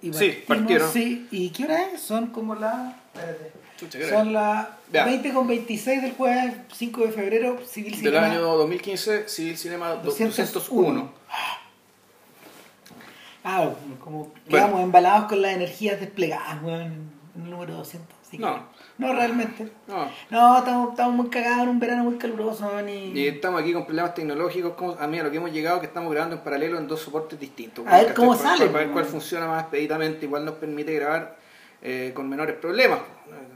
Y Sí, partieron. Sí, ¿y qué hora es? Son como las... espérate. Chucha, ¿qué hora Son las Ya. 20 con 26 del jueves 5 de febrero, Civil Del Cinema. año 2015, Civil Cinema 201. 201. Ah, como quedamos embalados con las energías desplegadas, weón, en el número 200. Así que- No. No, realmente. No. No, estamos, estamos muy cagados en un verano muy caluroso, y... Estamos aquí con problemas tecnológicos. como- a mí a lo que hemos llegado que estamos grabando en paralelo en dos soportes distintos. A ver cómo sale, Para, ver cuál funciona más expeditamente, igual nos permite grabar eh, con menores problemas.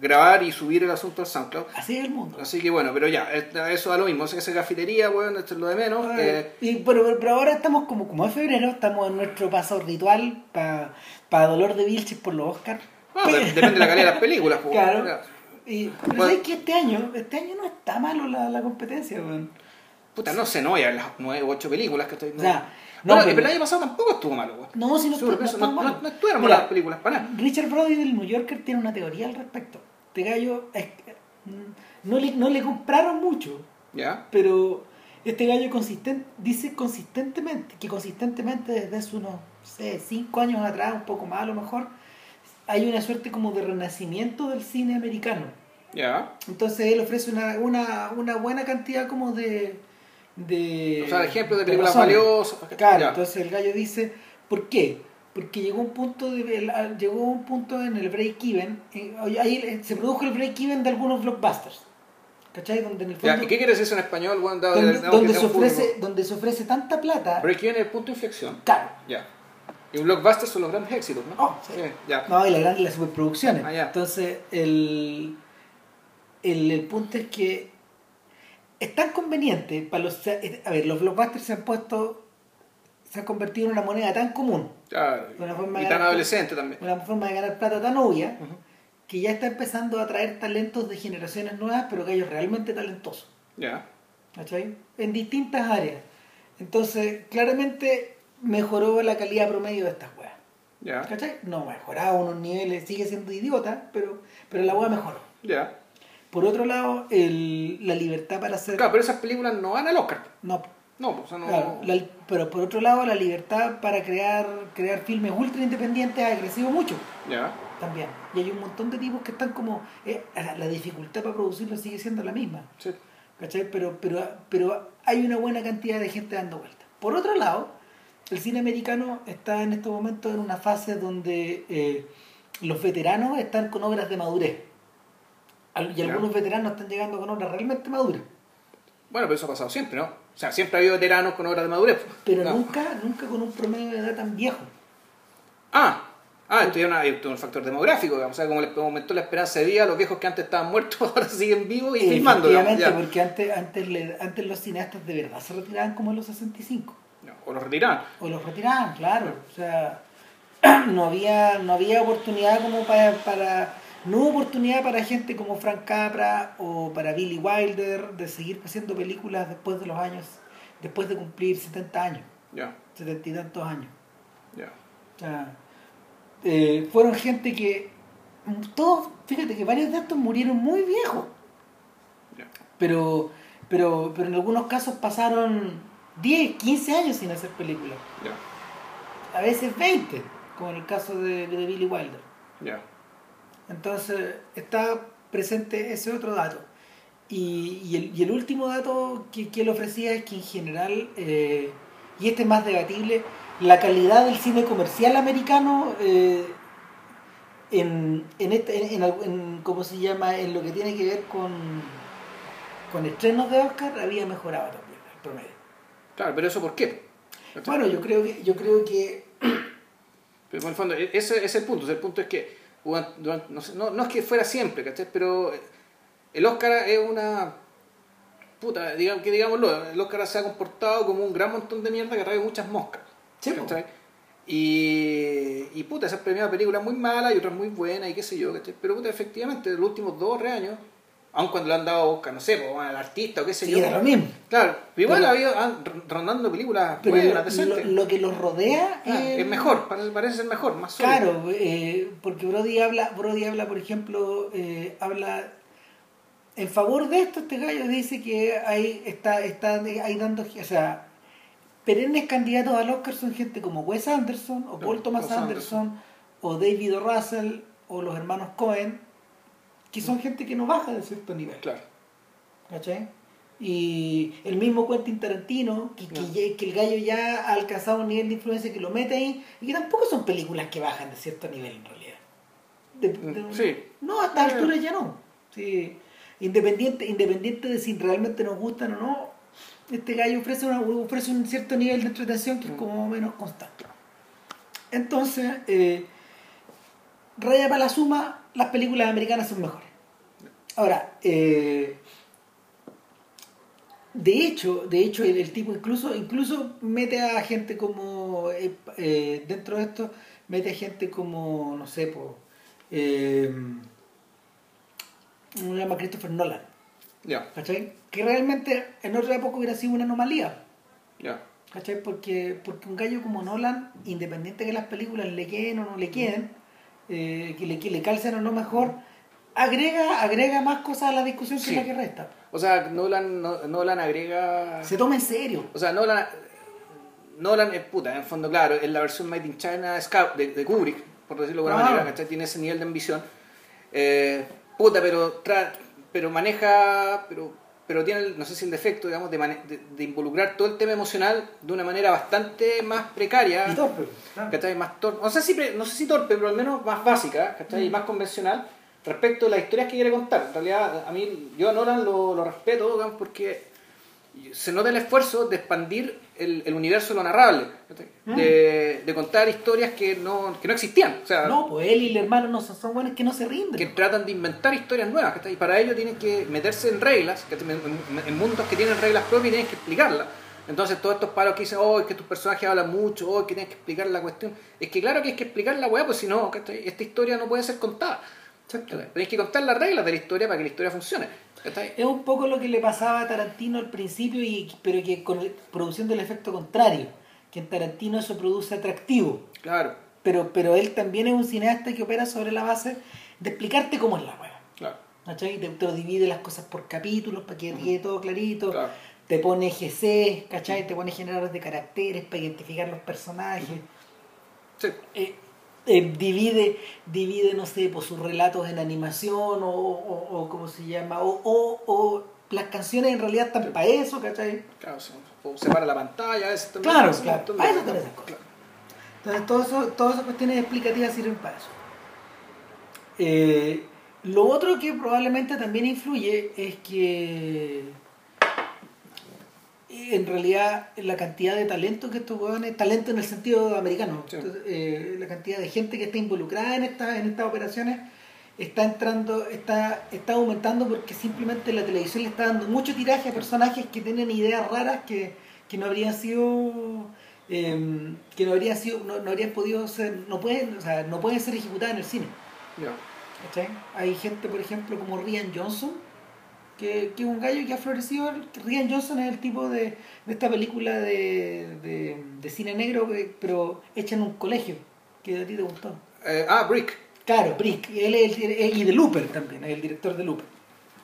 Grabar y subir el asunto al SoundCloud. Así es el mundo. Así que bueno, pero ya, eso da lo mismo. Esa cafetería, bueno, esto es lo de menos. eh, y, pero, pero- ahora estamos como, como es febrero, estamos en nuestro paso ritual para dolor de Vilches por los Oscars. De- depende de la calidad de las películas. pues, Claro. Y, pero Bueno. ¿sabes que este año, este año no está malo la, la competencia, weón. Puta, no sé, no, ya las nueve o ocho películas que estoy. O sea, no, Bueno, pero- pero el año pasado tampoco estuvo malo, güey. No, si no, está- no no, malo. no, estuvieron Mira, malas películas para nada. Richard Brody del New Yorker tiene una teoría al respecto. Este gallo es- no, le, no le compraron mucho, ¿Ya? pero este gallo consisten, dice consistentemente, que consistentemente desde hace unos, no sé, cinco años atrás, un poco más a lo mejor, hay una suerte como de renacimiento del cine americano. ¿Ya? Entonces él ofrece una, una, una buena cantidad como de... de O sea, ejemplos de películas valiosas. Claro, entonces el gallo dice, ¿por qué? Porque llegó un punto de, llegó un punto en el break even, eh, ahí eh, se produjo el break even de algunos blockbusters. ¿Cachai? Donde en el Ya, fondo ¿Y qué quiere decir eso en español, donde, se ofrece, donde se ofrece tanta plata. Break-even es el punto de inflexión. Claro. Ya. Y un blockbuster son los grandes éxitos, ¿no? Oh, sí. ya. No, y la gran, las superproducciones. Ah, ya. Entonces, el, el, el punto es que es tan conveniente para los. A ver, los blockbusters se han puesto. Se han convertido en una moneda tan común, Claro. Una forma Y de tan ganar- adolescente también. una forma de ganar plata tan obvia, que ya está empezando a atraer talentos de generaciones nuevas, pero que ellos realmente talentosos. Ya. ¿Cachai? En distintas áreas. Entonces, claramente mejoró la calidad promedio de estas weas. ¿Cachai? No mejoraba unos niveles, sigue siendo idiota, pero, pero la wea mejoró. Ya. Por otro lado, el, la libertad para hacer. Claro, pero esas películas no van al Oscar. No, No, pues, o sea, no. claro, la- pero por otro lado, la libertad para crear, crear filmes ultra independientes ha crecido mucho Ya. también. Y hay un montón de tipos que están como. eh, la la dificultad para producirlo sigue siendo la misma. Sí. ¿Cachai? Pero, pero, pero hay una buena cantidad de gente dando vueltas. Por otro lado, el cine americano está en estos momentos en una fase donde eh, los veteranos están con obras de madurez. Y algunos veteranos están llegando con obras realmente maduras. Bueno, pero eso ha pasado siempre, ¿no? O sea, siempre ha habido veteranos con obras de madurez. Pero No. nunca, nunca con un promedio de edad tan viejo. Ah, ah, esto es un factor demográfico, digamos. O sea, como le aumentó la esperanza de vida, los viejos que antes estaban muertos ahora siguen vivos y filmando. Efectivamente, porque antes, antes, le- antes los cineastas de verdad se retiraban como en los 65. O los retiraban. O los retiraban, claro. O sea, no había, no había oportunidad como para, para. No hubo oportunidad para gente como Frank Capra o para Billy Wilder de seguir haciendo películas después de los años, después de cumplir 70 años, Ya, 70 y tantos años. ya. O sea, eh, fueron gente que. Todos, fíjate que varios de estos murieron muy viejos. ya. Pero, pero, pero en algunos casos pasaron 10, 15 años sin hacer películas. A veces 20, como en el caso de, de Billy Wilder. Entonces está presente ese otro dato. Y, y el, y el último dato que, que él ofrecía es que en general, eh, y este es más debatible, la calidad del cine comercial americano eh, en, en, este, en, en algo- en- ¿cómo se llama? En lo que tiene que ver con, con estrenos de Oscar había mejorado también el promedio. Claro, pero eso ¿por qué? Bueno, yo creo que, yo creo que Pero en el fondo, ese, es el punto. El punto es que, durante- no, sé, no, no es que fuera siempre, ¿cachai? Pero el Oscar es una. Puta, digamos, que digámoslo, el Oscar se ha comportado como un gran montón de mierda que atrae muchas moscas. Sí. Y, y puta, se han premiado películas muy malas y otras muy buenas y qué sé yo, ¿cachai? Pero puta, efectivamente, en los últimos dos o tres años, aun cuando le han dado Oscar, no sé, po, al artista o qué sé sí, yo. lo mismo. Claro, pero igual Pero- ha habido han- rondando películas Pero buenas, lo, lo que los rodea Ah, eh, es mejor, parece, ser mejor, más sólido. Claro, eh, porque Brody habla, Brody habla, por ejemplo, eh, habla en favor de esto, este gallo dice que hay, está, está hay dando, o sea, perennes candidatos al Oscar son gente como Wes Anderson o Paul Thomas Anderson, o David o Russell o los hermanos Cohen, que son gente que no baja de cierto nivel. Claro. ¿Cachai? Y el mismo Quentin Tarantino, que, que, No. ya- que el gallo ya ha alcanzado un nivel de influencia que lo mete ahí, y que tampoco son películas que bajan de cierto nivel en realidad. De- de- Sí. No, a estas Eh. alturas ya no. Sí. Independiente, independiente de si realmente nos gustan o no, este gallo ofrece, una, ofrece un cierto nivel de entretención que es como más o menos constante. Entonces, eh, raya para la suma, las películas americanas son mejores. Ahora, eh, de hecho, de hecho el, el tipo incluso, incluso mete a gente como eh, eh, dentro de esto, mete a gente como, no sé, po, eh, se llama Christopher Nolan, Ya, ¿cachai? Que realmente en otra época hubiera sido una anomalía. ya. ¿Cachai? Porque, porque un gallo como Nolan, independiente que las películas le queden o no le queden, eh, que, le, que le calcen o no mejor, agrega, agrega más cosas a la discusión que Sí. la que resta. O sea, Nolan, no- Nolan agrega... Se toma en serio. O sea, Nolan, Nolan es puta, en el fondo, claro, es la versión Made in China de Kubrick, por decirlo de alguna Ah. manera, ¿cachai? Tiene ese nivel de ambición. Eh, puta, pero, tra- pero maneja, pero, pero tiene, el- no sé si el defecto, digamos, de, de, de involucrar todo el tema emocional de una manera bastante más precaria. Y torpe, claro. ¿cachai? Más torpe, no sé, si, pre- no sé si torpe, pero al menos más básica, ¿cachai? Y Mm. más convencional respecto a las historias que quiere contar. En realidad, a mí, yo a Nolan lo, lo respeto, digamos, porque se nota el esfuerzo de expandir el, el universo de lo narrable. Mm. de, de contar historias que no, que no existían. O sea, No, pues él y el hermano no son, son buenos que no se rinden. que tratan de inventar historias nuevas. Y para ello tienen que meterse en reglas, en, en- en mundos que tienen reglas propias y tienen que explicarlas. Entonces todos estos palos que dicen, oh, es que tus personajes hablan mucho, oh, es que tienes que explicar la cuestión. Es que claro que hay que explicar la weá, pues si no, esta historia no puede ser contada. Tenéis que contar las reglas de la historia para que la historia funcione. Es un poco lo que le pasaba a Tarantino al principio, y, pero que con produciendo el efecto contrario. Que en Tarantino eso produce atractivo. Claro, Pero, pero él también es un cineasta que opera sobre la base de explicarte cómo es la hueá. claro, ¿Cachai? Te, te lo divide las cosas por capítulos para que quede todo clarito. claro. Te pone GC, ¿cachai? Te pone generadores de caracteres para identificar los personajes. Sí, Eh, eh, divide, divide, no sé, por sus relatos en animación o, o, o ¿cómo se llama? O, o, las canciones en realidad están para eso, ¿cachai? claro. sí. O separa la pantalla, veces también. Claro, claro, para eso están esas cosas. Claro. Entonces, todo eso, todas esas cuestiones explicativas sirven para eso. Eh, lo otro que probablemente también influye es que en realidad la cantidad de talento que estos hueones, talento en el sentido americano, Sí. entonces, eh, la cantidad de gente que está involucrada en estas, en estas operaciones está entrando, está, está aumentando porque simplemente la televisión le está dando mucho tiraje a personajes que tienen ideas raras que, que no habrían sido eh, que no habrían sido, no, no habrían podido ser, no pueden, o sea, no pueden ser ejecutadas en el cine. Hay gente, por ejemplo, como Rian Johnson, que, que es un gallo que ha florecido. Rian Johnson es el tipo de, de esta película de, de, de cine negro, que- pero hecha en un colegio, que a ti te gustó. Eh, ah, Brick. Claro, Brick, él es el, y de Looper también, es el director de Looper.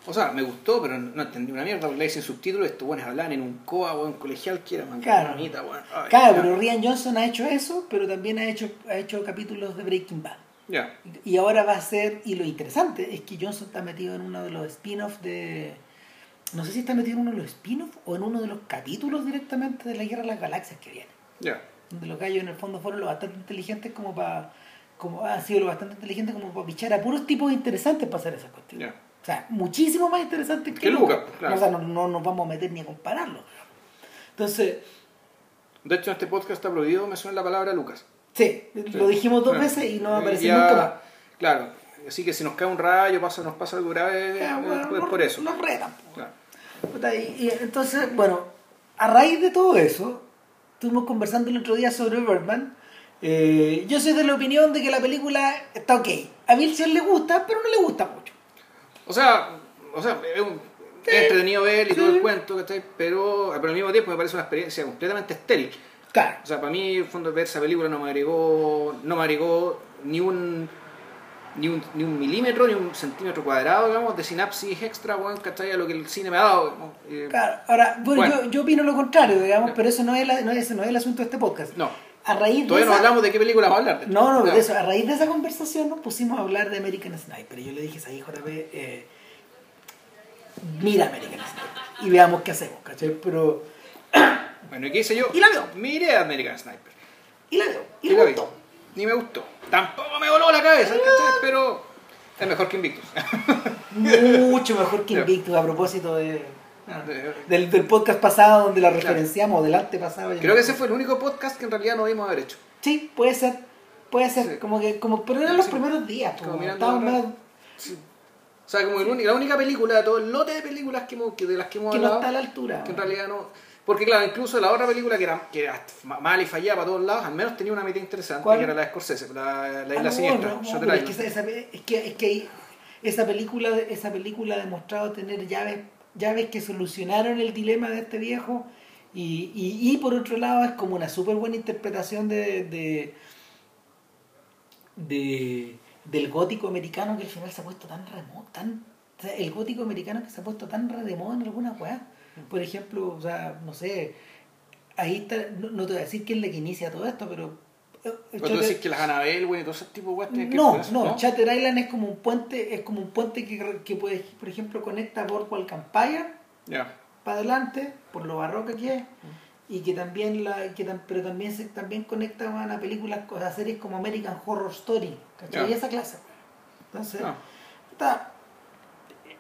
O sea, me gustó, pero no entendí una mierda porque la hice en subtítulos. Estos buenos hablaban en un coa, weón, colegial, que era Claro. bonita. Ay, Claro, pero Rian Johnson ha hecho eso, pero también ha hecho, ha hecho capítulos de Breaking Bad. Ya, Y ahora va a ser, y lo interesante es que Johnson está metido en uno de los spin-offs de... No sé si está metido en uno de los spin-offs o en uno de los capítulos directamente de la Guerra de las Galaxias que viene. ya. Donde los gallos en el fondo fueron lo bastante inteligentes como para... Como, han sido lo bastante inteligentes como para pichar a puros tipos interesantes para hacer esas cuestiones. Ya. O sea, muchísimo más interesantes que, Que Lucas, claro. O sea, no, no nos vamos a meter ni a compararlo. Entonces, De hecho, en este podcast está prohibido mencionar la palabra Lucas. Sí, lo dijimos dos Claro. veces y no va a Y aparecer ya- nunca más. Claro, así que si nos cae un rayo, pasa, nos pasa algo grave, Ya, eh, bueno, pues no- por eso. Nos retan. Claro. Y, y entonces, bueno, a raíz de todo eso, estuvimos conversando el otro día sobre Birdman. Eh, yo soy de la opinión de que la película está ok. A Vilchen le gusta, pero no le gusta mucho. O sea, o sea es, un- es entretenido ver y todo el cuento. Pero, pero al mismo tiempo me parece una experiencia completamente estéril. Claro. O sea, para mí, en el fondo, ver esa película no me agregó, no me agregó ni un, ni un, ni un milímetro, ni un centímetro cuadrado, digamos, de sinapsis extra, weón, ¿cachai? A lo que el cine me ha dado. digamos. Eh, Claro, ahora, bueno, Bueno. Yo, yo opino lo contrario, digamos, pero eso no es, la- no, es, no es el asunto de este podcast. No, a raíz de Todavía no esa- hablamos de qué película vamos a hablar. No, no, Ya. de eso, a raíz de esa conversación nos pusimos a hablar de American Sniper. Y yo le dije, ahí JP, eh, mira American Sniper y veamos qué hacemos, ¿cachai? Pero, Bueno, ¿y qué hice yo? Y la veo. Miré a American Sniper. y la veo, y, Y le gustó. Ni me gustó. Tampoco me voló la cabeza, ¿cachai? Pero es mejor que Invictus. Mucho mejor que. Invictus a propósito de, De- del, del podcast pasado donde la referenciamos, del antepasado. Creo no- que ese fue el único podcast que en realidad no debimos haber hecho. Sí, puede ser. Puede ser, Sí. como que, como, pero eran los Sí. primeros días, Como estábamos más- O sea, como el único- la única película de todo el lote de películas que, hemos- que de las que hemos que no hablado, está a la altura. que en realidad no... Porque claro, incluso la otra película que era, que era ma- mala y fallada para todos lados, al menos tenía una mitad interesante, ¿Cuál? que era la de Scorsese, la, la Ah, Isla no, Siniestra, no, no, Shutter pero es, que esa, esa- es que es que ahí- esa película esa película ha demostrado tener llaves llaves que solucionaron el dilema de este viejo y, y, y por otro lado es como una súper buena interpretación de, de, de- del gótico americano que al final se ha puesto tan remoto tan el gótico americano que se ha puesto tan re de moda en algunas weas por ejemplo o sea no sé ahí está no, no te voy a decir quién es la que inicia todo esto pero eh, Pero tú decís que las Annabelle, güey, todo ese tipo de que no, eso, no, Chatter Island es como un puente, es como un puente que, que puede, por ejemplo, conecta Boardwalk Empire Ya. para adelante, por lo barroca que es, y que también la, que tam- pero también se también conecta man, a películas, a series como American Horror Story, ¿cachai? Ya. Y esa clase. Entonces, Ah. está,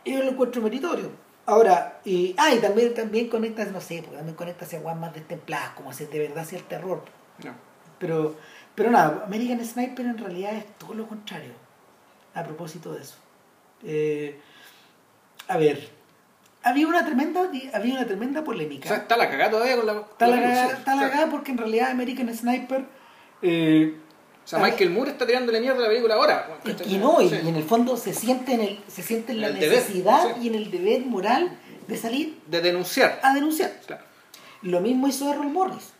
yo lo encuentro meritorio. Ahora, y, ah, y también, también conecta, no sé, porque también conecta hacia guas más destempladas, como hacia de verdad hacia el terror. Ya. Pero, pero nada, American Sniper en realidad es todo lo contrario. A propósito de eso. Eh, a ver, había una tremenda, había una tremenda O polémica. sea, está la cagada todavía con la... está la la cagada, luz, está la cagada porque en realidad American Sniper eh, O sea, Michael Moore está tirándole mierda a la película ahora. y, y no, y, Sí. y en el fondo se siente en el, se siente en la el deber, necesidad sí. y en el deber moral de salir De denunciar. a denunciar. Claro. Lo mismo hizo Errol Morris.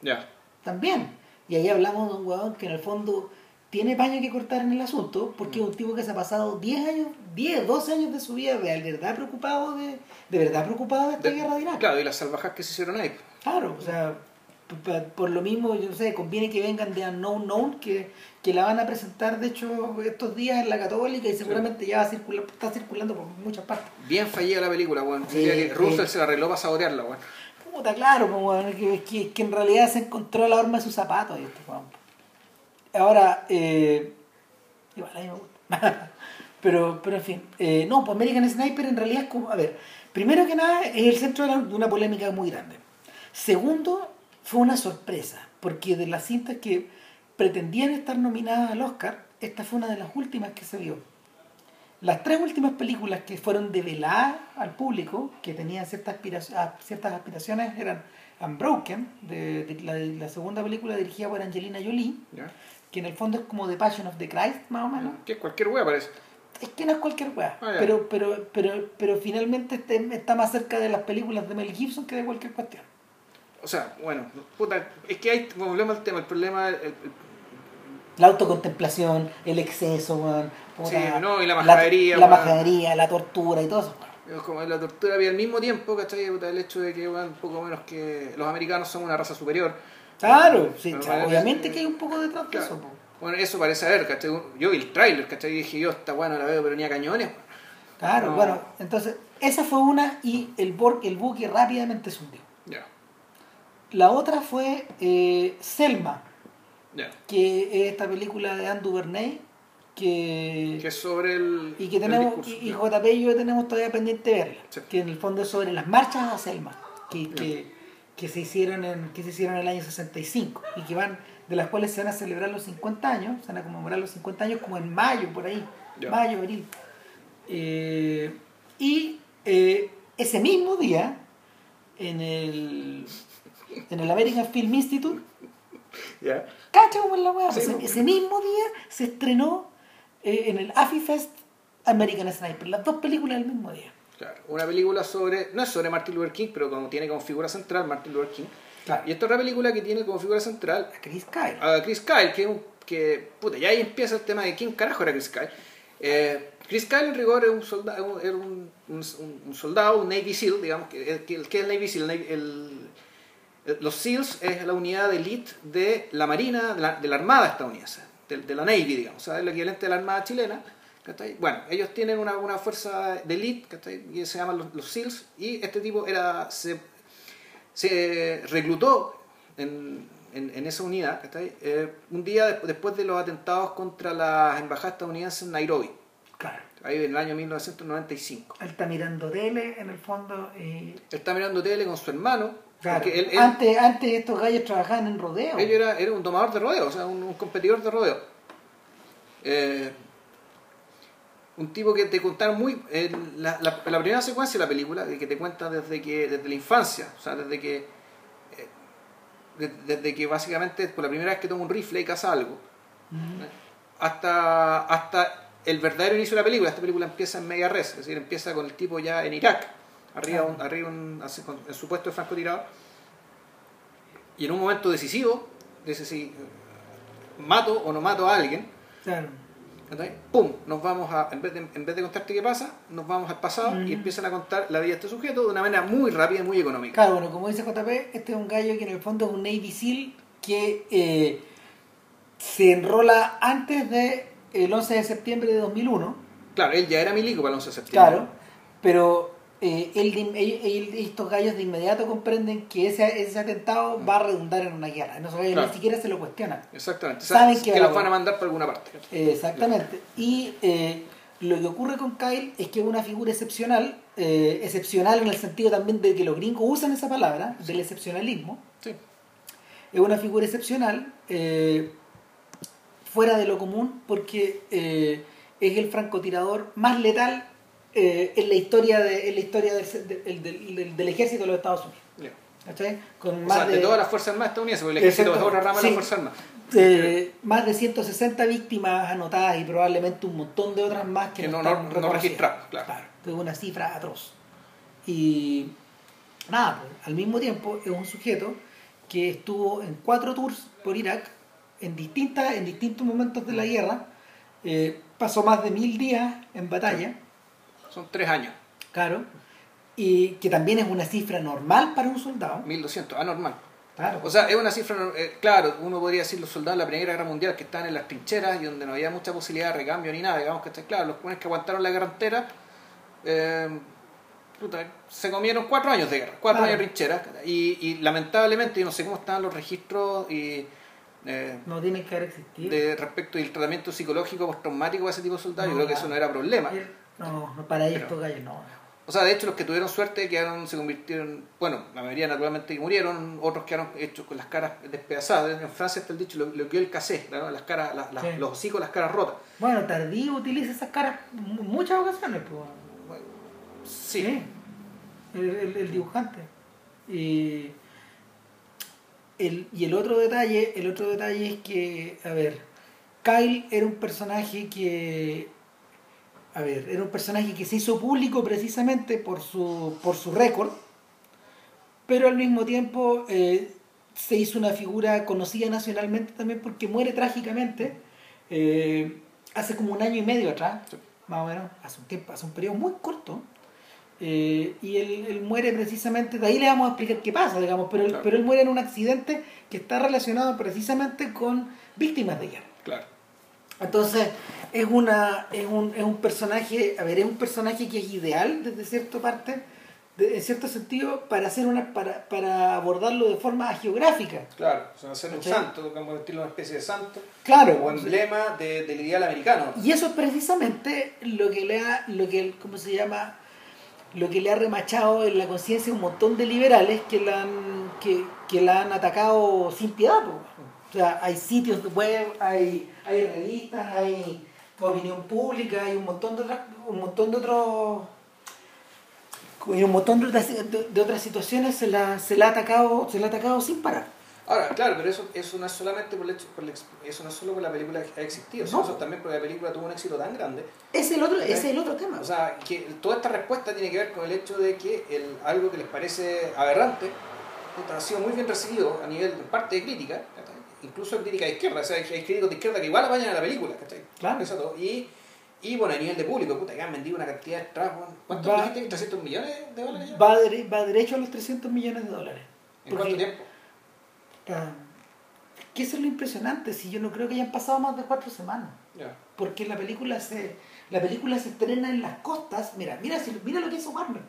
Ya. también. Y ahí hablamos de un huevón que en el fondo tiene paño que cortar en el asunto, porque es un tipo que se ha pasado 10 años, 10, 12 años de su vida de verdad preocupado de, de verdad preocupado de esta De- guerra de Irak. Claro, y las salvajas que se hicieron ahí. Claro, o sea, por lo mismo, yo no sé, conviene que vengan de Unknown Known, que, que la van a presentar, de hecho, estos días en la Católica y seguramente ya va a circular, está circulando por muchas partes. Bien fallida la película, weón. Sí, que sí. Russell se la arregló para saborearla, weón. Puta, claro, pues, weón, que, que, que en realidad se encontró la horma de sus zapatos. y este, weón. Ahora, eh, igual a mí me gusta. pero, pero en fin, eh, no, pues American Sniper en realidad es como, a ver, primero que nada es el centro de, la- de una polémica muy grande. Segundo, fue una sorpresa, porque de las cintas que pretendían estar nominadas al Oscar, esta fue una de las últimas que se vio. Las tres últimas películas que fueron develadas al público, que tenían ciertas, ah, ciertas aspiraciones, eran Unbroken, de, de la, la segunda película dirigida por Angelina Jolie, ¿Ya? que en el fondo es como The Passion of the Christ, más o menos. Que cualquier wea parece. Es que no es cualquier weá, Ah, pero, pero, pero, pero finalmente este- está más cerca de las películas de Mel Gibson que de cualquier cuestión. O sea, bueno, puta, es que hay, volvemos al tema, el problema, el- el- La autocontemplación, el exceso, puta, Sí, no, y la majadería, la, weón. majadería, la tortura y todo eso. es como la tortura y al mismo tiempo, ¿cachai? Puta, El hecho de que, un poco menos que los americanos son una raza superior. Claro, sí, bueno, obviamente es- que hay un poco detrás de eso. po. Bueno, eso parece haber, ¿cachai? Yo vi el tráiler, ¿cachai? Y dije yo, esta weá no la veo, pero ni a cañones. Claro, No. bueno, entonces esa fue una y el, el buque rápidamente hundió. La otra fue eh, Selma, que es esta película de Anne Duvernay, que, Que es sobre el. y que tenemos, discurso, y. JP y yo tenemos todavía pendiente de verla, Sí. que en el fondo es sobre las marchas a Selma, que, que, que se hicieron en, que se hicieron en el año 65 y que van, de las cuales se van a celebrar los 50 años, se van a conmemorar los 50 años como en mayo, por ahí, mayo, abril. Eh, y eh, ese mismo día, en el, en el American Film Institute, Ya. cacha como es la weá, Sí, ese, ese mismo día se estrenó eh, en el AFI Fest American Sniper, las dos películas el mismo día. Claro, una película sobre, no es sobre Martin Luther King, pero como tiene como figura central Martin Luther King. Claro. Y esta otra película que tiene como figura central A Chris Kyle. a Chris Kyle, que, que puta, ya ahí empieza el tema de quién carajo era Chris Kyle. Eh, Chris Kyle en rigor era un soldado, era un, un- un soldado, un Navy SEAL, digamos, que, que, que es el Navy SEAL, el, el- Los SEALs es la unidad de elite de la Marina, de la, de la Armada estadounidense, de, de la Navy, digamos, o sea, el equivalente de la Armada chilena. Bueno, ellos tienen una, una fuerza de elite y se llaman los, los SEALs y este tipo era se, se reclutó en, en, en esa unidad. Eh, un día de- después de los atentados contra la embajada estadounidense en Nairobi, Claro. ahí en el año 1995. Él está mirando tele en el fondo. Y, Él está mirando tele con su hermano, claro, porque él, él- antes, antes estos gallos trabajaban en rodeo. Él era, era un domador de rodeo, o sea, un, un competidor de rodeo. Eh, un tipo que te contaron muy. eh, la, la- la primera secuencia de la película, de que te cuenta desde que desde la infancia, o sea, desde que. eh, de- desde que básicamente por la primera vez que toma un rifle y caza algo, hasta, hasta el verdadero inicio de la película. Esta película empieza en media res, es decir, empieza con el tipo ya en Irak, arriba, un, arriba un, en su puesto de francotirador, y en un momento decisivo, dice si mato o no mato a alguien, Claro. ¡pum! Nos vamos a, en vez, de, en vez de contarte qué pasa, nos vamos al pasado y empiezan a contar la vida de este sujeto de una manera muy rápida y muy económica. Claro, bueno, como dice JP, este es un gallo que en el fondo es un Navy SEAL que eh, se enrola antes de el 11 de septiembre de 2001. Claro, él ya era milico para el 11 de septiembre. Claro, pero eh, él estos gallos de inmediato comprenden que ese, ese atentado va a redundar en una guerra. No, Claro. ni siquiera se lo cuestionan. Exactamente. Saben que los van a mandar por alguna parte. Exactamente. Y eh, lo que ocurre con Kyle es que es una figura excepcional, eh, excepcional en el sentido también de que los gringos usan esa palabra, del excepcionalismo. Sí. Es una figura excepcional, fuera de lo común, porque es el francotirador más letal eh, en la historia, de, en la historia del, del- del- del- ejército de los Estados Unidos. ¿Cachai? Con O más sea, de, todas las Fuerzas Armadas estadounidenses, porque el ejército es otra rama de Sí. las Fuerzas Armadas. eh, más de 160 víctimas anotadas y probablemente un montón de otras más que, Que no- no- no registradas, claro. que es una cifra atroz. Y nada, pues, al mismo tiempo es un sujeto que estuvo en cuatro tours por Irak en, distintas, en distintos momentos de la guerra, eh, pasó más de mil días en batalla, Son tres años, claro, y que también es una cifra normal para un soldado. 1200, anormal. Claro, O sea, es una cifra, eh, claro, uno podría decir los soldados de la Primera Guerra Mundial que estaban en las trincheras y donde no había mucha posibilidad de recambio ni nada, digamos que está claro, los jóvenes que aguantaron la guerra entera, eh, puta, se comieron cuatro años de guerra, cuatro Claro. años de trincheras, y, y lamentablemente, yo no sé cómo estaban los registros y eh, no tiene que haber existido. de respecto del tratamiento psicológico postraumático a ese tipo de soldados, yo creo que eso nada. no era problema. No, no, para ellos gallos no. O sea, de hecho, los que tuvieron suerte quedaron, se convirtieron, bueno, la mayoría naturalmente murieron, otros quedaron hechos con las caras despedazadas. En Francia está el dicho, lo, lo que el casé, ¿no? las caras, las- las- Sí. los hocicos, las caras rotas. Bueno, Tardío utiliza esas caras en muchas ocasiones. Pues. Bueno, Sí, sí, el, el- el dibujante. Y el, y el otro detalle, el otro detalle es que, a ver, Kyle era un personaje que, a ver, era un personaje que se hizo público precisamente por su, por su récord, pero al mismo tiempo eh, se hizo una figura conocida nacionalmente también porque muere trágicamente eh, hace como un año y medio atrás, Sí. más o menos, hace un tiempo, hace un periodo muy corto. Eh, y él, él muere precisamente, de ahí le vamos a explicar qué pasa, digamos, pero, Claro. pero él muere en un accidente que está relacionado precisamente con víctimas de guerra. claro. Entonces, es una es un, es un personaje, a ver, es un personaje que es ideal desde cierta parte, de- en cierto sentido, para hacer una para, para abordarlo de forma geográfica. Claro, o sea, hacer un santo, digamos, estilo una especie de santo, Claro, o emblema de- del ideal americano. Y eso es precisamente lo que le ha, lo que, ¿cómo se llama? Lo que le ha remachado en la conciencia un montón de liberales que la han, que, que la han atacado sin piedad. po. O sea, hay sitios web, hay, hay revistas, hay opinión pública, hay un montón de otras, un montón de otros y un montón de otras, de, de otras situaciones se la, se la ha atacado, se la ha atacado sin parar. Ahora, claro, pero eso, eso no es solamente por el hecho, por el eso no es solo porque la película ha existido, sino No. eso también porque la película tuvo un éxito tan grande Ese es el otro, ese es el otro tema. O sea, que toda esta respuesta tiene que ver con el hecho de que el, algo que les parece aberrante ha sido muy bien recibido a nivel de parte de crítica. Incluso de crítica de izquierda, o sea, hay, hay críticos de izquierda que igual apañan a la película, ¿cachai? Claro. Eso todo. Y, y bueno, a nivel de público, puta, que han vendido una cantidad de bueno, ¿cuánto Va- dijiste? ¿300 millones de dólares ya? va, dere- va derecho a los 300 millones de dólares. ¿En cuánto tiempo? Ah, que eso es lo impresionante, si yo no creo que hayan pasado más de cuatro semanas. Porque la película se, la película se estrena en las costas. Mira, mira, mira lo que hizo Warner.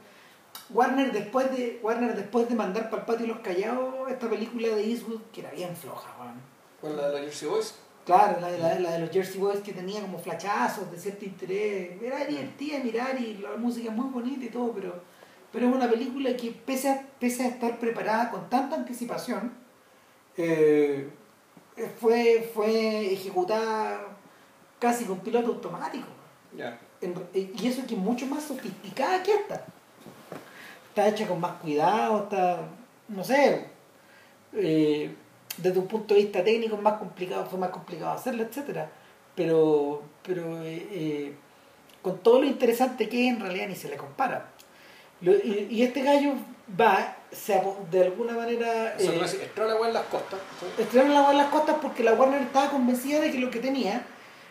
Warner después de, Warner después de mandar para el patio los callados esta película de Eastwood, que era bien floja, weón. ¿Cuál la de la Jersey Boys? Claro, la de, la, la de los Jersey Boys que tenía como flachazos de cierto interés. Era divertida mirar y la música es muy bonita y todo, pero, pero es una película que pese a, pese a estar preparada con tanta anticipación, eh, fue, fue ejecutada casi con piloto automático. En- y eso que es mucho más sofisticada que esta. Está hecha con más cuidado, está, no sé, eh, desde un punto de vista técnico es más complicado, fue más complicado hacerlo, etcétera. Pero, pero eh, eh, con todo lo interesante que es, en realidad ni se le compara. Lo- y, y este gallo va, se, de alguna manera... O sea, eh, entró la weá en las costas. ¿sí? estrenaron la Guardia en las costas porque la Warner estaba convencida de que lo que tenía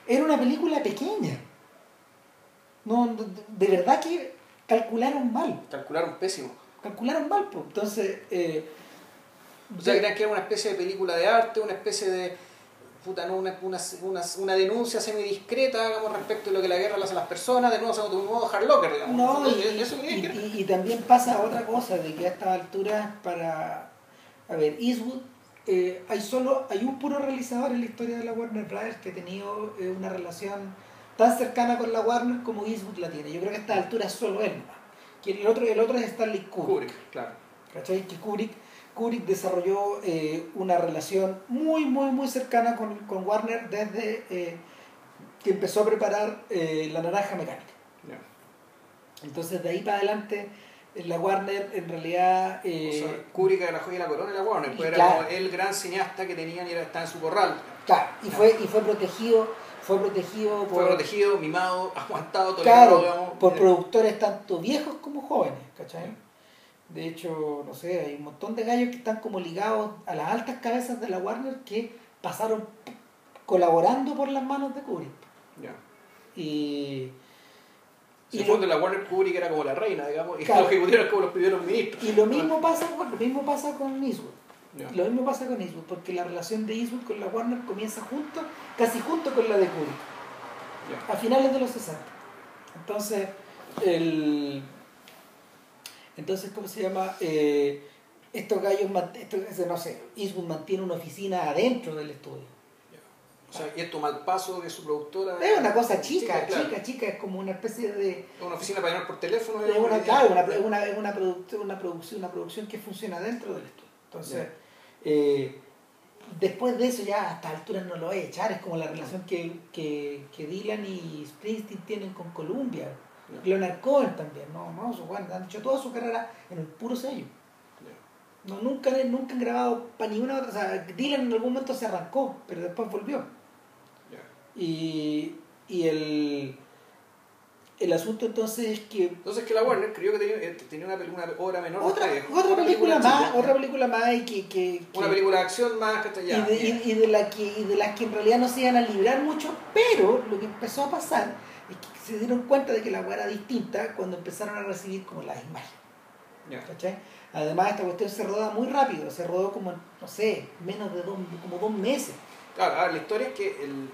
era una película pequeña. No, de, de verdad que calcularon mal. Calcularon pésimo. Calcularon mal, pues. Entonces, eh, O sea, creían que era una especie de película de arte, una especie de. Puta, no, una, una, una, una denuncia semidiscreta, digamos, respecto de lo que la guerra le hace a las personas, de nuevo, de un modo hard locker, digamos. no, y, eso y- y- y también pasa otra cosa, de que a estas alturas para... A ver, Eastwood, eh, hay solo, hay un puro realizador en la historia de la Warner Brothers que ha tenido eh, una relación tan cercana con la Warner como Eastwood la tiene. Yo creo que a estas alturas solo él. Que el otro, el otro es Stanley Kubrick. Kubrick, claro. ¿Cachai? Que Kubrick, Kubrick desarrolló eh, una relación muy, muy, muy cercana con, con Warner desde eh, que empezó a preparar eh, La Naranja Mecánica. Ya. Entonces, de ahí para adelante, eh, la Warner en realidad... eh, O sea, Kubrick era la joya de la corona de la Warner, pues era Claro. como el gran cineasta que tenían y era, estaba en su corral. claro, y fue, y fue protegido, fue protegido Fue por, protegido, mimado, aguantado, tolerado, claro, digamos. por Eh, productores tanto viejos como jóvenes, ¿cachai? De hecho, no sé, hay un montón de gallos que están como ligados a las altas cabezas de la Warner que pasaron colaborando por las manos de Kubrick. Ya. Y, Si y, lo, fondo la Warner Kubrick era como la reina, digamos, y Claro. los ejecutivos eran como los primeros ministros. y lo mismo pasa con, lo mismo pasa con Eastwood. Lo mismo pasa con Eastwood, porque la relación de Eastwood con la Warner comienza junto, casi junto con la de Kubrick. A finales de los 60. Entonces, el, entonces ¿cómo se llama? Eh, estos gallos, mant- esto- ese, no sé, Eastwood mantiene una oficina adentro del estudio. O sea, y esto mal paso de su productora. Es una cosa chica, claro. chica, chica, es como una especie de... Una oficina para llamar por teléfono. Es una, claro, una, una, una, produc- una producción, una producción que funciona dentro del estudio. Entonces, eh, después de eso ya a estas alturas no lo voy a echar, es como la relación que, que, que Dylan y Springsteen tienen con Columbia. Ya. Leonard Cohen también, no, no, su Juan, han hecho toda su carrera en el puro sello. No, nunca, nunca han grabado para ninguna otra, o sea, Dylan en algún momento se arrancó, pero después volvió. Y, y el, el asunto entonces es que Entonces que la Warner creyó que tenía, eh, tenía una, una obra menor. otra, de- otra una película más, chica, otra película más y que, que- Una que- película de acción más, que y, ya. de, bien. y- y de la que, y de las que en realidad no se iban a librar mucho, pero lo que empezó a pasar es que se dieron cuenta de que la weá era distinta cuando empezaron a recibir como las imágenes. ¿cachai? Además esta cuestión se roda muy rápido, se rodó como, no sé, menos de dos, como dos meses. Claro, a ver, la historia es que el-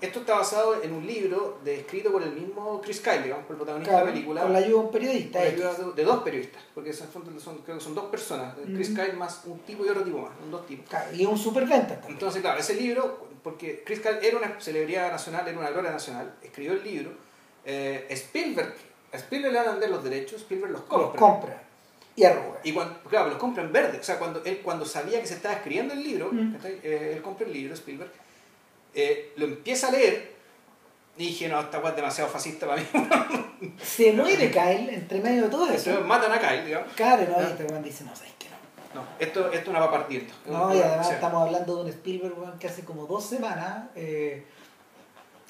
esto está basado en un libro de, escrito por el mismo Chris Kyle, digamos, por el protagonista Claro, de la película. con la ayuda de un periodista. con la ayuda de, de dos periodistas, porque son, son- creo que son dos personas, Chris Mm. Kyle más un tipo y otro tipo más, son dos tipos. Claro, y es un superventa también. Entonces, claro, ese libro, porque Chris Kyle era una celebridad nacional, era una gloria nacional, escribió el libro. eh, Spielberg, a Spielberg le van a vender los derechos, Spielberg los los compra. compra y arruga. Y cuando, claro, los compra en verde. O sea, cuando él cuando sabía que se estaba escribiendo el libro, Mm. Eh, él compra el libro, Spielberg, eh, lo empieza a leer y dije, no, esta weá es demasiado fascista para mí. Se muere Kyle entre medio de todo eso. Entonces, matan a Kyle, digamos. Claro, no, y este weón dice, no, sabes que no. No, esto, esto es una va partiendo. No, y además estamos hablando de un Spielberg weón, que hace como dos semanas eh,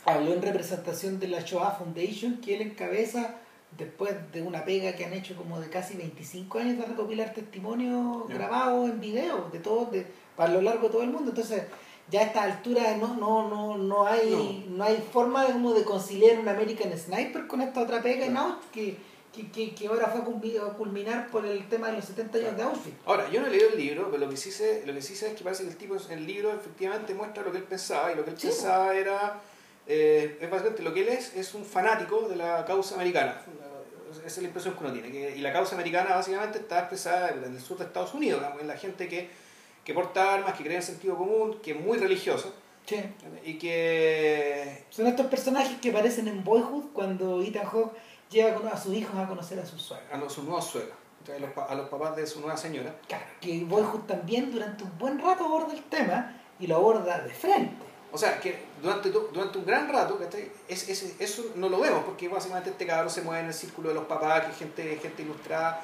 habló en representación de la Shoah Foundation que él encabeza después de una pega que han hecho como de casi 25 años de recopilar testimonios grabados en video de todo, de, para lo largo de todo el mundo. Entonces, ya a esta altura no, no, no, no hay no. hay forma de, como de conciliar un American Sniper con esta otra pega Claro. ¿no? que, que, que, que ahora fue a culmi- a culminar por el tema de los 70 años de Auschwitz. Ahora, yo no he leído el libro, pero lo que sí sé, lo que sí sé es que parece que el tipo en el libro efectivamente muestra lo que él pensaba, y lo que él Sí, pensaba era, eh, es básicamente lo que él es, es un fanático de la causa americana. Esa es la impresión que uno tiene. que- y la causa americana básicamente está expresada en el sur de Estados Unidos, en la gente que, que porta armas, que cree en sentido común, que es muy religiosa, Sí. y que Son estos personajes que aparecen en Boyhood cuando Ethan Hawke lleva a sus hijos a conocer a sus suegros. a sus nuevos suegros, sea, a los, a los papás de su nueva señora. Claro, que Boyhood también durante un buen rato aborda el tema y lo aborda de frente. O sea, que durante, durante un gran rato. Es, es- eso no lo vemos, porque básicamente este cabrón se mueve en el círculo de los papás, que es gente, gente ilustrada,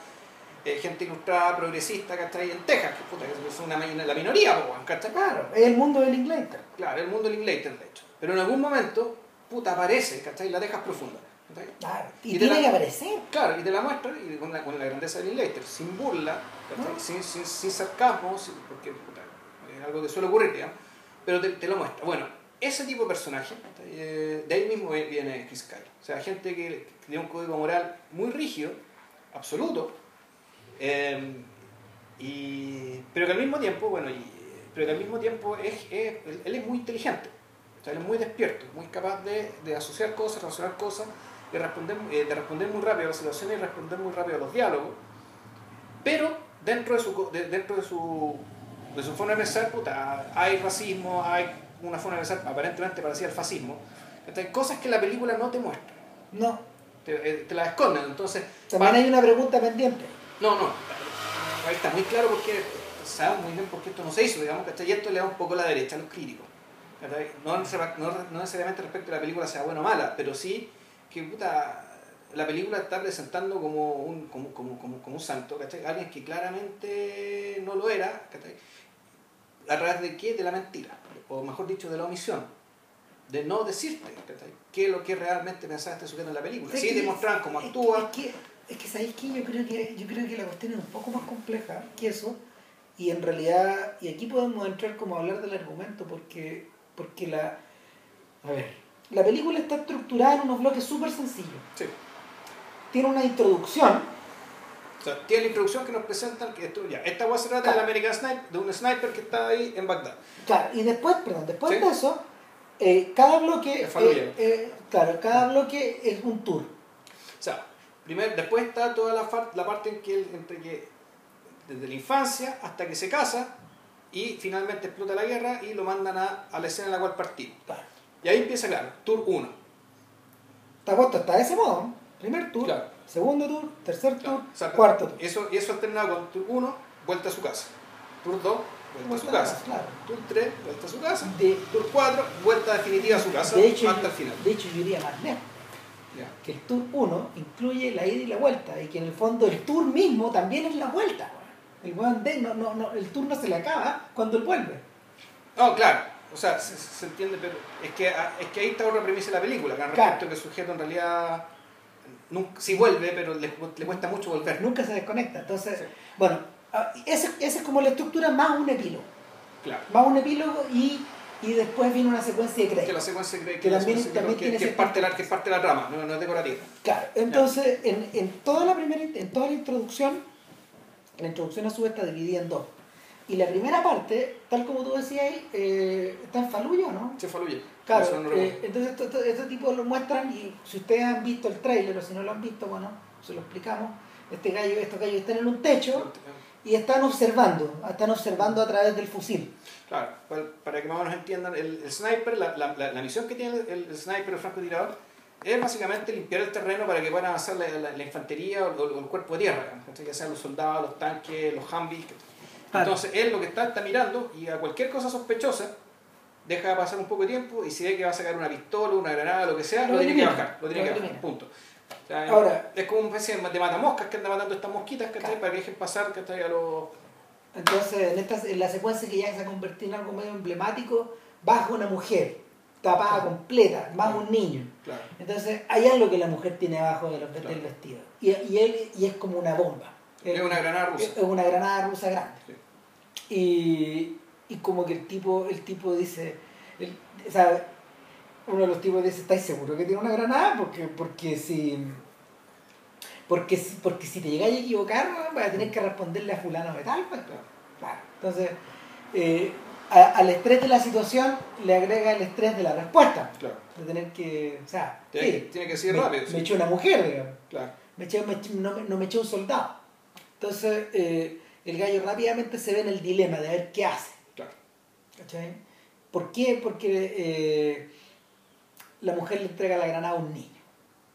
eh, gente ilustrada, progresista, ¿cachai? En Texas, que puta, que es una, la minoría, ¿cachai? Claro, es el mundo del Inglaterra. Claro, el mundo Linklater, de hecho. Pero en algún momento, puta, aparece, ¿cachai? La Texas profunda. ¿cachai? Claro, y, tiene la- que aparecer. Claro, y te la muestra y con, la, con la grandeza de Linklater, sin burla, sin, sin, sin sarcasmo, sin- porque puta, es algo que suele ocurrir, digamos, pero te, te lo muestra. Bueno, ese tipo de personaje. Eh, de ahí mismo viene Chris Kyle. O sea, gente que, que tiene un código moral muy rígido, absoluto, eh, y, pero que al mismo tiempo, bueno, y, pero que al mismo tiempo es, es- él, es muy inteligente, o sea, él es muy despierto, muy capaz de, de asociar cosas, razonar cosas, de responder, eh, de responder muy rápido a las situaciones y responder muy rápido a los diálogos, pero dentro de su, de- dentro de su, de su forma de pensar, puta, hay racismo, hay una forma de pensar aparentemente parecida al fascismo, ¿cachai? cosas que la película no te muestra, No, te, eh, te las esconden, entonces... también pa- hay una pregunta pendiente. No, no. Ahí está muy claro porque sabemos muy bien por qué esto no se hizo, digamos, ¿cachai? Y esto le da un poco la derecha a los críticos. No, no, no necesariamente respecto a la película sea buena o mala, pero sí que puta, la película está presentando como un, como, como, como, como un santo, ¿cachai? Alguien que claramente no lo era, ¿cachai? ¿A través de qué? De la mentira, o mejor dicho, de la omisión. De no decirte, ¿cachai? ¿Qué es lo que realmente pensaba este sujeto en la película? Sí, que- demostraban cómo actúa. Es que, es que ¿sabéis qué? Yo creo que, yo creo que la cuestión es un poco más compleja que eso. Y en realidad, y aquí podemos entrar como a hablar del argumento, porque, porque la. A ver, la película está estructurada en unos bloques súper sencillos. Sí. Tiene una introducción, O sea, tiene la introducción que nos presentan que esto, ya, esta va se trata del American Sniper, de un sniper que está ahí en Bagdad. claro, y después, perdón, después Sí. de eso, eh, cada bloque. Es eh, eh, claro, cada bloque es un tour. O sea, primero, después está toda la, parte en que él, entre que desde la infancia hasta que se casa y finalmente explota la guerra y lo mandan a, a la escena en la cual partimos. Claro. Y ahí empieza, claro, tour 1. Está puesto hasta ese modo. Primer tour, Claro. segundo tour, tercer tour, cuarto tour. Eso, y eso alternado con tour 1, vuelta a su casa. Tour 2, vuelta a su casa. Claro. Tour 3, vuelta a su casa. De, Tour 4, vuelta definitiva a su casa de hecho, hasta el final. de hecho, yo iría más lejos. Que el tour 1 incluye la ida y la vuelta. Y que en el fondo el tour mismo también es la vuelta. El, no, no, no, el tour no se le acaba cuando él vuelve. No, claro, o sea, se, se entiende, pero es que, ah, es que ahí está otra premisa de la película, que respecto Claro. que el sujeto en realidad nunca, sí vuelve, pero le, le cuesta mucho volver. Nunca se desconecta. Entonces, Sí. bueno, ah, esa esa es como la estructura más un epílogo. Claro. Más un epílogo y, y después viene una secuencia de Que la secuencia cree que, Que también- secuencia también que, tiene que es parte de la, que es parte de la trama, no, no es decorativa. Claro, entonces en, en toda la primera en toda la introducción, la introducción a su vez está dividida en dos. Y la primera parte, tal como tú decías eh, está en Faluya, ¿no? Se faluye. Claro, no eh, entonces esto- esto- este tipo lo muestran y si ustedes han visto el tráiler o si no lo han visto, bueno, se lo explicamos. Este gallo, estos gallos están en un techo y están observando, están observando a través del fusil. Claro, para, que más o menos entiendan, el, el sniper, la, la, la, la misión que tiene el, el sniper, el francotirador, es básicamente limpiar el terreno para que puedan avanzar la, la- la infantería o, o el cuerpo de tierra, ya sean los soldados, los tanques, los Humvees. Claro. Entonces él lo que está está mirando y a cualquier cosa sospechosa deja pasar un poco de tiempo y si ve que va a sacar una pistola, una granada, lo que sea, Lo lo, tiene que bajar, lo tiene lo que bajar, punto. O sea, Ahora- es como una especie de matamoscas que anda matando estas mosquitas ¿cachai? Claro. para que dejen pasar ¿cachai? a los... Entonces, en, esta, en la secuencia que ya se ha convertido en algo medio emblemático, baja una mujer, tapada completa, más un niño. Claro. Entonces, hay algo que la mujer tiene abajo de los, del Claro. vestido. Y, y, él, y es como una bomba. Es una granada rusa. Es una granada rusa grande. Sí. Y, y como que el tipo, el tipo dice, el- o sea, uno de los tipos dice, ¿estáis seguros que tiene una granada? Porque, porque si... Porque, si- porque si te llegáis a equivocar, weón, vas a tener que responderle a fulano de tal, pues. Claro. Entonces, eh, a- al estrés de la situación le agrega el estrés de la respuesta. Claro. De tener que. O sea, Tiene, sí, que- tiene que ser rápido. me sí. echó una mujer, digamos. Claro. Me eché- me eché- no, me- no me echó un soldado. Entonces, eh, el gallo rápidamente se ve en el dilema de ver qué hace. Claro. ¿Cachai? ¿Por qué? Porque eh, la mujer le entrega la granada a un niño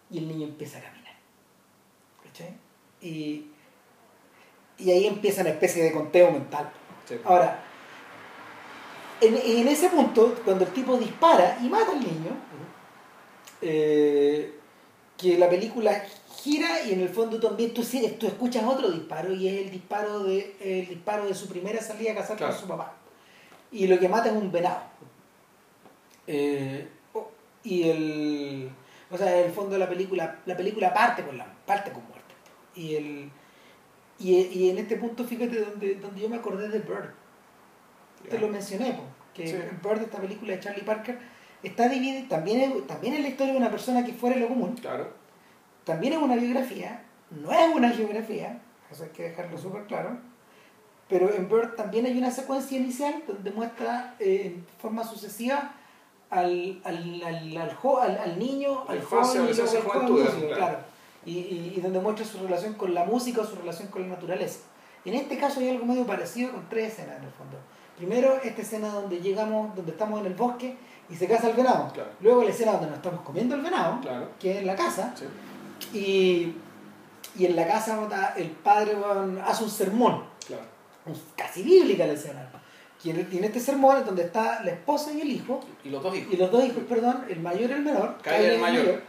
y el niño empieza a caminar. ¿Cachai? Y, y ahí empieza una especie de conteo mental. Sí. Ahora, en, en ese punto, cuando el tipo dispara y mata al niño, eh, que la película gira y en el fondo también tú, sigues- tú escuchas otro disparo y es el disparo de, el disparo de su primera salida a Claro. con su papá. Y lo que mata es un venado. Eh, y el. O sea, en el fondo de la película, la película parte con la parte con muerte. Y el. Y, y en este punto, fíjate donde, donde yo me acordé de Bird. Te lo mencioné, po, que Sí. Bird, esta película de Charlie Parker, está dividida, también es, también es la historia de una persona que fuera de lo común, Claro. también es una biografía, no es una geografía, eso hay que dejarlo súper claro, pero en Bird también hay una secuencia inicial donde muestra eh, en forma sucesiva al, al, al, al, jo- al- al niño, al joven al joven juventud, claro. claro. Y, y, y donde muestra su relación con la música o su relación con la naturaleza. En este caso hay algo medio parecido con tres escenas en el fondo. Primero, esta escena donde llegamos, donde estamos en el bosque y se caza el venado. Claro. Luego la escena donde nos estamos comiendo el venado, Claro. que es en la casa. Sí. Y, y en la casa el padre hace un sermón, casi bíblica la escena. En este sermón donde está la esposa y el hijo, Y los dos hijos. y los dos hijos, perdón, el mayor y el menor. Kyle el mayor.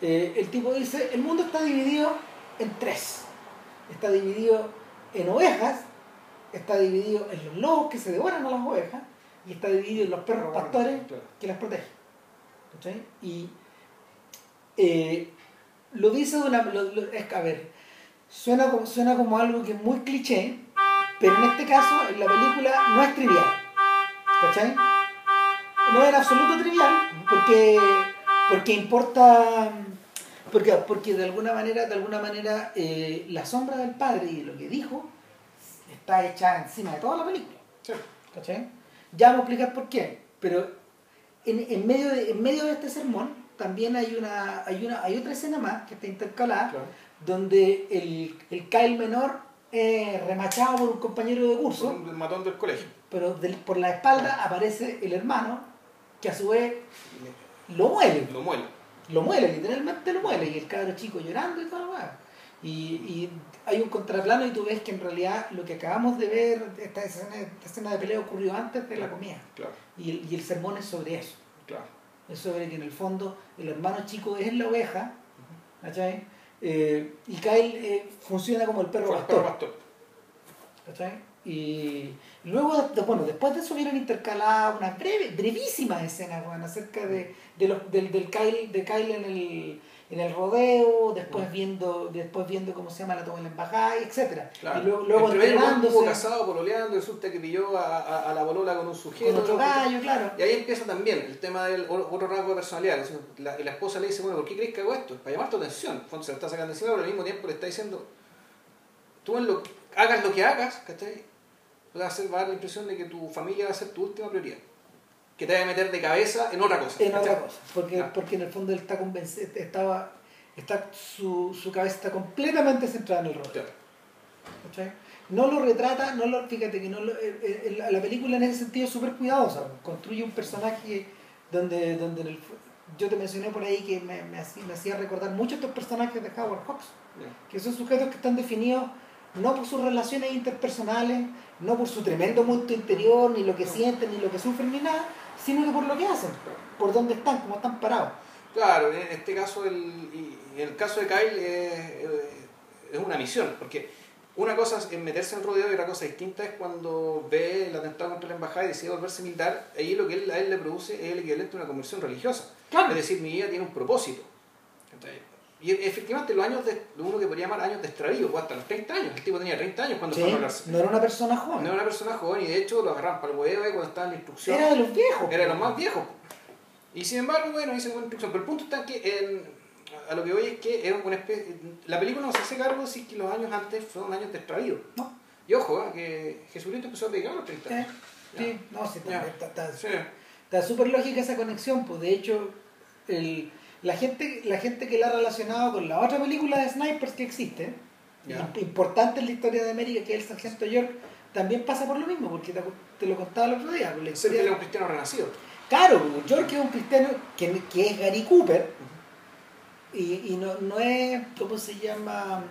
Eh, el tipo dice, el mundo está dividido en tres. Está dividido en ovejas, está dividido en los lobos que se devoran a las ovejas, y está dividido en los perros pastores que las protegen. ¿Cachai? Y eh, lo dice de una... lo- lo- es, a ver, suena como, suena como algo que es muy cliché, pero en este caso en la película no es trivial. ¿Cachai? No es en absoluto trivial, porque, porque importa... Porque, porque de alguna manera, de alguna manera, eh, la sombra del padre y lo que dijo está hecha encima de toda la película. Sí. ¿Cachai? Ya vamos a explicar por qué. Pero en, en medio, de, en medio de este sermón también hay una, hay una hay otra escena más que está intercalada Claro. donde el, el Kyle menor remachado por un compañero de curso, Son el matón del colegio. pero por la espalda aparece el hermano que a su vez lo muele. Lo muele. Lo muele, literalmente lo muele. Y el cabro chico llorando y todo lo. Y, y hay un contraplano y tú ves que en realidad lo que acabamos de ver, esta escena, esta escena de pelea ocurrió antes de la comida. Claro. Y y el sermón es sobre eso. Claro. Es sobre que en el fondo el hermano chico es la oveja, ¿cachai? Eh, y Kyle eh, funciona como el perro el pastor. perro pastor. ¿cachai? Y luego, bueno, después de eso vieron intercaladas unas breve, brevísimas escenas bueno, acerca de, de los, del, del Kyle, de Kyle en el, en el rodeo, después viendo, después viendo cómo se llama la toma en la embajada, etcétera Claro. Y luego, luego el entrenándose casado, pololeando, resulta que pilló a, a, a la bolola con un sujeto. con otro gallo, claro. Y ahí empieza también el tema del otro rasgo de personalidad. La, y la esposa le dice, bueno, ¿por qué crees que hago esto? Para llamar tu atención. Fondo se lo está sacando encima, pero al mismo tiempo le está diciendo, tú en lo, hagas lo que hagas, ¿cachai? Va a, hacer, va a dar la impresión de que tu familia va a ser tu última prioridad. Que te va a meter de cabeza en otra cosa. En ¿cachai? otra cosa, porque, porque en el fondo él está convencido, estaba, está, su, su cabeza está completamente centrada en el rodeo. Claro. ¿cachai? No lo retrata, no lo, fíjate que no lo, eh, eh, la la película en ese sentido es súper cuidadosa, construye un personaje donde, donde en el yo te mencioné por ahí que me, me hacía, me hacía recordar mucho estos personajes de Howard Hawks, Ya. que son sujetos que están definidos no por sus relaciones interpersonales, no por su tremendo mundo interior, ni lo que sienten, ni lo que sufren, ni nada, sino que por lo que hacen, por dónde están, cómo están parados. Claro, en este caso, el, el caso de Kyle eh, eh, es una misión, porque una cosa es meterse en el rodeo y otra cosa distinta es cuando ve el atentado contra la embajada y decide volverse militar, ahí lo que él- a él le produce es el equivalente a una conversión religiosa. Claro. Es decir, mi vida tiene un propósito. Y efectivamente los años de, de uno que podría llamar años de extravío, pues hasta los 30 años, el tipo tenía 30 años cuando Sí, fue a la cárcel. no era una persona joven, No era una persona joven y de hecho lo agarraron para el huevo cuando estaba en la instrucción. era de los viejos. Era de los más viejos. Y sin embargo, bueno, hice buena instrucción. Pero el punto está que en- a lo que voy es que era una especie, la película no se hace cargo si que los años antes fueron años de extravío. No. Y ojo, ¿eh? que Jesucristo empezó a predicar a los 30 Sí, años. sí, no, sí, está- está- Sí. Está súper lógica esa conexión, pues de hecho el, la, gente, la gente que la ha relacionado con la otra película de snipers que existe, importante en la historia de América, que es el Sargento York, también pasa por lo mismo, porque te, te lo contaba el otro día. la historia- un cristiano renacido. Claro, pues, York es un cristiano que, que es Gary Cooper y, y no, no es, ¿cómo se llama?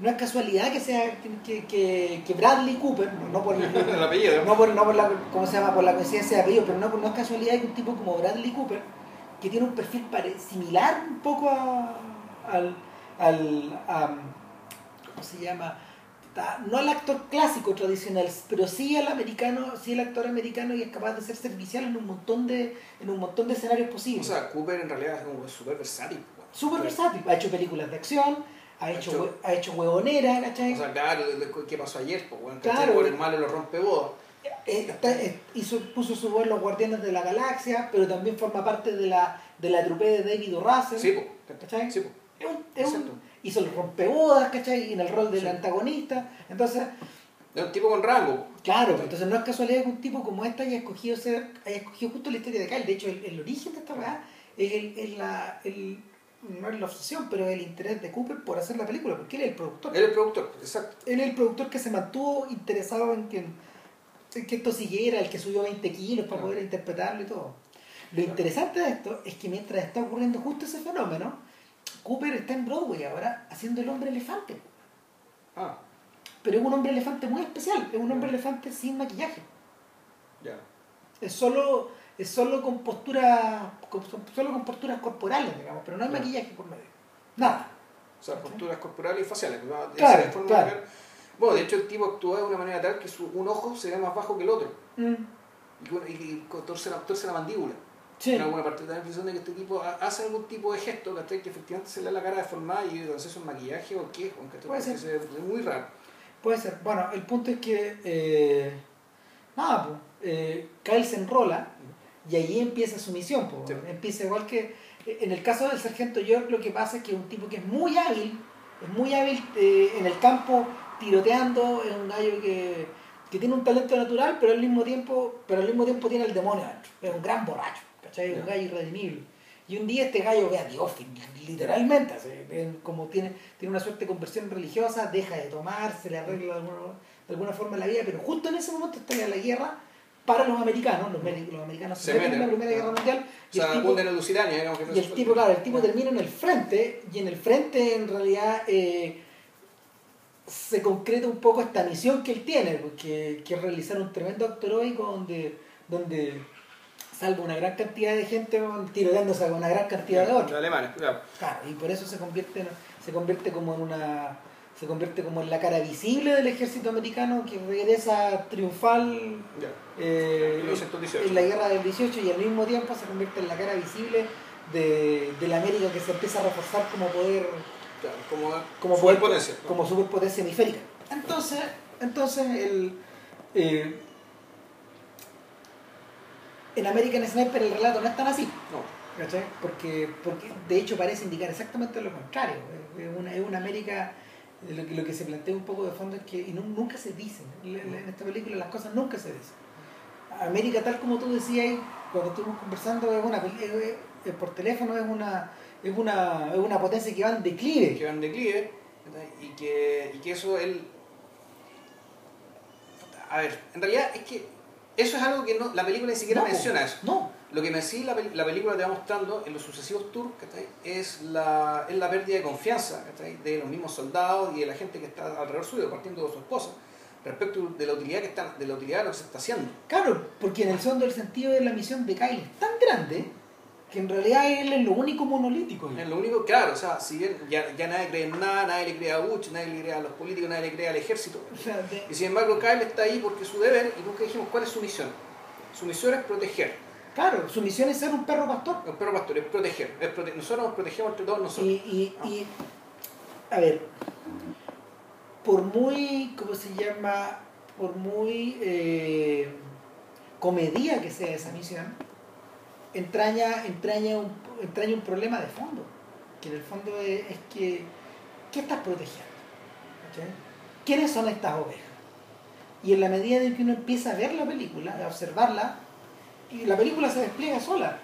No es casualidad que sea que, que, que Bradley Cooper, no por el apellido. no por, no por la, ¿cómo se llama? Por la coincidencia de apellido, pero no, no es casualidad que un tipo como Bradley Cooper, que tiene un perfil similar un poco a, al, al a- ¿cómo se llama? Ta- No al actor clásico tradicional, pero sí al americano, sí al actor americano y es capaz de ser servicial en un montón de, en un montón de escenarios O posibles. sea, Cooper en realidad es un súper versátil. weón. Súper versátil, ha hecho películas de acción, ha hecho, ha hecho huevonera, ¿cachai? O sea, claro, ¿qué pasó ayer? Pues. Claro. El malo lo rompe bodas. Está- eh, hizo, puso su voz en los Guardianes de la Galaxia, pero también forma parte de la, de la trupe de David. Russell. Sí. ¿Cachai? Sí. Es un- es un- hizo el rompebodas, ¿cachai? En el rol del Sí. antagonista. Entonces, Es un tipo con rango. claro, entonces no es casualidad que un tipo como este haya escogido ser, haya escogido justo la historia de Kyle. De hecho, el, el origen de esta weá es, el, es la, el, no es la obsesión, pero el interés de Cooper por hacer la película, porque él es el productor. Él es el productor, exacto. Él es el productor que se mantuvo interesado en que, en que esto siguiera, el que subió 20 kilos para poder interpretarlo y todo. Lo interesante de esto es que mientras está ocurriendo justo ese fenómeno, Cooper está en Broadway ahora haciendo el hombre elefante. Ah, Pero es un hombre elefante muy especial, es un hombre elefante sin maquillaje. ya. Es solo, es solo con posturas, solo con posturas corporales, digamos, pero no hay maquillaje por medio. Nada. O sea, posturas corporales y faciales. Claro, claro. Bueno, de hecho el tipo actúa de una manera tal que su, un ojo se ve más bajo que el otro. Mm, Y, que- y, y torce, la, torce la mandíbula. sí. En alguna parte da la impresión de que este tipo ha- hace algún tipo de gesto, ¿cachai? Que efectivamente se le da la cara deformada y no sé si es un maquillaje o qué. Puede ser. se ve muy raro. Puede ser. Bueno, el punto es que. eh, nada, pues. eh, Kyle se enrola y ahí empieza su misión. Pues, Sí. Empieza igual que. En el caso del sargento York, lo que pasa es que es un tipo que es muy hábil, es muy hábil eh, en el campo tiroteando, es un gallo que, que tiene un talento natural, pero al mismo tiempo, pero al mismo tiempo tiene el demonio adentro. Es un gran borracho, ¿cachai? Es un gallo irredimible. Y un día este gallo ve a Dios, literalmente, así, como tiene, tiene una suerte de conversión religiosa, deja de tomar, se le arregla de alguna, de alguna forma la vida, pero justo en ese momento está la guerra para los americanos, los, los americanos se, Se meten en la. Primera Guerra Mundial, O y el sea, tipo, abunden en Lusitania, digamos que y el tipo, claro, el tipo termina en el frente, y en el frente en realidad eh, se concreta un poco esta misión que él tiene, porque que es realizar un tremendo acto heroico donde, donde salva una gran cantidad de gente tiroteándose con una gran cantidad de otros. alemanes, claro. Claro, y por eso se convierte, en- se convierte como en una se convierte como en la cara visible del ejército americano que regresa triunfal eh, 1918. en la guerra del 18 y al mismo tiempo se convierte en la cara visible de, de la América que se empieza a reforzar como poder Claro, como, como superpotencia, ¿no? como superpotencia hemisférica entonces entonces el eh, en American Sniper el relato no es tan así No. ¿cachai? Porque, porque de hecho parece indicar exactamente lo contrario. Es una, es una América, lo que, lo que se plantea un poco de fondo es que y nu- nunca se dicen. En en esta película las cosas nunca se dicen. América, tal como tú decías cuando estuvimos conversando, es una, es- por teléfono es una, es, una, es una potencia que va en declive. que va en declive y que, y que eso él a ver en realidad es que eso es algo que no, la película ni siquiera No, menciona eso. No, lo que me sí la, la película te va mostrando en los sucesivos tours es la, es la pérdida de confianza de los mismos soldados y de la gente que está alrededor suyo partiendo de su esposa respecto de la utilidad que está, de la utilidad de lo que se está haciendo. Claro, porque en el fondo el sentido de la misión de Kyle es tan grande que en realidad él es lo único monolítico. Es lo único, claro, o sea, si bien ya, ya nadie cree en nada, nadie le cree a Bush, nadie le cree a los políticos, nadie le cree al ejército. Y sin embargo, Kyle está ahí porque su deber y nunca dijimos cuál es su misión. Su misión es proteger. claro, su misión es ser un perro pastor. El perro pastor es proteger. Es prote- nosotros nos protegemos entre todos nosotros. Y, y, y, a ver, por muy, ¿cómo se llama? Por muy eh, comedia que sea esa misión, entraña, entraña, un, entraña un problema de fondo, que en el fondo es, es que, ¿qué estás protegiendo? ¿Cachai? ¿Quiénes son estas ovejas? Y en la medida en que uno empieza a ver la película, a observarla, y la película se despliega sola.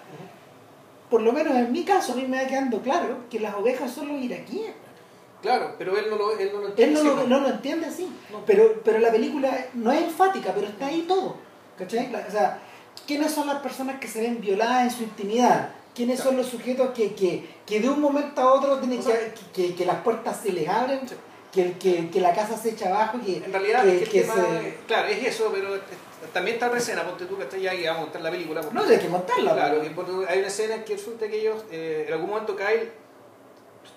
Por lo menos en mi caso, a mí me va quedando claro que las ovejas son los iraquíes. Claro, pero él no lo, él no lo Él entiende. no lo, así, no lo entiende así. No. Pero, pero la película no es enfática, pero está ahí todo. ¿Cachai? O sea, ¿quiénes son las personas que se ven violadas en su intimidad? ¿Quiénes son los sujetos que, que, que de un momento a otro tienen O sea- que, que, que las puertas se les abren? Sí. Que, que, que la casa se echa abajo? Que, En realidad, es que que el tema, se- claro, es eso, pero también está la escena, ponte tú que estás ya y vamos a montar la película. porque- No, hay que montarla. Claro, tú, hay una escena en que resulta que ellos, eh, en algún momento Kyle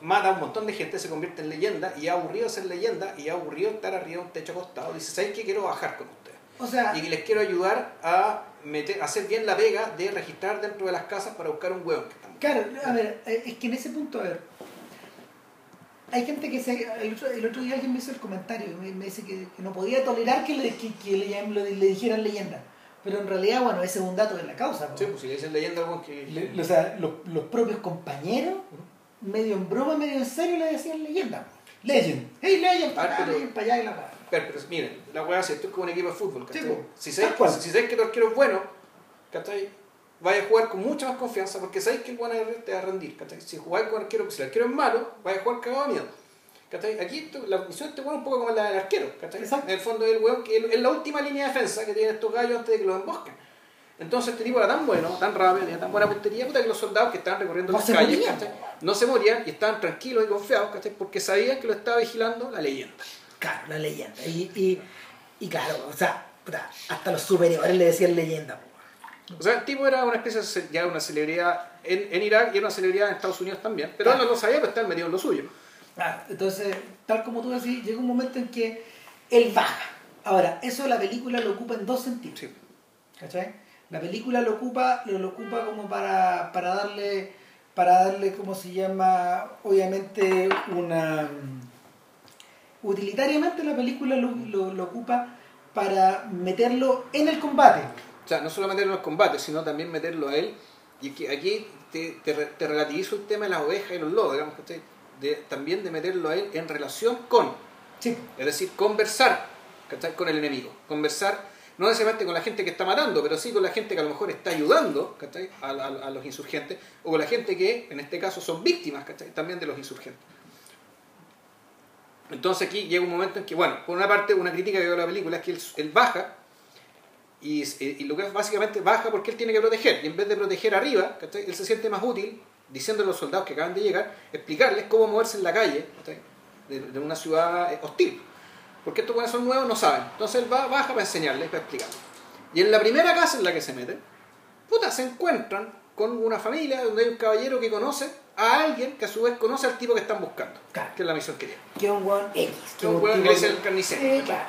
mata a un montón de gente, se convierte en leyenda, y ha aburrido ser leyenda, y ha aburrido estar arriba de un techo acostado. Dice, ¿sabes qué? Quiero bajar con ustedes. O sea, Y les quiero ayudar a meter, hacer bien la pega de registrar dentro de las casas para buscar un hueón que Claro, a ver, eh, es que en ese punto, a ver, hay gente que se... El otro, el otro día alguien me hizo el comentario, me, me dice que, que no podía tolerar que le, que, que le, dijeran leyenda. Pero en realidad, bueno, ese es un dato de la causa. ¿no? Sí, pues si le dicen leyenda a algún que... Le- o sea, los, los propios compañeros, medio en broma, medio en serio, le decían leyenda. Legend. Hey, legend, para acá, pero- legend, para allá y la. Pero, pero miren, la weá esto es como un equipo de fútbol, ¿cachai? Sí, si, sabes, si que tu arquero es bueno, ¿cachai? Vaya a jugar con mucha más confianza porque sabes que el bueno te va a rendir, ¿cachai? Si jugáis con arquero, si el arquero es malo, vaya a jugar cagado de miedo. ¿Cachai? Aquí la misión de este weón es un poco como la del arquero, ¿cachai? Exacto. En el fondo es el weón que es la última línea de defensa que tienen estos gallos antes de que los embosquen. Entonces este tipo era tan bueno, tan rápido, tenía tan buena puntería, puta que los soldados que estaban recorriendo No las calles. No se morían y estaban tranquilos y confiados, ¿cachai? Porque sabían que lo estaba vigilando la leyenda. Claro, la leyenda. Y, y, y claro, o sea, hasta los superiores le decían leyenda. O sea, el tipo era una especie de ya una celebridad en, en Irak y era una celebridad en Estados Unidos también. Pero él no lo sabía, pero estaba metido en lo suyo. Claro, entonces, tal como tú decís, llega un momento en que él baja. Ahora, eso la película lo ocupa en dos sentidos. Sí. ¿Cachai? La película lo ocupa, lo, lo ocupa como para, para darle, para darle, ¿cómo se llama? Obviamente una... Utilitariamente la película lo, lo, lo ocupa para meterlo en el combate. O sea, no solo meterlo en los combates, sino también meterlo a él. Y que aquí te, te, te relativizo el tema de las ovejas y los lobos, digamos, ¿cachai? De, también de meterlo a él en relación con, Sí, es decir, conversar ¿cachai? con el enemigo. Conversar no necesariamente con la gente que está matando, pero sí con la gente que a lo mejor está ayudando a- a los insurgentes, o con la gente que en este caso son víctimas ¿cachai? también de los insurgentes. Entonces aquí llega un momento en que, bueno, por una parte, una crítica que veo la película es que él, él baja, y, y lo que básicamente baja porque él tiene que proteger, y en vez de proteger arriba, ¿cachai? él se siente más útil diciendo a los soldados que acaban de llegar, explicarles cómo moverse en la calle de, de una ciudad eh, hostil. Porque estos buenos son nuevos, no saben. Entonces él va, baja para enseñarles, para explicarles. Y en la primera casa en la que se meten, puta, se encuentran con una familia donde hay un caballero que conoce a alguien que a su vez conoce al tipo que están buscando, Claro. que es la misión que es un weón X. Que un es weón tipo que es el carnicero. Sí, claro.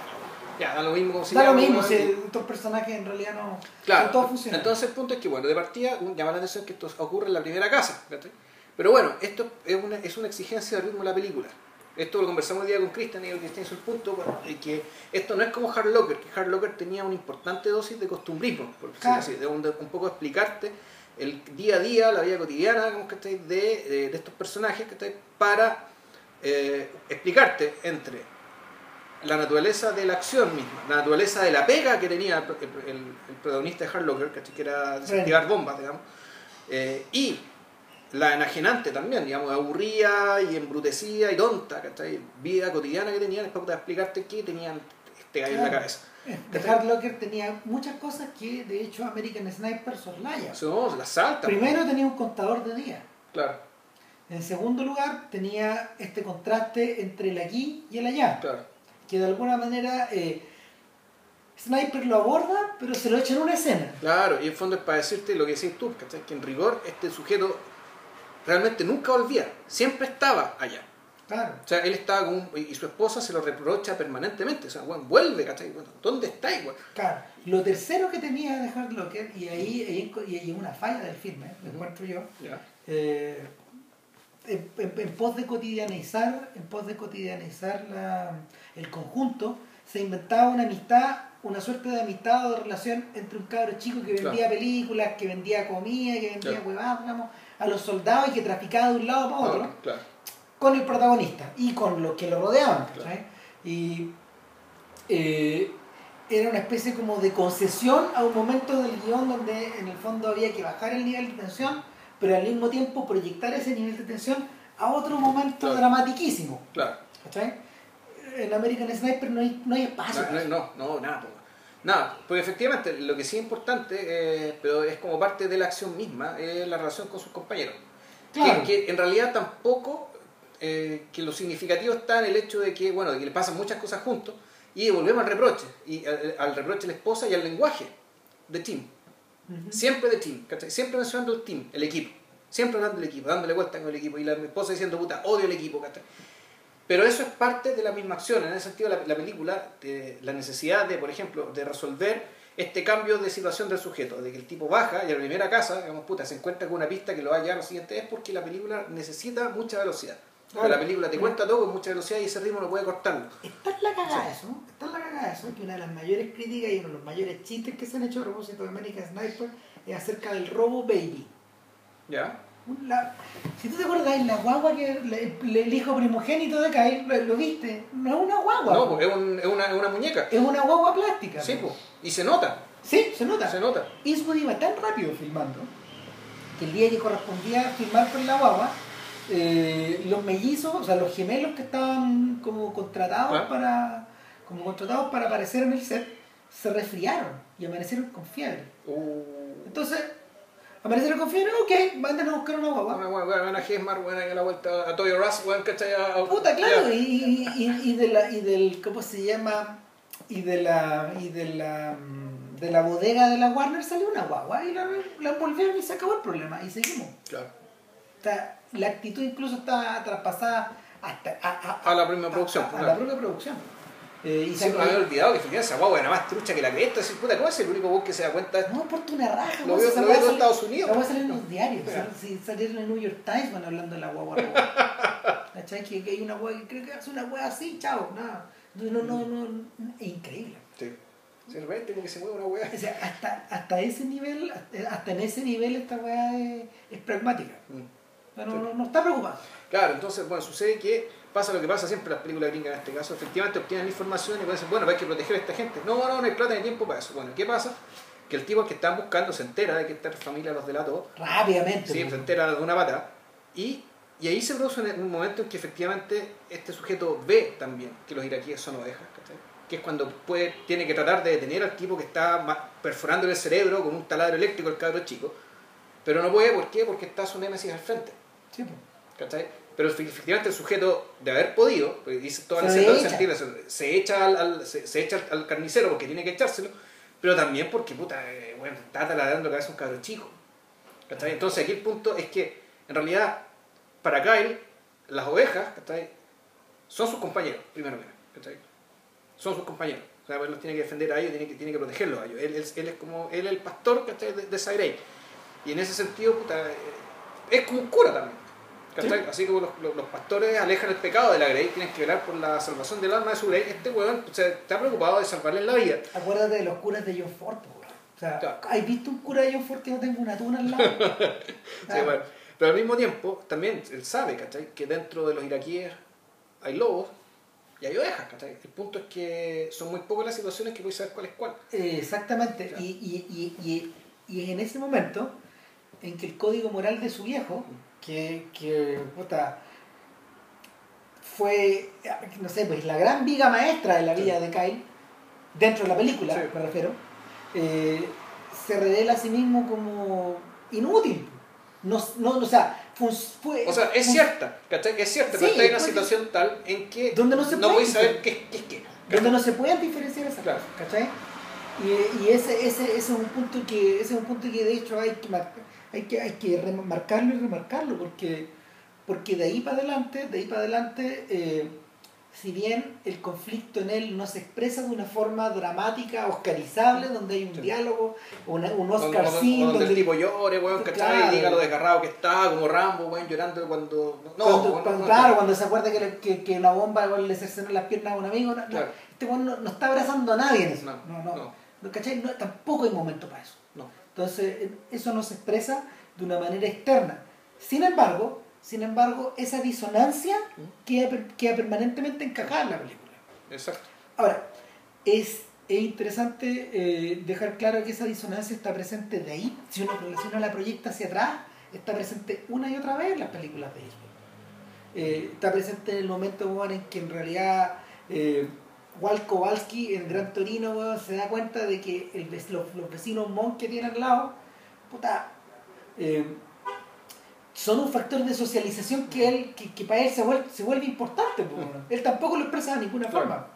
Ya, da lo mismo como se Da lo mismo, weón, si estos personajes en realidad no. Claro. son todos funcionan. Entonces el punto es que, bueno, de partida un- llama la atención que esto ocurre en la primera casa. ¿cachai? Pero bueno, esto es una, es una exigencia del ritmo de la película. Esto lo conversamos el día con Cristian y Cristian hizo el punto bueno, de que esto no es como Hard Locker, que Hard Locker tenía una importante dosis de costumbrismo, por Claro. así, de un, de un poco explicarte el día a día, la vida cotidiana digamos, ¿cachai? de, de, de estos personajes ¿cachai? para eh, explicarte entre la naturaleza de la acción misma, la naturaleza de la pega que tenía el, el- el protagonista de Hard Locker, que era desactivar bombas, digamos, eh, y la enajenante también, digamos, aburrida y embrutecida y tonta, ¿cachai? Vida cotidiana que tenían, es para explicarte qué tenían este gallo en la cabeza. Eh, The Hard Locker tenía muchas cosas que de hecho American Sniper soslaya. No, la salta. Primero tenía un contador de días. Claro, En segundo lugar tenía este contraste entre el aquí y el allá. claro. Que de alguna manera eh, Sniper lo aborda, pero se lo echa en una escena. Claro, y en fondo es para decirte lo que decís tú, ¿cachai? Que en rigor este sujeto realmente nunca volvía, siempre estaba allá. Claro. O sea, él estaba con un- y su esposa se lo reprocha permanentemente. O sea, bueno, vuelve, ¿cachai? Bueno, ¿Dónde está igual? Claro. Lo tercero que tenía de Hard Locker, y ahí, y una falla del filme, lo encuentro yo, eh, en, en- en pos de cotidianizar, en pos de cotidianizar la- el conjunto, se inventaba una amistad, una suerte de amistad o de relación entre un cabro chico que vendía películas, que vendía comida, que vendía huevadas, digamos, a los soldados y que traficaba de un lado para otro, con el protagonista y con los que lo rodeaban. Y eh, era una especie como de concesión a un momento del guion donde en el fondo había que bajar el nivel de tensión, pero al mismo tiempo proyectar ese nivel de tensión a otro momento dramatiquísimo. Claro. En American Sniper no hay, no hay espacio. No, no, nada. Nada, porque efectivamente lo que sí es importante, eh, pero es como parte de la acción misma, es la relación con sus compañeros. Claro. Que, en realidad tampoco, eh, que lo significativo está en el hecho de que, bueno, de que le pasan muchas cosas juntos, y volvemos al reproche, y al, reproche de la esposa y al lenguaje de team. Siempre de team, Siempre mencionando el team, el equipo. Siempre hablando del equipo, dándole vuelta con el equipo. Y la esposa diciendo, puta, odio el equipo, Pero eso es parte de la misma acción. En ese sentido, la, película, la necesidad de, por ejemplo, de resolver este cambio de situación del sujeto, de que el tipo baja y a la primera casa, digamos, puta, se encuentra con una pista que lo va a llevar a lo siguiente, es porque la película necesita mucha velocidad la película te cuenta todo con mucha velocidad y ese ritmo no puede cortarlo. Está en la cagada eso, está en la cagada eso, que una de las mayores críticas y uno de los mayores chistes que se han hecho a propósito de American Sniper es acerca del robo baby. ¿Ya? si tú te acuerdas, la guagua que el hijo primogénito de Kyle, lo, viste, no es una guagua. No, pues es, un, es, una, es, una, muñeca. Es una guagua plástica. Sí, pues. Y se nota. Sí, se nota. Se nota. Eastwood iba tan rápido filmando que el día que correspondía filmar con la guagua, eh, los mellizos, o sea, los gemelos que estaban como contratados para como contratados para aparecer en el set, se resfriaron y amanecieron con fiebre. Uh. Entonces, amanecieron con fiebre, ok, manden a buscar una guagua. Una guagua, buena Gesmar, buena a la vuelta a Toyo Russ, buena ¿cachai? Puta, claro, y, y, y, de la, y del, ¿cómo se llama? Y de la, y de la, de la bodega de la Warner salió una guagua y la, la envolvieron y se acabó el problema y seguimos. Claro. Está, la actitud incluso está traspasada hasta a, a, la propia producción. A, la propia producción. Eh, y se me había olvidado que efectivamente esa guagua era más trucha que la cresta. Decir, puta, ¿cómo es el único vos que se da cuenta? No, por tu una raja. Lo veo, en Estados Unidos. La voy a salir en los diarios. si salir en el New York Times van hablando de la guagua. ¿Cachai? Que, que hay una guagua que creo que hace una guagua así, chao, nada. No, no, no, no, es increíble. Sí. De repente como que se mueve una weá. O sea, hasta, hasta ese nivel, hasta en ese nivel esta weá es, es pragmática. Mm. Pero no, está preocupado. Claro, entonces, bueno, sucede que pasa lo que pasa siempre en las películas gringas en este caso. Efectivamente obtienen información y dicen, bueno, hay que proteger a esta gente. No, no, no hay plata ni tiempo para eso. Bueno, ¿qué pasa? Que el tipo que están buscando se entera de que esta familia los delató. Rápidamente. Sí, se entera de una pata. Y, y ahí se produce un momento en que efectivamente este sujeto ve también que los iraquíes son ovejas. Que es cuando puede, tiene que tratar de detener al tipo que está perforando el cerebro con un taladro eléctrico al cabro chico. Pero no puede, ¿por qué? Porque está su némesis al frente. Pero efectivamente el sujeto, de haber podido, porque dice toda la se, echa. se echa al, se, echa al carnicero porque tiene que echárselo, pero también porque, puta, eh, bueno, está taladrando cabeza un cabrón chico. Entonces aquí el punto es que, en realidad, para Kyle, las ovejas, Son sus compañeros, primero que Son sus compañeros. O sea, él los tiene que defender a ellos, tiene que, tiene que protegerlos a ellos. Él, él, es como, él es el pastor de, de Y en ese sentido, puta, eh, es como un cura también. Así como los, los, pastores alejan el pecado de la Grey, tienen que velar por la salvación del alma de su Grey, este weón se está preocupado de salvarle la vida. Acuérdate de los curas de John Ford, O sea, ¿has visto un cura de John Ford que no tenga una tuna al lado? sí, bueno. Pero al mismo tiempo, también él sabe, ¿cachai? Que dentro de los iraquíes hay lobos y hay ovejas, ¿cachai? El punto es que son muy pocas las situaciones que puedes saber cuál es cuál. exactamente. Y, y, y, y, y en ese momento en que el código moral de su viejo, que, que puta, fue, no sé, pues la gran viga maestra de la vida de Kyle, dentro de la película, me refiero, eh, se revela a sí mismo como inútil. No, no, o sea, fue, o sea, es cierta, ¿cachai? Es cierta, pero está en una situación tal en que donde no, se no voy a saber qué, es qué. Donde no se pueden diferenciar esas cosas, ¿cachai? Y, y ese, ese, ese, es un punto que, ese es un punto que de hecho hay que marcar hay que, hay que remarcarlo y remarcarlo, porque, porque de ahí para adelante, de ahí para adelante, eh, si bien el conflicto en él no se expresa de una forma dramática, oscarizable, donde hay un Sí. diálogo, una- un Oscar donde- scene, donde donde el tipo llore, weón, ¿cachai? Claro. Y diga lo desgarrado que está, como Rambo, weón, llorando cuando... No, cuando, weón, cuando- no, claro, no. cuando se acuerda que, le- que, que la bomba igual le cercenó las piernas a un amigo, Claro. este weón no, está abrazando a nadie en eso. No, No, no, no. ¿No, ¿cachai? Tampoco hay momento para eso. Entonces, eh, eso no se expresa de una manera externa. Sin embargo, sin embargo, esa disonancia queda, per- queda permanentemente encajada en la película. Exacto. Ahora, es, es interesante eh, dejar claro que esa disonancia está presente de ahí. Si uno, si uno la proyecta hacia atrás, está presente una y otra vez en las películas de Eastwood. Eh, está presente en el momento en que en realidad eh, Walt Kowalski en Gran Torino weón, se da cuenta de que el los, los vecinos Monk que tiene al lado, puta, eh, son un factor de socialización que, él, que, que para él se vuelve, se vuelve importante. weón. Él tampoco lo expresa de ninguna Claro. forma.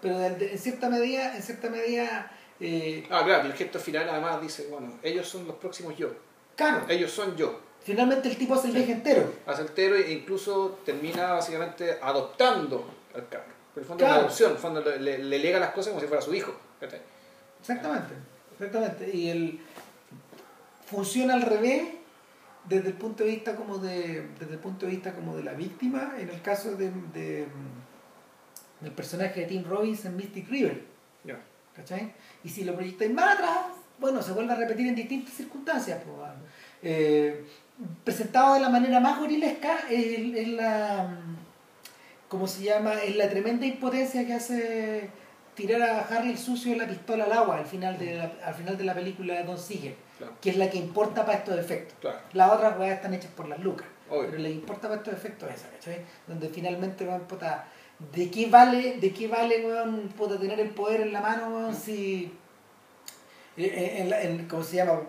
Pero de- de- en cierta medida, en cierta medida eh, Ah, claro, el gesto final además dice, bueno, ellos son los próximos yo. claro, Ellos son yo. finalmente el tipo hace el viaje entero. Hace entero e incluso termina básicamente adoptando al cabro. Pero el fondo es una adopción, el fondo le, le- le lega las cosas como si fuera su hijo. Exactamente, exactamente. Y el funciona al revés desde el punto de vista como de desde el punto de vista como de la víctima en el caso de, de- del personaje de Tim Robbins en Mystic River, Ya. ¿cachai? Y si lo proyectáis más atrás, bueno, se vuelve a repetir en distintas circunstancias. pues. Eh, presentado de la manera más gorilesca es, la ¿cómo se llama? es la tremenda impotencia que hace tirar a Harry el sucio la pistola al agua al final de la, al final de la película de Don Siegel Claro, que es la que importa para estos efectos claro. las otras weas están hechas por las lucas Obvio. pero le importa para estos efectos esa, ¿cachai? donde finalmente van puta ¿de qué vale, de qué vale weón, puta, tener el poder en la mano weón, si eh, en, la- en- ¿cómo se llama?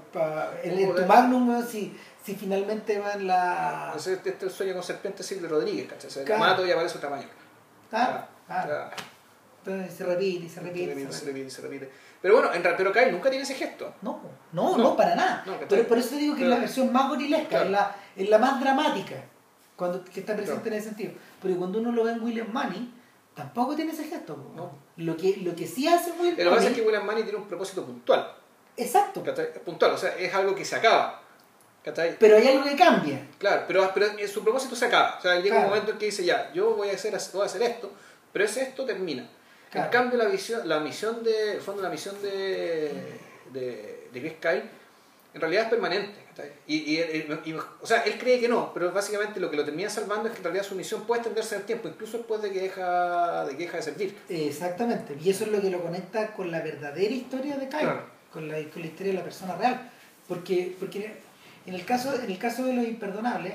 En, en tu magnum si, si finalmente van la Entonces, este es el sueño con serpiente Silvio Rodríguez, ¿cachai? Se Claro. mato y aparece otra mañana. Ah, ah. Claro. Entonces se repite se Se repite, repite, se repite. repite, se repite. Pero bueno, en, ra- pero Kyle nunca tiene ese gesto. No, no, no, No. para nada. No. Pero por eso digo que es la Claro. versión más gorilesca, Claro. es, la, es la más dramática, cuando, que está presente Claro. en ese sentido. Pero cuando uno lo ve en William Money, tampoco tiene ese gesto. No. Lo, que, lo que sí hace William Pero lo que pasa es que William Manny tiene un propósito puntual. exacto, puntual, o sea, es algo que se acaba. pero hay algo que cambia. Claro, pero, pero su propósito se acaba. O sea, llega Claro. un momento en que dice, ya, yo voy a hacer, voy a hacer esto, pero ese esto termina. Claro. En cambio, la, visión, la misión de, en el fondo, la misión de, de, de Chris Kyle, en realidad es permanente. Y, y, y- y- o sea, él cree que no, pero básicamente lo que lo termina salvando es que en realidad su misión puede extenderse en el tiempo, incluso después de que deja de, que deja de servir. Exactamente, y eso es lo que lo conecta con la verdadera historia de Kyle, Claro. con, la, con la historia de la persona real. Porque, porque en, el caso, en el caso de los imperdonables,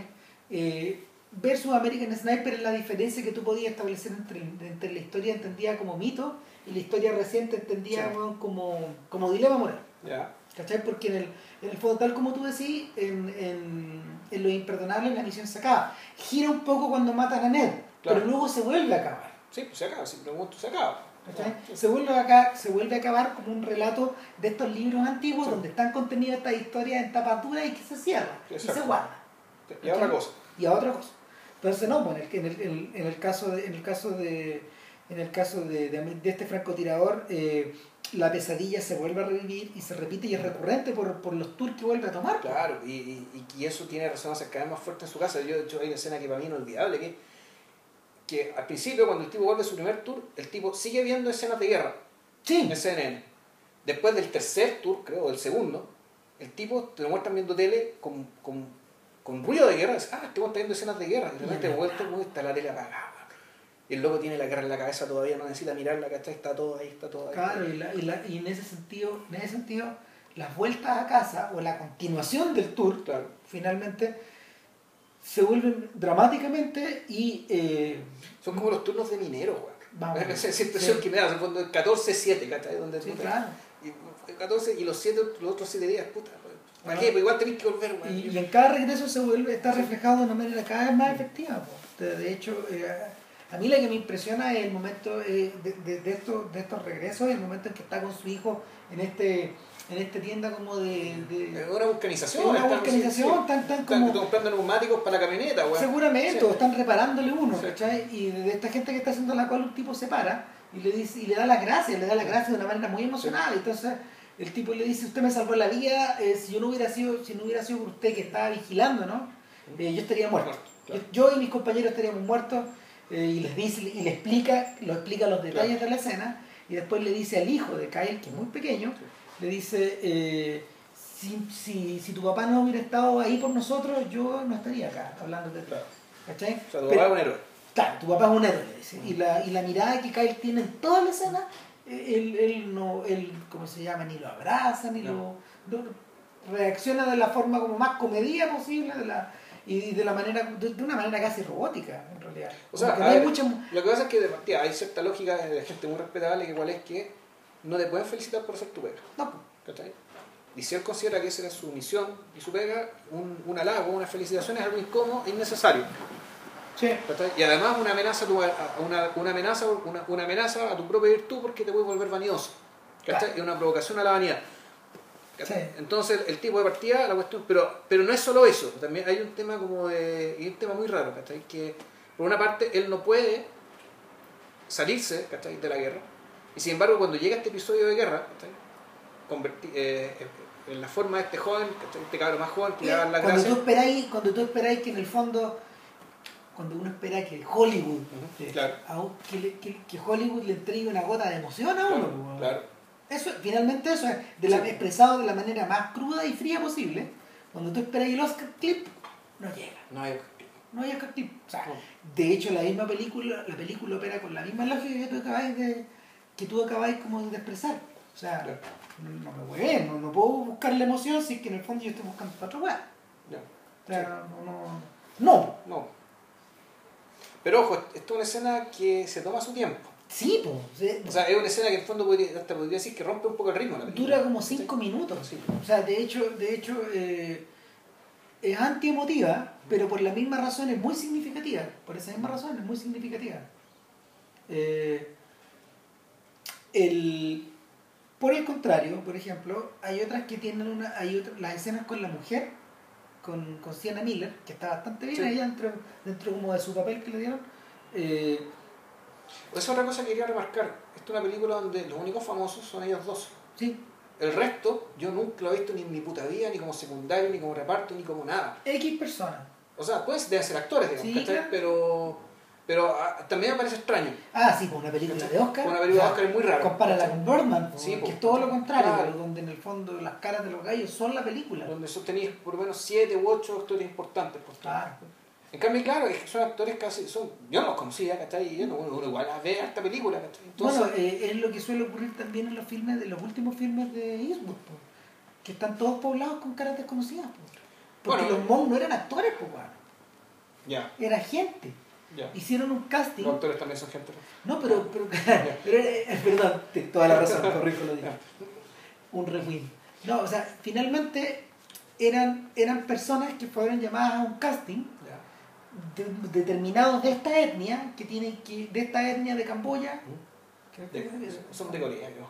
eh, versus American Sniper es la diferencia que tú podías establecer entre, entre la historia entendida como mito y la historia reciente entendida Sí. como, como dilema moral. Ya. ¿Cachai? Porque en el, en el fondo, tal como tú decís, en, en, en Los Imperdonables la misión se acaba. Gira un poco cuando matan a Ned, Claro. pero luego se vuelve a acabar. Sí, pues se acaba, simplemente se acaba. ¿cachai? Sí. Se, vuelve a acabar, se vuelve a acabar como un relato de estos libros antiguos Sí. donde están contenidas estas historias en tapas duras y que se cierra y se guarda. Y otra cosa. Y a otra cosa. Entonces no, pues, en, el, en, el, en el caso de, en el caso de en el caso de, de, de este francotirador, eh, la pesadilla se vuelve a revivir y se repite y es recurrente por, por los tours que vuelve a tomar. Claro, y, y, y eso tiene resonancias cada vez más fuertes en su casa. Yo, de hecho, hay una escena que para mí es inolvidable, que, que al principio, cuando el tipo vuelve a su primer tour, el tipo sigue viendo escenas de guerra Sí, en CNN. Después del tercer tour, creo, o del segundo, el tipo te lo muestran viendo tele con, con, con ruido de guerra. Dice, ah, este tipo está viendo escenas de guerra. Y de repente vuelto, está la tele apagada. Y el loco tiene la guerra en la cabeza todavía, no necesita mirarla, ¿cachai? Está todo ahí, está todo ahí. claro, y, la- y, la- y en ese sentido, en ese sentido, las vueltas a casa o la continuación del tour Claro. finalmente se vuelven dramáticamente y eh, Son como los turnos de minero, weón. Vamos. Esa impresión Sí. que me da, en fondo, 14-7, ¿cachai? Donde sí, claro. Y 14 y los, siete, los otros 7 días, puta. ¿Para qué? Pues igual tenés que volver, weón. Y, y en cada regreso se vuelve, está reflejado de una manera cada vez más efectiva. po. De, de hecho, eh, a mí la que me impresiona es el momento eh, de, de- de estos, de estos regresos, el momento en que está con su hijo en este en esta tienda como de... de una vulcanización. Una están- vulcanización, tan Están como- comprando neumáticos para la camioneta, weón. Seguramente, Sí. o están reparándole uno, Sí. ¿cachai? Y de esta gente que está haciendo la cual un tipo se para y le dice y le da las gracias, le da las gracias de una manera muy emocionada. Entonces el tipo le dice, usted me salvó la vida, eh, si yo no hubiera sido, si no hubiera sido usted que estaba vigilando, ¿no? Eh, yo estaría muerto. Claro. Yo, yo y mis compañeros estaríamos muertos eh, y les dice y le explica, lo explica los detalles de la escena y después le dice al hijo de Kyle, que es muy pequeño, le dice eh, si, si, si tu papá no hubiera estado ahí por nosotros, yo no estaría acá hablando de. Claro. ¿Cachai? O sea, tu Pero- papá es un héroe. Claro, tu papá es un héroe, le dice. Y la, y la mirada que Kyle tiene en toda la escena, eh, él, él no, él, ¿cómo se llama? Ni lo abraza, ni No. lo, no- reacciona de la forma como más comedia posible, de la, y de la manera, de, una manera casi robótica, en realidad. O sea, Como que a no hay ver, mucha, lo que pasa es que de partida hay cierta lógica de gente muy respetable que igual es que no te pueden felicitar por hacer tu pega. no, ¿cachai? Y si él considera que esa era su misión y su pega, un, un halago, una felicitación es algo incómodo e innecesario. sí, ¿cachai? Y además una amenaza, a tu- a- una, una amenaza, una, una amenaza a tu propia virtud porque te puede volver vanidoso. ¿cachai? Claro. Es una provocación a la vanidad. Entonces el tipo de partida, la cuestión, pero, pero no es solo eso, también hay un tema como de, y un tema muy raro, ¿cachai? Que por una parte él no puede salirse ¿cachai? de la guerra, y sin embargo cuando llega este episodio de guerra. Converti- eh, en la forma de este joven, ¿cachai? este cabrón más joven que le dan la cuando tú gracia. esperáis, cuando tú esperáis que en el fondo, cuando uno espera que Hollywood, eh, claro. a que, que- que Hollywood le entregue una gota de emoción a uno, Claro, claro. Eso, finalmente eso es de la- Sí. expresado de la manera más cruda y fría posible. Cuando tú esperas el Oscar clip, no llega. No hay- No hay Oscar clip. O sea, No. de hecho la misma película, la película opera con la misma lógica que tú acabáis de, que tú acabáis como de expresar. O sea, Claro. no, no me huevé, no, no puedo buscar la emoción si es que en el fondo yo estoy buscando otra weá. O sea, no, no, no. No. Pero ojo, esto es una escena que se toma su tiempo. Sí, pues. O sea, es una escena que en el fondo podría, hasta podría decir que rompe un poco el ritmo de la película. dura como cinco minutos. Sí. O sea, de hecho, de hecho eh, es antiemotiva, pero por la misma razón es muy significativa. Por esa misma razón es muy significativa. Eh, el, por el contrario, por ejemplo, hay otras que tienen una, hay otras, las escenas con la mujer, con, con Sienna Miller, que está bastante bien Sí. ella dentro, dentro como de su papel que le dieron. Eh, Esa es otra cosa que quería remarcar. Esta es una película donde los únicos famosos son ellos dos. sí, El resto, yo nunca lo he visto ni en mi puta vida, ni como secundario, ni como reparto, ni como nada. X personas. O sea, pues deben ser actores, digamos, Sí, claro. Pero, pero ah, también me parece extraño. Ah, sí, pues una película de Oscar. Una película de Ya, Oscar es muy rara. Compárala con Birdman, Sí, que pues. es todo lo contrario, Claro. pero donde en el fondo las caras de los gallos son la película. Donde sostenéis por lo menos siete u ocho actores importantes. Por Claro. En cambio, claro, es que son actores casi. Son, yo no los conocía, ¿cachai? Y uno, uno igual las ve esta película, ¿cachai? Entonces, bueno, eh, es lo que suele ocurrir también en los filmes, de los últimos filmes de Eastwood, po, que están todos poblados con caras desconocidas. po. Porque Bueno, los Monk no eran actores, weón. ya, era gente. ya. Hicieron un casting. Los actores también son gente. No, pero, pero, pero eh, perdón, te- toda la razón, corrijo lo digo. Un rewind. No, o sea, finalmente eran, eran personas que fueron llamadas a un casting. De- determinados de esta etnia, que tienen que, de esta etnia de Camboya. De- eso. son de Corea, creo.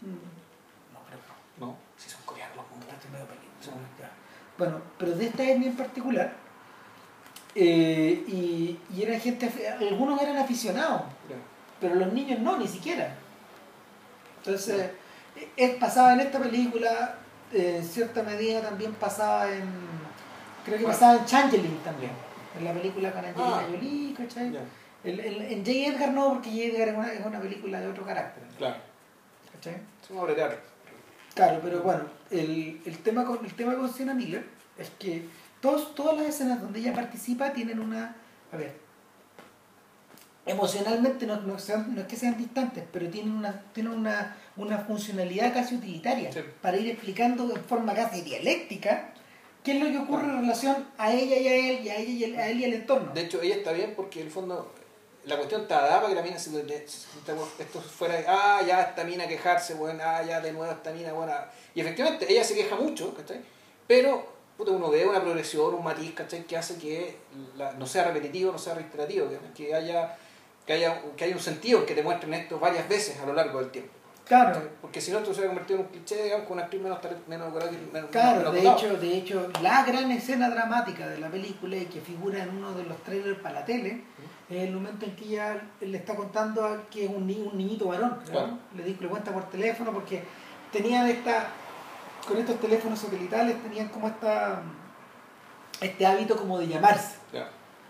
Mm, No, pero no. No, si son coreanos los medio son-. Bueno, pero de esta etnia en particular, eh, y, y eran gente, algunos eran aficionados, pero los niños no, ni siquiera. Entonces, es, pasaba en esta película, eh, en cierta medida también pasaba en, creo que Bueno. pasaba en Changeling también, en la película con Angelina Ah. Jolie, ¿cachai? El- el- en J. Edgar no, porque J. Edgar es una, es una película de otro carácter, claro. ¿cachai? Es una obra de teatro. Claro, pero bueno, el, el tema con el tema con Sienna Miller es que todos, todas las escenas donde ella participa tienen una. A ver. Emocionalmente no, no, sean- no es que sean distantes, pero tienen una, tienen una, una funcionalidad casi utilitaria Sí. para ir explicando de forma casi dialéctica qué es lo que ocurre en relación a ella y a él, y a ella y el- a él y al entorno. De hecho, ella está bien porque en el fondo la cuestión está dada para que la mina se, esto fuera de, ah, ya esta mina quejarse, bueno, ah, ya de nuevo esta mina, bueno. Y efectivamente, ella se queja mucho, ¿cachai? Pero puta, uno ve una progresión, un matiz, ¿cachai? Que hace que la- no sea repetitivo, no sea reiterativo, que, que haya, que, haya, que haya un sentido en que te muestren esto varias veces a lo largo del tiempo. Claro. Porque si no, esto se va a convertir en un cliché, digamos, con una actriz menos, menos, menos Claro, menos de hecho, de hecho, la gran escena dramática de la película y que figura en uno de los trailers para la tele es el momento en que ella le está contando a- que es un, ni- un niñito varón. Claro. le, le cuenta por teléfono porque tenían esta, con estos teléfonos satelitales tenían como esta este hábito como de llamarse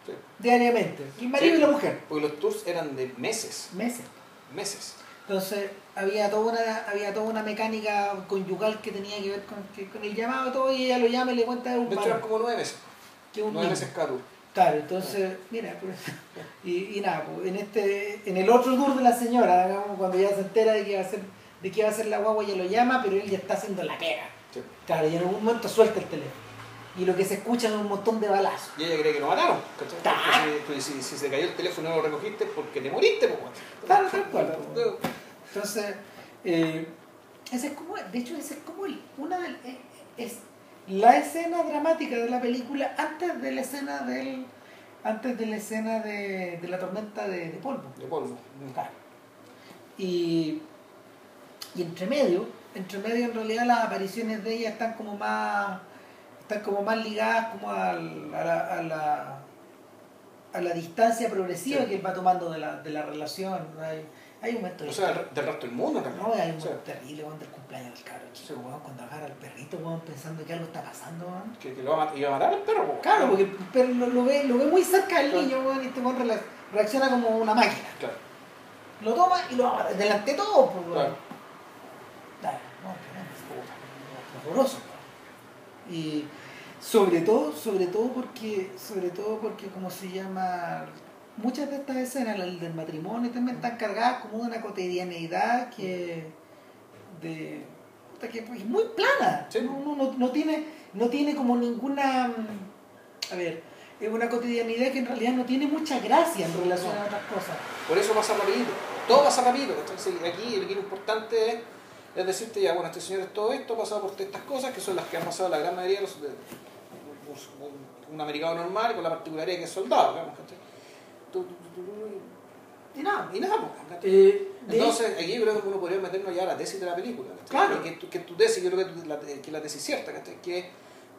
sí. diariamente, el marido Sí. y la mujer, Porque los tours eran de meses, meses. meses. Entonces había toda una, había toda una mecánica conyugal que tenía que ver con, que- con el llamado todo, y ella lo llama y le cuenta un De hecho, eran como nueve meses. que un Nueve niño. meses cada. Claro, entonces, mira, pues, y, y nada, pues, en este, en el otro tour de la señora, digamos, cuando ya se entera de que va a ser, de que va a ser la guagua, ella lo llama, pero él ya está haciendo la pega. Sí. Claro, y en algún momento suelta el teléfono. Y lo que se escucha es un montón de balazos. Y ella cree que lo mataron. si, pues, si, si se cayó el teléfono y no lo recogiste, porque te moriste, pues. Claro, tal cual. Entonces, eh, ese es como, de hecho, ese es como una eh, es la escena dramática de la película antes de la escena del, antes de la escena de, de la tormenta de, de polvo. De polvo. Claro. Y, y entre medio, entre medio en realidad las apariciones de ella están como más están como más ligadas como al- a, la, a, la, a la distancia progresiva Sí. que él va tomando de la, de la relación. Hay, hay momentos O sea, del resto del mundo también. no, hay un momento terrible cuando el cumpleaños del chico, Sí. weón, cuando agarra al perrito, weón, pensando que algo está pasando, weón. que, que lo va a, iba a matar al perro, pues. Claro, porque el perro lo, lo ve, lo ve muy cerca del Claro. niño, weón, y este weón reacciona como una máquina. Claro. Lo toma y lo agarra, delante de todo, pues, weón. Claro. Claro, no, tremendo, horroroso. weón. Y sobre todo, sobre todo porque, sobre todo porque como se llama, muchas de estas escenas, el del matrimonio también están cargadas como de una cotidianeidad que de que es muy plana. Sí. No, no, no, tiene, no tiene como ninguna mm, a ver, es una cotidianidad que en realidad no tiene mucha gracia en relación a otras cosas. Por eso pasa rapidito. Todo pasa rápido. Entonces, aquí el lo importante es, es decirte, ya, bueno, este señor es todo esto, ha pasado por estas cosas, que son las que han pasado la gran mayoría de los... de- un, un americano normal, con la particularidad que es soldado, digamos, ¿cachai? Tú- tú- tú- tú- Y nada. Y nada, pues. Eh, de Entonces, aquí yo creo que uno podría meternos ya a la tesis de la película. ¿cachai? Claro. Que, que tu tesis, yo creo que, tu- la, que la tesis cierta, ¿cachai? que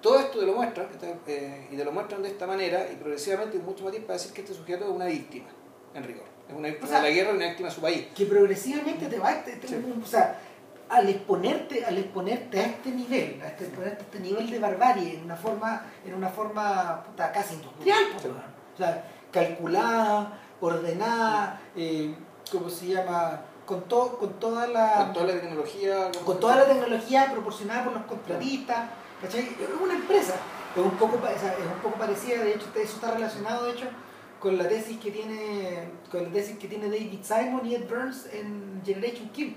todo esto te lo muestran. Eh, y te lo muestran de esta manera, y progresivamente mucho más tiempo para decir que este sujeto es una víctima, en rigor. Es una víctima O sea, de la guerra y una víctima de su país. que progresivamente te va te- te- Sí. o sea al exponerte al exponerte a este nivel a este, exponerte a este nivel de barbarie en una forma en una forma puta, casi industrial pues, Sí. o sea calculada ordenada eh, cómo se llama con todo con toda la Con toda la tecnología. con toda la tecnología proporcionada por los contratistas ¿cachai? es una empresa es un poco es un poco parecida de hecho eso está relacionado de hecho con la tesis que tiene con la tesis que tiene David Simon y Ed Burns en Generation Kill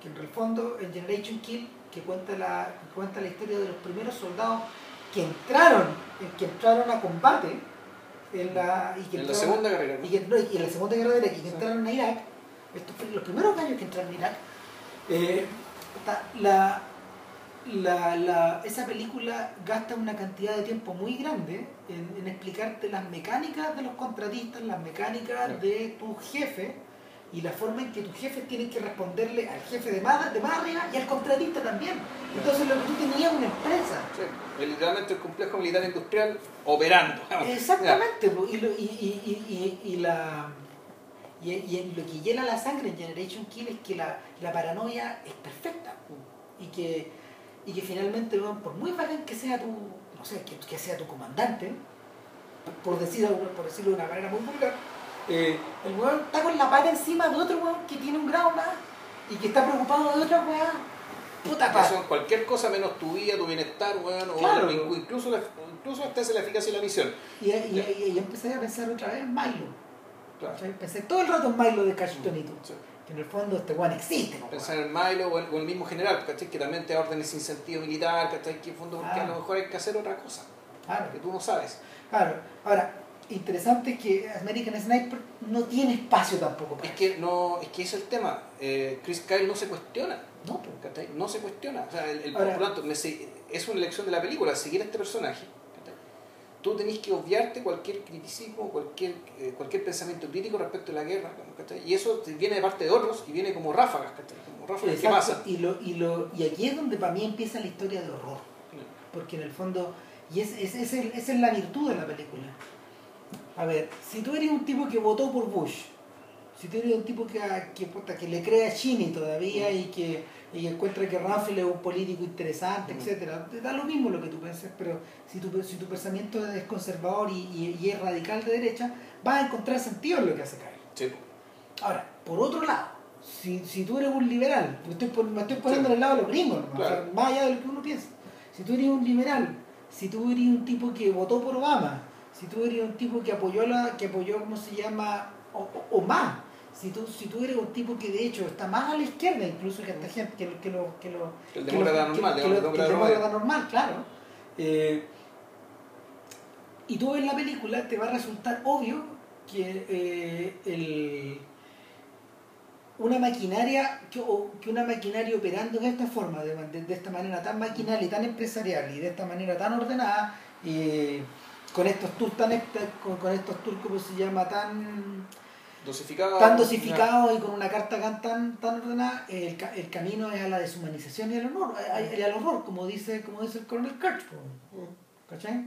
Que en el fondo en Generation Kill que cuenta la que cuenta la historia de los primeros soldados que entraron que entraron a combate en la y que En la Segunda Guerra y, que, no, y en la segunda guerra de Irak y que entraron a Irak. Estos fueron los primeros años que entraron a Irak. Eh, la, la, la- esa película gasta una cantidad de tiempo muy grande en, en explicarte las mecánicas de los contratistas, las mecánicas de tu jefe y la forma en que tus jefes tienen que responderle al jefe de más, de más arriba y al contratista también. Entonces lo que tú tenías una empresa. Sí. Literalmente el complejo militar industrial operando. Exactamente, y, lo- y, y, y, y- y la y, y lo que llena la sangre en Generation Kill es que la, la paranoia es perfecta y que, y que finalmente por muy bacán que sea tu no sé que, que sea tu comandante por decirlo por decirlo de una manera muy vulgar eh, el weón está con la pata encima de otro weón que tiene un grado más y que está preocupado de otra weá puta Que son cualquier cosa menos tu vida, tu bienestar, weón, o Claro. incluso, la- incluso hasta la eficacia de la misión. y, y, y- y empecé a pensar otra vez en Milo Claro. pensé todo el rato en Milo de Cash Tonito Sí. que en el fondo este weón existe Pensar en Milo o en, o el mismo general, ¿cachai? Que también te da órdenes sin sentido militar, ¿cachai? Que en fondo porque Ah. a lo mejor hay que hacer otra cosa, claro que tú no sabes. Claro, ahora, interesante que American Sniper no tiene espacio tampoco para Es que no, es que ese es el tema. Eh, Chris Kyle no se cuestiona. No, pues. No se cuestiona. O sea, el, el- Ahora- por lo tanto, es una elección de la película seguir a este personaje. tú tenés que obviarte cualquier criticismo, cualquier, eh, cualquier pensamiento crítico respecto a la guerra, y eso viene de parte de otros y viene como ráfagas, como ráfagas que pasa. Y, lo, y, lo, y aquí es donde para mí empieza la historia de horror. Porque en el fondo, y es, es, es el- esa es la virtud de la película. A ver, si tú eres un tipo que votó por Bush, si tú eres un tipo que, que, puta, que le cree a Cheney todavía y que y encuentra que Ramfield es un político interesante, Mm. etcétera te da lo mismo lo que tú penses, pero si tu, si tu pensamiento es conservador y, y- y es radical de derecha, vas a encontrar sentido en lo que hace Kyle. Sí. Ahora, por otro lado, si, si tú eres un liberal, me estoy, me estoy poniendo en el lado de los gringos, ¿no? O sea, Claro. más allá de lo que uno piensa. Si tú eres un liberal, si tú eres un tipo que votó por Obama, si tú eres un tipo que apoyó, la, que apoyó ¿cómo se llama? O, o- o más. Si tú, si tú eres un tipo que de hecho está más a la izquierda incluso que esta gente, que, lo- que, lo- que, lo- El demócrata normal, que, el demócrata normal, claro. Eh, y tú ves la película, te va a resultar obvio que eh, el, una maquinaria que, o- que una maquinaria operando de esta forma, de, de- de esta manera tan maquinal y tan empresarial y de esta manera tan ordenada, eh, con estos tours tan con, con estos tours como se llama tan Dosificado. tan dosificados y con una carta tan tan, ordenada, el, el camino es a la deshumanización y al a- y al horror, como dice, como dice el coronel Kurtz, ¿cachai?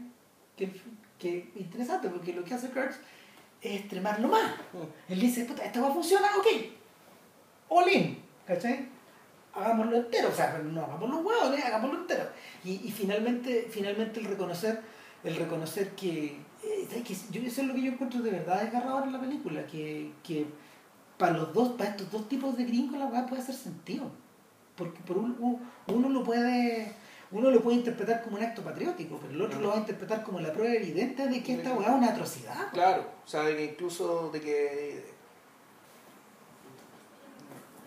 Que, que interesante, porque lo que hace Kurtz es extremarlo más. Él dice, puta, esta va a funcionar, ok. All in, ¿cachai? Hagámoslo entero, o sea, no hagamos los huevos, ¿eh? hagámoslo entero. Y, y finalmente, finalmente el reconocer, el reconocer que, eh, ¿sabes qué? yo eso es lo que yo encuentro de verdad desgarrador en la película, que, que para los dos, para estos dos tipos de gringos la weá puede hacer sentido. Porque por un, uno lo puede, uno lo puede interpretar como un acto patriótico, pero el otro lo va a interpretar como la prueba evidente de que esta weá es una atrocidad. Claro, o sea, de que incluso de que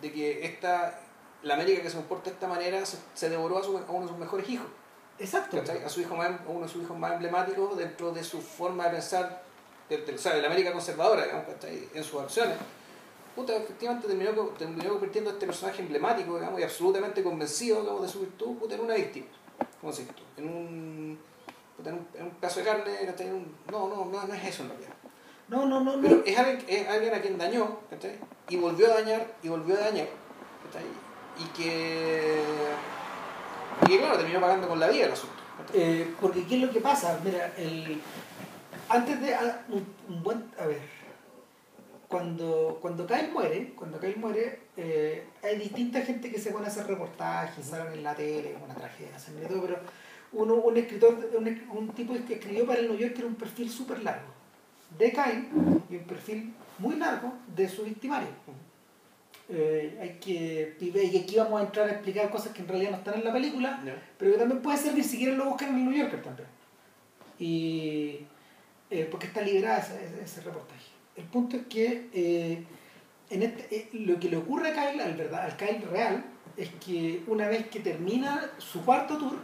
de que esta la América que se comporta de esta manera se, se devoró a, su- a uno de sus mejores hijos, Exacto. ¿cachai? a su hijo más, uno de sus hijos más emblemáticos dentro de su forma de pensar, de, de- o sea, de la América conservadora, digamos, ¿cachai? en sus acciones. Puta, efectivamente terminó, terminó convirtiendo a este personaje emblemático, digamos, y absolutamente convencido digamos, de su virtud, puta, en una víctima, ¿cómo se dice esto? En un, puta, en un, en un pedazo de carne, ¿cachai? En un- no, no, no, no es eso en realidad. No, no, no, no. Pero es alguien, es alguien a quien dañó, ¿cachai? Y volvió a dañar, y volvió a dañar, ¿cachai? Y que, y claro, terminó pagando con la vida el asunto. Eh, porque ¿qué es lo que pasa? Mira, el, antes de... Un, buen... A ver. Cuando, cuando Kyle muere, cuando Kyle muere, eh, hay distinta gente que se pone a hacer reportajes, salen en la tele, como una tragedia, se todo, pero uno, un escritor, un, un tipo que escribió para el New York era un perfil súper largo de Kyle y un perfil muy largo de su victimario. Eh, hay que, y aquí vamos a entrar a explicar cosas que en realidad no están en la película, pero que también puede servir si quieren lo buscan en el New Yorker también. Y eh, porque está liberada ese, reportaje. El punto es que eh, en este, lo que le ocurre a Kyle, al, verdad, al Kyle real, es que una vez que termina su cuarto tour,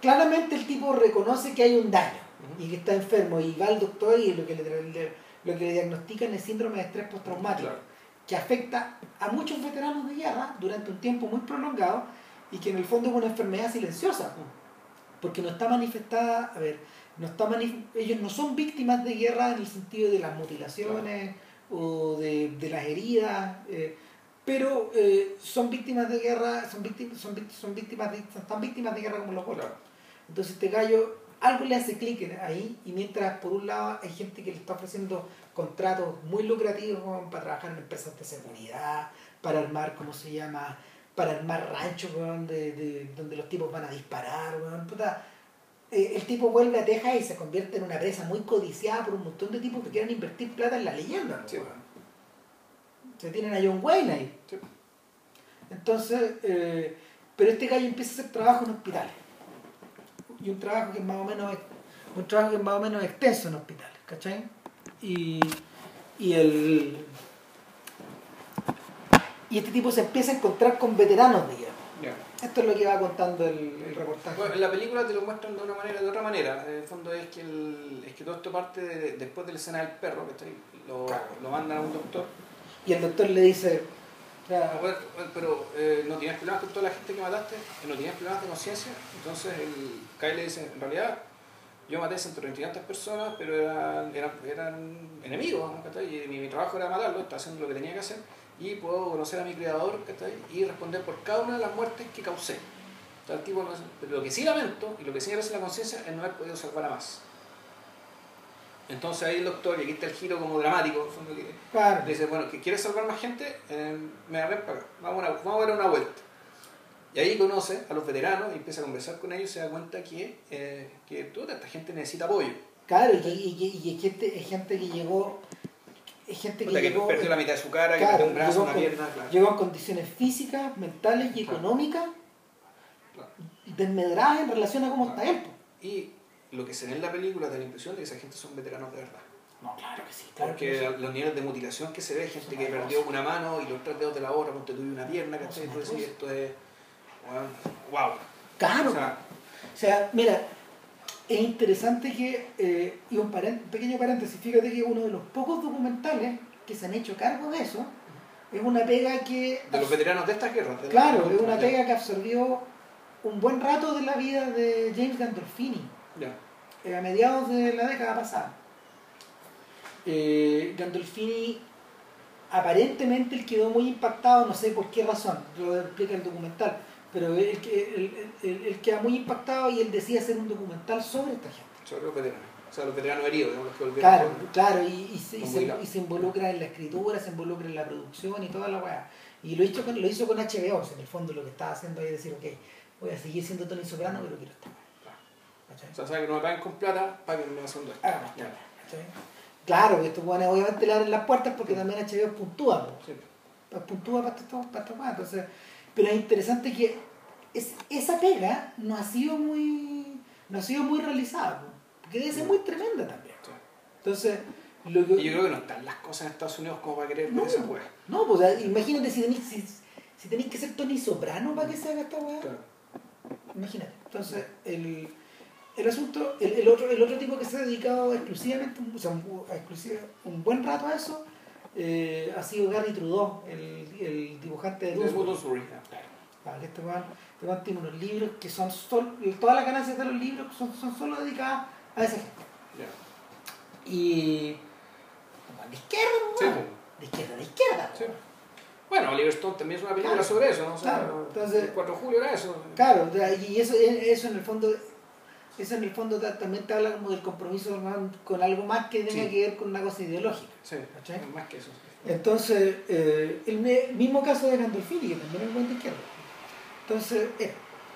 claramente el tipo reconoce que hay un daño y que está enfermo y va al doctor y lo que le, le- lo que le diagnostican es síndrome de estrés postraumático Claro. Que afecta a muchos veteranos de guerra durante un tiempo muy prolongado y que en el fondo es una enfermedad silenciosa, porque no está manifestada, a ver, no está ellos no son víctimas de guerra en el sentido de las mutilaciones o de, de las heridas, eh, pero eh, son víctimas de guerra, son víctimas, son, víct- son víctimas de, son tan víctimas de guerra como los otros. Claro. Entonces este gallo, algo le hace clic ahí y mientras por un lado hay gente que le está ofreciendo contratos muy lucrativos para trabajar en empresas de seguridad, para armar, ¿cómo se llama? Para armar ranchos, de, de- donde los tipos van a disparar, weón, puta. Eh, el tipo vuelve a Texas y se convierte en una presa muy codiciada por un montón de tipos que quieren invertir plata en la leyenda. Sí. Se tienen a John Wayne ahí. Sí. Entonces, eh, pero este gallo empieza a hacer trabajo en hospitales. Y un trabajo que es más o menos un trabajo que es más o menos extenso en hospitales, ¿cachai? Y, y el y este tipo se empieza a encontrar con veteranos de guerra. Esto es lo que va contando el, el reportaje. Bueno, en la película te lo muestran de una manera, de otra manera. En el fondo es que, el, es que todo esto parte de- después de la escena del perro, que lo, Claro. lo mandan a un doctor. Y el doctor le dice, pero eh, no tienes problemas con toda la gente que mataste, no tienes problemas de conciencia. Entonces el Kyle le dice, en realidad, yo maté 130 y personas, pero eran, eran, eran enemigos, y mi, trabajo era matarlo, estaba haciendo lo que tenía que hacer, y puedo conocer a mi creador y responder por cada una de las muertes que causé. El tipo lo que sí lamento y lo que sí me hace la conciencia es no haber podido salvar a más. Entonces ahí el doctor, y aquí está el giro como dramático, en el fondo, que Claro. dice, bueno, que quieres salvar más gente, eh, me para acá, vamos a, vamos a dar una vuelta. Y ahí conoce a los veteranos y empieza a conversar con ellos y se da cuenta que, eh, que toda esta gente necesita apoyo. Claro, y, y, y es, gente, es gente que llegó. Es gente que Puta, que llegó. perdió la mitad de su cara, que perdió un brazo, una con- pierna, claro. Llegó en condiciones físicas, mentales y económicas desmedradas en relación a cómo está él. Y lo que se ve en la película da la impresión de que esa gente son veteranos de verdad. No, claro que sí. Claro Porque que sí. los niveles de mutilación que se ve, gente Son que perdió una mano y los tres dedos de la otra, ponte y una pierna, ¿cachai? Decís, atroces. esto es. Wow. Claro. O sea, O sea, mira, es interesante que, eh, y un pequeño paréntesis, fíjate que uno de los pocos documentales que se han hecho cargo de eso es una pega que... de los veteranos de estas guerras. de- Claro, es una pega que absorbió un buen rato de la vida de James Gandolfini Ya. Eh, a mediados de la década pasada. Eh, Gandolfini aparentemente él quedó muy impactado, no sé por qué razón, lo explica el documental, pero él, él- él- él queda muy impactado y él decide hacer un documental sobre esta gente. Sobre los veteranos. O sea, los veteranos heridos, digamos, los que volvieron. Claro, claro, y, y se, y, Con se, Willa. y se involucra en la escritura, se involucra en la producción y toda la weá. Y lo hizo con, lo hizo con HBO, en el fondo lo que estaba haciendo es decir, ok, voy a seguir siendo Tony Soprano, pero quiero esta weá. Claro. ¿Cachai? O sea, que no me paguen con plata, paguen haciendo esto. Hagamos esta Ya. weá, ¿cachai? Claro, que estos weones obviamente le abren las puertas porque también HBO puntúa. Sí. Pues puntúa para esta para weá. Entonces, pero es interesante que es, esa pega no ha sido muy no ha sido muy realizada, po, porque debe ser muy tremenda también. Sí. Entonces, lo que, Y yo creo que no están las cosas en Estados Unidos como para querer No. ver esa wea. No, pues o sea, imagínate si tenéis si, si que ser Tony Soprano para que se haga esta weá. Claro. Imagínate. Entonces, el, el asunto, el, el otro, el otro tipo que se ha dedicado exclusivamente, o sea, un, a exclusiva- un buen rato a eso, eh, ha sido Gary Trudeau, el, el dibujante de ya. Claro, este weón, este weón tiene unos libros que son sol- todas las ganancias de los libros son, son solo dedicadas a esa gente. Y. de izquierda, Sí. De izquierda, de izquierda. Sí. Bueno, Oliver Stone también es una película Claro. sobre eso, ¿no? O sea, Claro, entonces- el 4 de julio era eso. Claro, y eso, eso en el fondo, eso en el fondo ta- también te habla como del compromiso con algo más que tenga Sí. que ver con una cosa ideológica. Sí, ¿Cachai? más que eso. Entonces, eh, el mismo caso de Gandolfini, que también es buen de izquierda. Entonces, eh,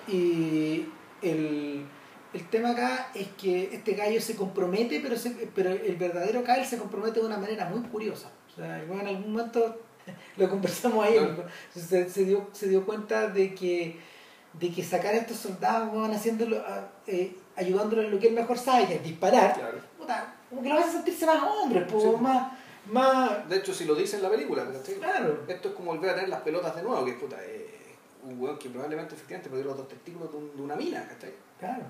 y el, el tema acá es que este gallo se compromete, pero, se- pero el verdadero Kyle se compromete de una manera muy curiosa. O sea, en algún momento lo conversamos ahí, se, se dio, se dio cuenta de que, de que sacar a estos soldados, van haciéndolo, a- eh, ayudándolo en lo que él mejor sabe, que es disparar, Claro. puta, como que lo hace sentirse más hombre, pues, Sí. más, más, De hecho, si lo dice en la película, claro. Esto es como volver a tener las pelotas de nuevo, que puta, eh, un weón que probablemente efectivamente perdió los dos testículos de, un- de una mina, ¿cachai? Claro.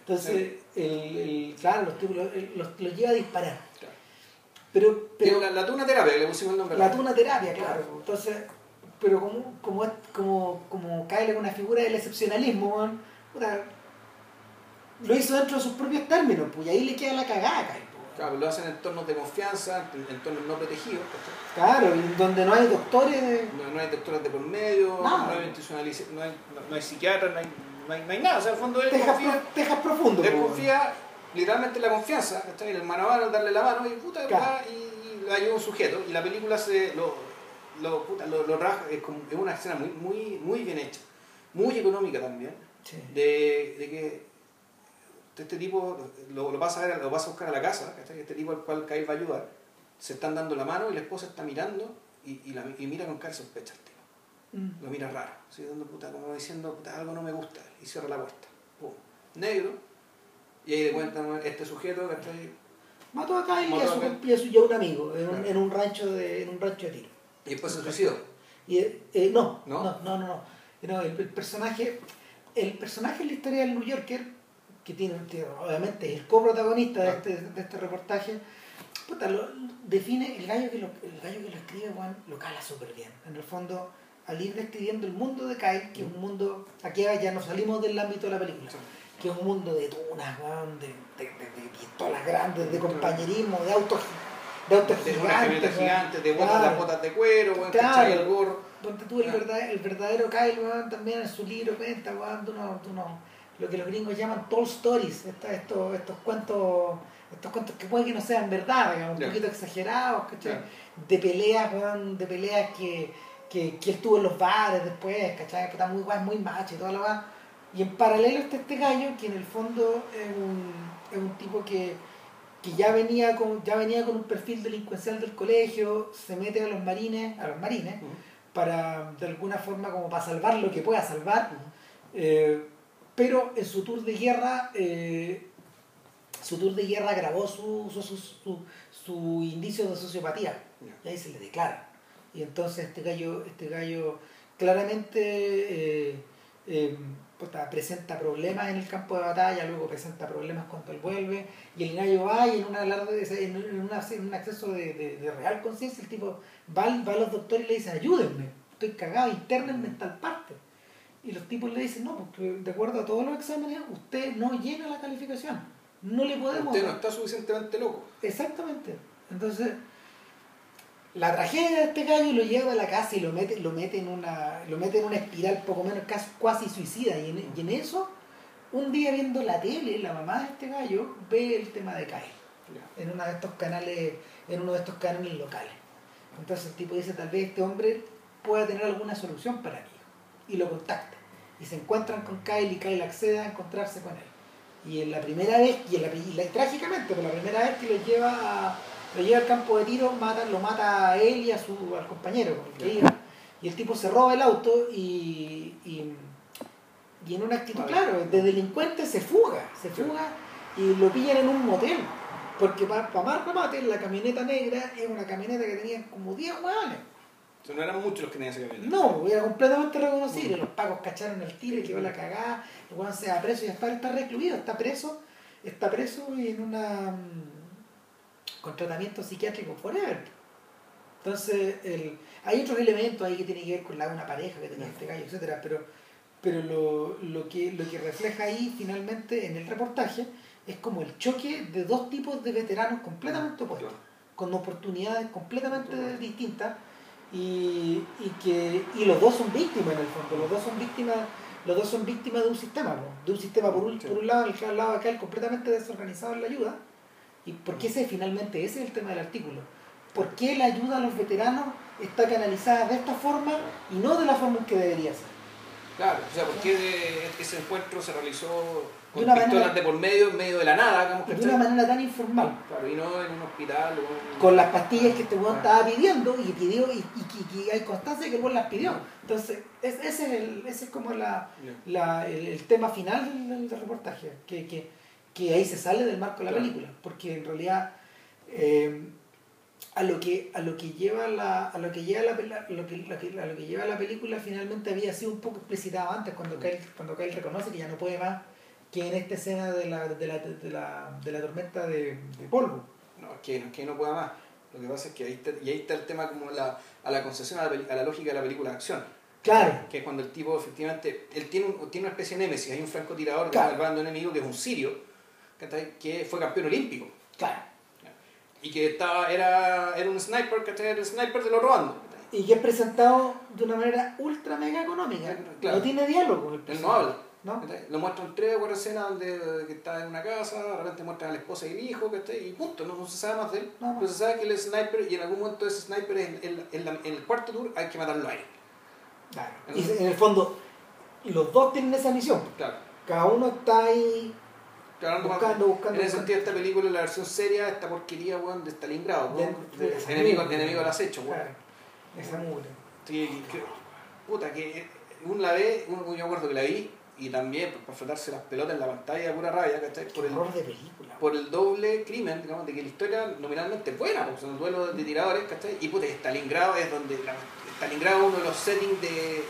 Entonces, el, el- claro, los, los, los- los lleva a disparar. Claro. Pero, pero la, la tuna terapia, que le pusimos el nombre. la tuna terapia, claro. Entonces, pero como, como, como, como es una figura del excepcionalismo, puta, lo hizo dentro de sus propios términos, pues y ahí le queda la cagada weón. Claro, lo hacen en entornos de confianza, en entornos no protegidos, ¿cachai? Claro, donde no hay doctores. No, no hay doctores de por medio, Nada. no hay institucionaliz- no hay, no, no hay psiquiatras, no hay, no, hay, no hay nada. O sea, al fondo él Tejas, confía, pro- tejas profundo. él pues, confía literalmente en la confianza, ¿cachai? En el mano a darle la mano y puta, Claro. y, le ayuda un sujeto. Y la película se lo, lo, puta, lo, lo raja, es, como- es una escena muy, muy, muy bien hecha, muy económica también, Sí. de, de que este tipo lo, lo pasa a ver, lo pasa a buscar a la casa, ¿cachai? Este tipo al cual Kyle va a ayudar, se están dando la mano y la esposa está mirando y, y, la, y mira con cara de sospecha al tipo Mm. lo mira raro, así dando puta, como diciendo, puta, algo no me gusta, y cierra la puerta. Pum. Negro, y ahí le cuentan este sujeto, ¿cachai? Mató a Kyle y Mató a Kyle. y a su- y a un amigo en un, Claro. en un rancho de en un rancho de tiro. Y después se suicidó. Y, eh, eh, no, ¿No? no, no, no, no. No, el, el personaje, el personaje en la historia del New Yorker, que tiene, tiene- obviamente es el coprotagonista de este, de este reportaje, puta, lo, define el gallo que lo, el gallo que lo escribe, Juan, lo cala súper bien. En el fondo, al ir describiendo el mundo de Kyle, que es un mundo, aquí ya nos salimos del ámbito de la película, que es un mundo de dunas, de, de, de, de pistolas grandes, de compañerismo, de autos de autos gigantes, camioneta weón. gigante, de botas, las botas de cuero, Claro. El gorro. Ponte tú, el, verdadero Kyle, también en su libro cuenta, de unos- lo que los gringos llaman tall stories, esta- estos, estos cuentos estos cuentos que puede que no sean verdad, digamos, un poquito exagerados. Ya. De peleas, de peleas que, que, que él tuvo en los bares después, ¿cachai? Que está muy guay, muy macho y toda la weá. Y en paralelo está este gallo que en el fondo es un, es un tipo que, que ya venía con ya venía con un perfil delincuencial del colegio, se mete a los marines, a los marines, para de alguna forma como para salvar lo que pueda salvar. Eh, pero en su tour de guerra, eh, su tour de guerra grabó su, su, su, su, su indicio de sociopatía. Y ahí se le declara. Y entonces este gallo, este gallo claramente eh, eh, presenta problemas en el campo de batalla, luego presenta problemas cuando él vuelve, y el gallo va y en, una alarde- en, una- en un acceso de, de- de real conciencia, el tipo va, va a los doctores y le dice, ayúdenme, estoy cagado, internenme en tal parte. Y los tipos le dicen, no, porque de acuerdo a todos los exámenes, usted no llena la calificación. No le podemos Usted no dar". está suficientemente loco. Exactamente. Entonces, la tragedia de este gallo lo lleva a la casa y lo mete, lo mete en una, lo mete en una espiral poco menos casi, suicida. Y en, y en eso, un día viendo la tele, la mamá de este gallo ve el tema de Kyle en uno de estos canales, en uno de estos canales locales. Entonces el tipo dice, tal vez este hombre pueda tener alguna solución para mí. Y lo contacta. Y se encuentran con Kyle y Kyle accede a encontrarse con él. Y en la primera vez, y, en la, y la- trágicamente, por la primera vez que lo lleva lo lleva al campo de tiro, mata, lo mata a él y a su, al compañero con el que iba. Y el tipo se roba el auto y, y, y en una actitud, Vale. claro, de delincuente se fuga, se fuga y lo pillan en un motel. Porque para más remate, la camioneta negra es una camioneta que tenía como 10 hueones. No eran muchos los que tenían esa camioneta. No, era completamente reconocible. Los pagos cacharon el tiro y quedó la cagada. El hueón se va preso y está, está recluido, está preso. Está preso en una. mm, con tratamiento psiquiátrico forever. Entonces, el, hay otros elementos ahí que tienen que ver con la una pareja que tenía este gallo, etcétera, pero, pero lo, lo, que, lo que refleja ahí finalmente en el reportaje es como el choque de dos tipos de veteranos completamente opuestos con oportunidades completamente distintas y, y que y los dos son víctimas en el fondo. Los dos son víctimas los dos son víctimas de un sistema po. de un sistema por un, por un lado el lado acá el completamente desorganizado en la ayuda y por qué ese finalmente ese es el tema del artículo. Por qué la ayuda a los veteranos está canalizada de esta forma y no de la forma en que debería ser Claro, o sea, ¿por qué ese encuentro se realizó con De una pistolas manera- de por medio, en medio de la nada, digamos, de una manera tan informal Claro, y no en un hospital o en- con las pastillas que este weón Ah. estaba pidiendo y pidió y, y, y- y hay constancia de que el weón las pidió. Entonces, es- ese, es el, ese es como la, la- el, el tema final del, del reportaje, que, que, que ahí se sale del marco de la Claro. película, porque en realidad eh, a lo que a lo que lleva la a lo que lleva la, lo que, lo que- a lo que lleva la película finalmente había sido un poco explicitado antes cuando Mm. Kyle, cuando Kyle reconoce que ya no puede más que en esta escena de la, de la, de la, de la tormenta de, de polvo. No, es que, es que no pueda más. Lo que pasa es que ahí está, y ahí está el tema como la, a la concesión, a la, a la lógica de la película de acción. Claro. Que es cuando el tipo efectivamente, él tiene, un- tiene una especie de némesis, hay un francotirador que Claro. está al bando enemigo que es un sirio, que fue campeón olímpico. Claro. Y que estaba, era, era un sniper, que era el sniper de los robando. Y que es presentado de una manera ultra mega económica. Claro. No tiene diálogo. el Él no habla. ¿No? Lo muestran tres o cuatro escenas donde que está en una casa, de repente muestran a la esposa y el hijo, ¿cachai? y punto, no, no se sabe más de él. No, no. Pero se sabe que él es sniper y en algún momento ese sniper es en, en- en la- en el cuarto tour hay que matarlo a él. Claro. Y en el fondo, los dos tienen esa misión. Claro. Cada uno está ahí Claro, buscando, buscando. En ese sentido, esta película es la versión seria, esta porquería, weón, de Stalingrado, weón, de- de, esa enemigo, enemigo del acecho, weón. Claro. Esa mugre. Sí, que- puta, que uno la ve, uno, yo me acuerdo que la vi, y también para frotarse las pelotas en la pantalla de pura rabia, ¿cachai? Por el, Horror de película. por el doble crimen, digamos, de que la historia nominalmente es buena, porque son duelos de tiradores, ¿cachai? Y puta, Stalingrado es donde, la- Stalingrado es uno de los settings de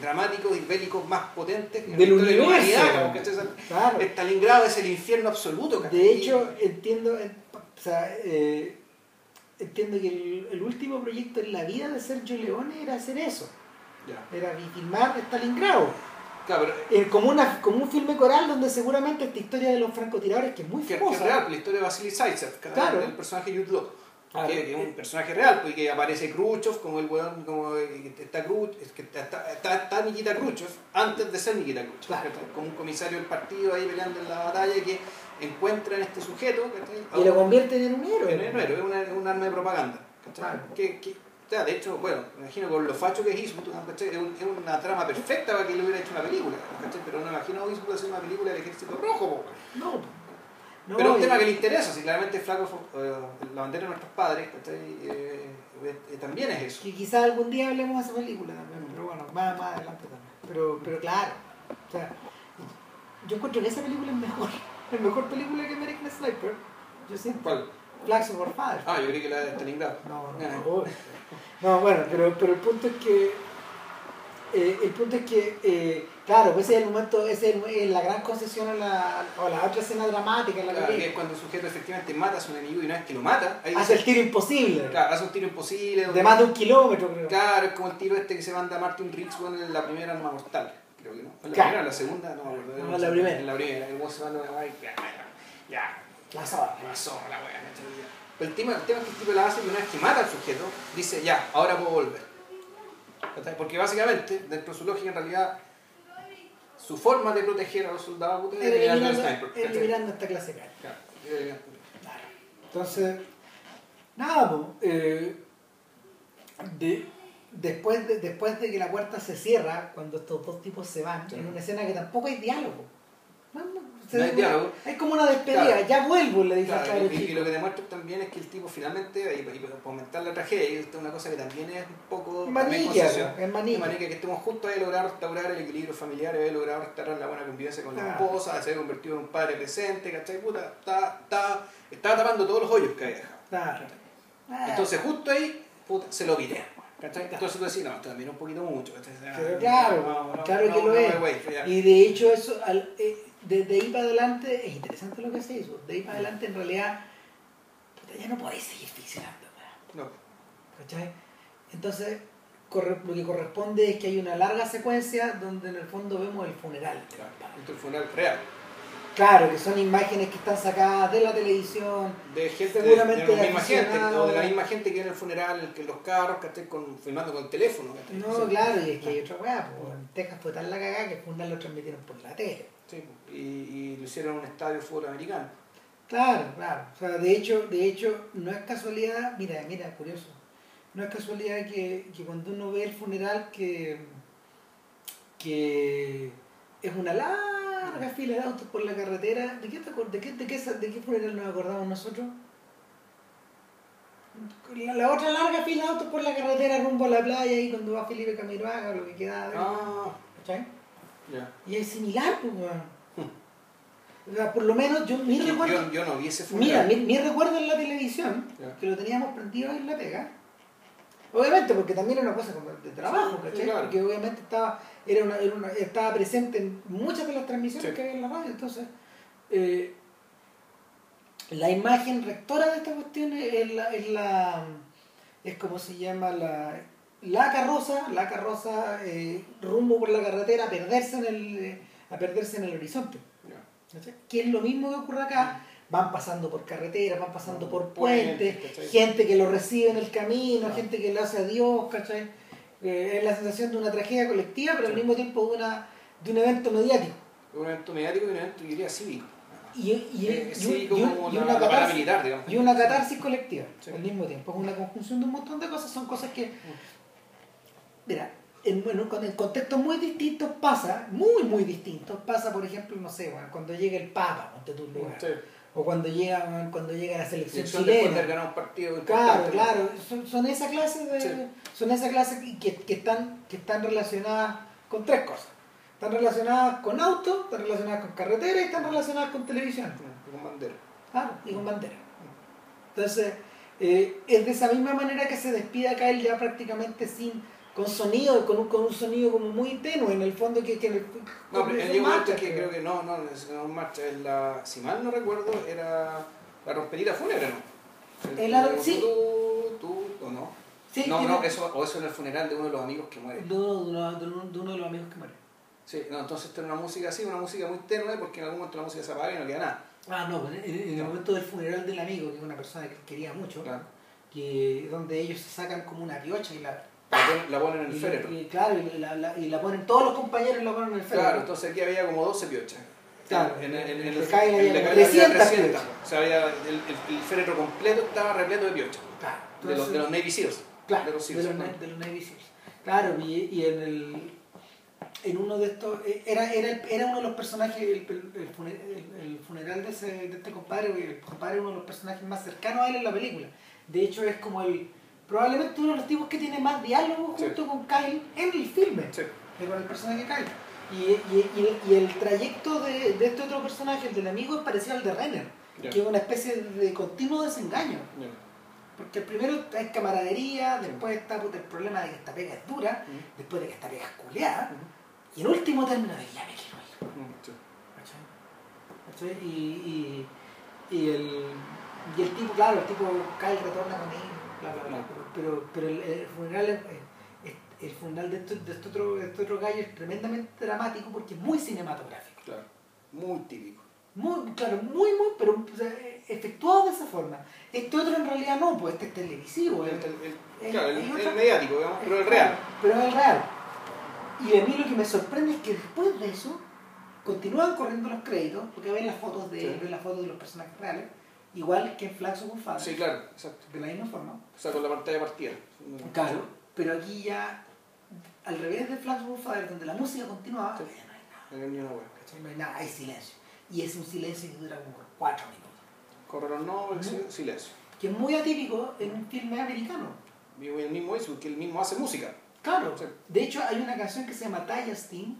dramáticos y bélicos más potentes en la Del historia de la universo. Claro. Stalingrado es el infierno absoluto, ¿cachai? De hecho, entiendo, o sea, eh, entiendo que el, el último proyecto en la vida de Sergio Leone era hacer eso. Ya. Era filmar Stalingrado. Claro, pero eh, como, una, como un filme coral donde seguramente esta historia de los francotiradores, que es muy que, que es famosa, real, la historia de Vasily Zaitsev, Claro. el personaje Jude Law. Claro. Que, que es un personaje real, pues, y que aparece Khrushchev como el weón, como eh, está, Khrushchev, que está, está, está Nikita Khrushchev antes de ser Nikita Khrushchev, Claro. como un comisario del partido ahí peleando en la batalla que encuentra en este sujeto ¿cachai? y lo convierten en un héroe. En enero, es un arma de propaganda. ¿cachai? Claro. Que, que, o sea, de hecho, bueno, me imagino con lo facho que es Eastwood, ¿cachai? es, un- es una trama perfecta para que le hubiera hecho una película, ¿cachai? pero no me imagino a Eastwood hacer una película del ejército rojo. No, no, pero es un y- tema que le interesa, si claramente Flaco, eh, la bandera de nuestros padres, ¿cachai? Eh, eh, también es eso. Que quizás algún día hablemos de esa película también, pero bueno, más, más adelante también. Pero, pero claro, o sea, yo encuentro que esa película es mejor, es mejor película que American Sniper. Yo siento. ¿Cuál? Flags of Our Fathers. Ah, yo creí que la de Stalingrado. No, no, no. No, bueno, pero, pero el punto es que. eh, el punto es que, eh, claro, pues ese es el momento, ese es el- la gran concesión a la, a la otra escena dramática, en la Claro, que es cuando el sujeto efectivamente mata a su enemigo y una vez que lo mata, Hace dice, el tiro imposible. claro, hace un tiro imposible. De más de un kilómetro, creo. Claro, es como el tiro este que se manda Martin Riggs en la primera arma mortal. Creo que no. ¿En la Claro. primera o la segunda? No, me acuerdo. No, en la primera. En la primera. Se manda una weá y ya, ya, La ya, la zorra la weá. ¿cachai? Pero el tema, el tema es que el tipo la hace y una vez que mata al sujeto, dice ya, ahora puedo volver. Porque básicamente, dentro de su lógica, en realidad, su forma de proteger a los soldados puta, es eliminando al Eliminando, sniper. ¿cachai? eliminando esta clase de cara. Claro, eliminando. Claro. Entonces, nada, po, eh, de- después, de, después de que la puerta se cierra, cuando estos dos tipos se van, Sí. en una escena que tampoco hay diálogo. No, hay diálogo. Es como una despedida, Claro. ya vuelvo, le dice al Claro, y, lo que demuestra también es que el tipo finalmente, y, y para aumentar la tragedia, es una cosa que también es un poco... concesión, es maniquea. maniquea, que estemos justo ahí lograr restaurar el equilibrio familiar, haber logrado restaurar la buena convivencia con la esposa, se ha convertido en un padre presente, ¿cachai? Puta, está, está, está tapando todos los hoyos que había dejado. Claro. Ah, Entonces justo ahí, puta, se lo. ¿Cachai? Entonces tú decís, no, esto también es un poquito mucho. claro, No, no, claro no, que lo es. Y de hecho eso, al- eh, desde ahí para adelante, es interesante lo que se hizo. De ahí para adelante en realidad, puta, ya no podéis seguir ficcionando. No. ¿Cachai? Entonces, corre- lo que corresponde es que hay una larga secuencia donde en el fondo vemos el funeral. Claro, un funeral real. Claro, que son imágenes que están sacadas de la televisión. de gente Seguramente de, la misma gente o de la misma gente que en el funeral que los carros que estén con, filmando con el teléfono. No, claro, y es que hay otra weá, pues, en Texas fue tan la cagada que el funeral lo transmitieron por la tele. Sí, y, y lo hicieron en un estadio de fútbol americano Claro, claro. O sea, de hecho, de hecho, no es casualidad, mira, mira, curioso. No es casualidad que, que cuando uno ve el funeral que, que es una larga fila de autos por la carretera, ¿de qué, te de qué, de qué, de qué funeral nos acordamos nosotros? La, la otra larga fila de autos por la carretera rumbo a la playa y cuando va Felipe Camiroaga o lo que queda ah ¿cachai? Y es similar, pues, weón. Por lo menos yo, mi yo, recuerdo... yo, yo no vi ese Mira, funeral mi, mi recuerdo en la televisión, que lo teníamos prendido en la pega, obviamente porque también era una cosa de trabajo, Sí, ¿cachai? claro. Porque obviamente estaba, era una, era una- estaba presente en muchas de las transmisiones Sí. que había en la radio, entonces eh, la imagen rectora de esta cuestión es la, es la es como se llama la la carroza, la carroza eh, rumbo por la carretera a perderse en el eh, a perderse en el horizonte. Que es lo mismo que ocurre acá. Van pasando por carreteras, van pasando por Puentes, gente que lo recibe en el camino, gente que lo hace a Dios, ¿cachai? Eh, es la sensación de una tragedia colectiva, pero al mismo tiempo de, una, de un evento mediático. un evento mediático y un evento yo diría cívico Y, un- una catarsis, paramilitar digamos y una catarsis colectiva Sí. al mismo tiempo. Es una conjunción de un montón de cosas, son cosas que, mira, en, bueno, con- en contextos muy distintos pasa, muy, muy distintos, pasa, por ejemplo, no sé, bueno, cuando llega el Papa, lugar, Sí. o cuando llega, bueno, cuando llega la Y selección de chilena. un partido Claro, claro, son, son esa clase de, Sí. son esa clase que, que, están, que están relacionadas con tres cosas. Están relacionadas con autos, están relacionadas con carretera y están relacionadas con televisión. Sí, con bandera Claro, y con bandera. Entonces, eh, es de esa misma manera que se despide acá él ya prácticamente sin, con sonido, con un, con un sonido como muy tenue en el fondo que, que en el- No, pero que creo que no, no, es no marcha, es la, si mal no recuerdo, era la romperita fúnebre, ¿no? El ar- sí. Tú, tú, o no. Sí, no, tiene- no, eso, o eso en el funeral de uno de los amigos que muere. de uno, de uno- de uno- de los amigos que muere. Sí, no, entonces era una música así, una música muy tenue, porque en algún momento la música se apaga y no queda nada. Ah, no, pues, en, en el momento del funeral del amigo, que es una persona que quería mucho, Claro. que donde ellos se sacan como una piocha y la... La ponen, la ponen en el y, féretro. y claro, y la, la- y la ponen, todos los compañeros la ponen en el féretro. Claro, entonces aquí había como 12 piochas. Claro, en, en, en, en el el Caile en había el como Caile había 300 300. piochas. O sea, había el, el, el féretro completo estaba repleto de piochas. Claro, De los, de los Navy Seals. Claro, de los de Seals. los, ¿no? na- de los Navy Seals. Claro, y, y en el en uno de estos eh, era, era, era uno de los personajes el, el, el fune- el- el funeral de, ese, de este compadre el compadre uno de los personajes más cercanos a él en la película de hecho es como el probablemente uno de los tipos que tiene más diálogo Sí. junto con Kyle en el filme Sí. de con el personaje Kyle y, y, y, el- y el trayecto de, de este otro personaje el del amigo es parecido al de Renner que es una especie de continuo desengaño Ya. porque primero hay camaradería, después está puta, el problema de que esta pega es dura, después de que esta pega es culeada, y en último término de ya me quiero ir. Mm. Y, y, y el, y el tipo, claro, el tipo y retorna con él, bla, bla, bla. Pero, pero el, el funeral es- es- el funeral de este, de este otro, de este otro gallo es tremendamente dramático porque es muy cinematográfico. Claro. Muy típico. Muy, claro, muy, muy, pero o sea, efectuado de esa forma. Este otro en realidad no, pues este es televisivo. El, es- el- el- es- claro, el, otra- mediático, digamos, pero el real. Pero es el real. Y a mí lo que me sorprende es que después de eso continúan corriendo los créditos, porque ven las fotos de Sí. ven las fotos de los personajes reales, igual que en Flax o Father, Sí, claro, exacto. de la misma forma. O sea, con la pantalla partida. Claro, pero aquí ya al revés de Flax o Father, donde la música continuaba, Sí. no hay nada. No hay. ¿cachai? No hay nada, hay silencio. Y es un silencio que dura como cuatro minutos. Corre los nombres, Ujú. silencio. Que es muy atípico en un filme americano. Y el mismo es porque él mismo hace música. Claro. Sí. De hecho, hay una canción que se llama Talla Steam,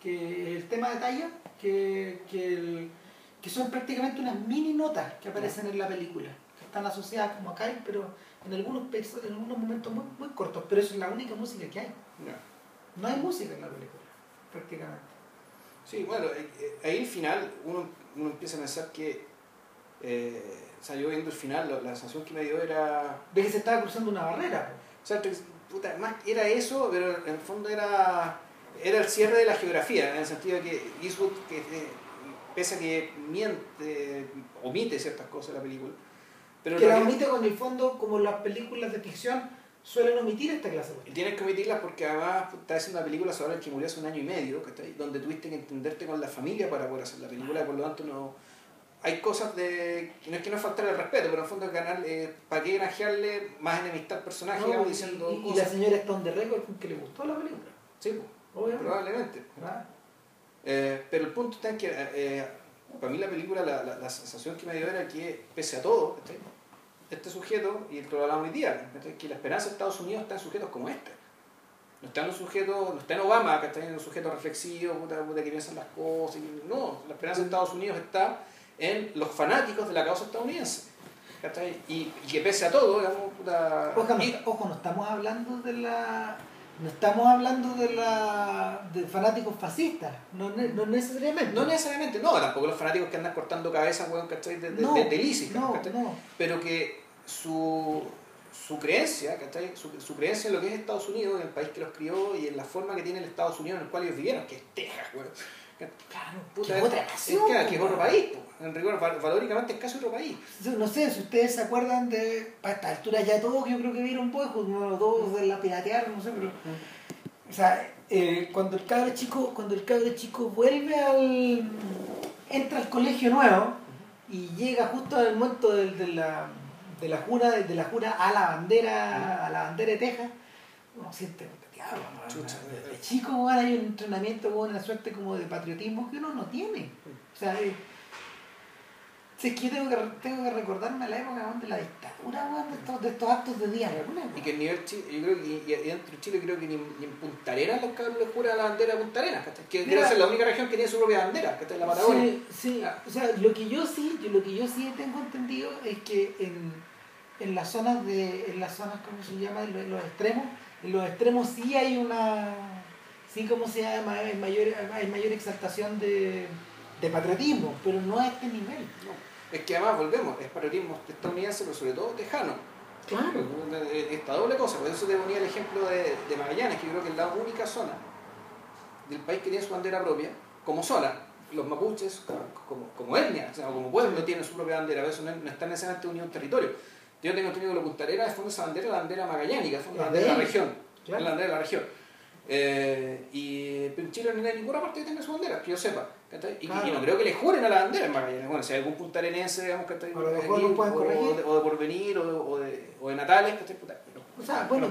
que el tema de Talla, que, que, el- que son prácticamente unas mini notas que aparecen en la película, que están asociadas como a Kyle, pero en algunos, en algunos momentos muy, muy cortos, pero eso es la única música que hay. Ya. No hay música en la película, prácticamente. Sí, bueno, eh, eh, ahí al final uno, uno empieza a pensar que, eh, o sea, yo viendo el final, la, la sensación que me dio era, De que se estaba cruzando una barrera. o sea, puta, más era eso, pero en el fondo era, era el cierre de la geografía, en el sentido de que Eastwood, que, eh, pese a que miente, omite ciertas cosas de la película, pero que la que- omite con el fondo, como las películas de ficción suelen omitir esta clase de tienes que omitirlas porque además está haciendo una película sobre el que murió hace un año y medio, ¿cachai? donde tuviste que entenderte con la familia para poder hacer la película, por lo tanto no... Hay cosas de... No es que no faltar el respeto, pero en el fondo el canal, eh, ¿para qué granjearle más enemistad al personaje? ¿no? digamos, Y- diciendo y, y la señora está on the record con que le gustó la película. Sí, pues, Obviamente. probablemente. ¿verdad? Eh, pero el punto está en que eh, para mí la película, la, la- la sensación que me dio era que, pese a todo, ¿cachai? este sujeto, y esto lo hablamos hoy día, que la esperanza de Estados Unidos está en sujetos como este. No está en un sujeto, no está en Obama, que está en un sujeto reflexivo, puta, puta, que piensan las cosas. no, la esperanza de Estados Unidos está en los fanáticos de la causa estadounidense. Y, y que pese a todo, digamos, puta, Ojo, no, y- ojo, no estamos hablando de la. No estamos hablando de la. de fanáticos fascistas. No, ne- no necesariamente. no necesariamente, no, tampoco los fanáticos que andan cortando cabezas, weón, ¿cachai? De, de, No, de- no. pero que su, su creencia, ¿cachai? Su, su creencia en lo que es Estados Unidos, en el país que los crió y en la forma que tiene el Estados Unidos en el cual ellos vivieron, que es Texas, weón. Claro, Puta, es, otra es nación, que, que es otro país, po. en rigor, val- valóricamente es casi otro país. No sé si ustedes se acuerdan de. Para esta altura ya todos, yo creo que vieron Boyhood, no todos de la piratear, no sé, pero. O sea, eh, cuando el cabro chico, cuando el cabro chico vuelve al. entra al colegio nuevo y llega justo al momento de, de la, de la jura, de la jura a la bandera, a la bandera de Texas, uno siente weón, Chucha. desde chico weón, hay un entrenamiento una suerte como de patriotismo que uno no tiene. O sea, eh, si es que yo tengo que, tengo que recordarme la época de la dictadura, weón, de, estos, de estos actos de día Y que el nivel Chile, yo creo que y, de Chile creo que ni, ni en Punta Arenas los cabros les jura la bandera de Punta Arenas. Que debe ser la única región que tiene su propia bandera, que está en la Patagonia. Sí, sí, o sea, lo que yo sí, yo- lo que yo sí tengo entendido es que en, en las zonas de, en las zonas, ¿cómo se llama? En los, en los extremos, en los extremos sí hay una, sí como se llama, hay mayor, hay mayor exaltación de, de patriotismo, pero no a este nivel. No. Es que además volvemos, es patriotismo estadounidense, pero sobre todo tejano. Claro. Esta doble cosa, por eso te ponía el ejemplo de, de Magallanes, que yo creo que es la única zona del país que tiene su bandera propia, como sola. Los mapuches, como, como etnia, o sea, como pueblo, tienen su propia bandera, eso no, no está necesariamente unido a un territorio. Yo tengo entendido que la Punta Arenas es esa bandera, la bandera magallánica, es la bandera de la región. Es la bandera de la región. Eh, y en Chile no hay ninguna parte que tenga su bandera, que yo sepa. Y, y, no creo que le juren a la bandera en Magallanes. Bueno, si hay algún puntarenense, digamos, que está o, de, o, de Porvenir, o de, o de, Natales, que puta. o sea, bueno,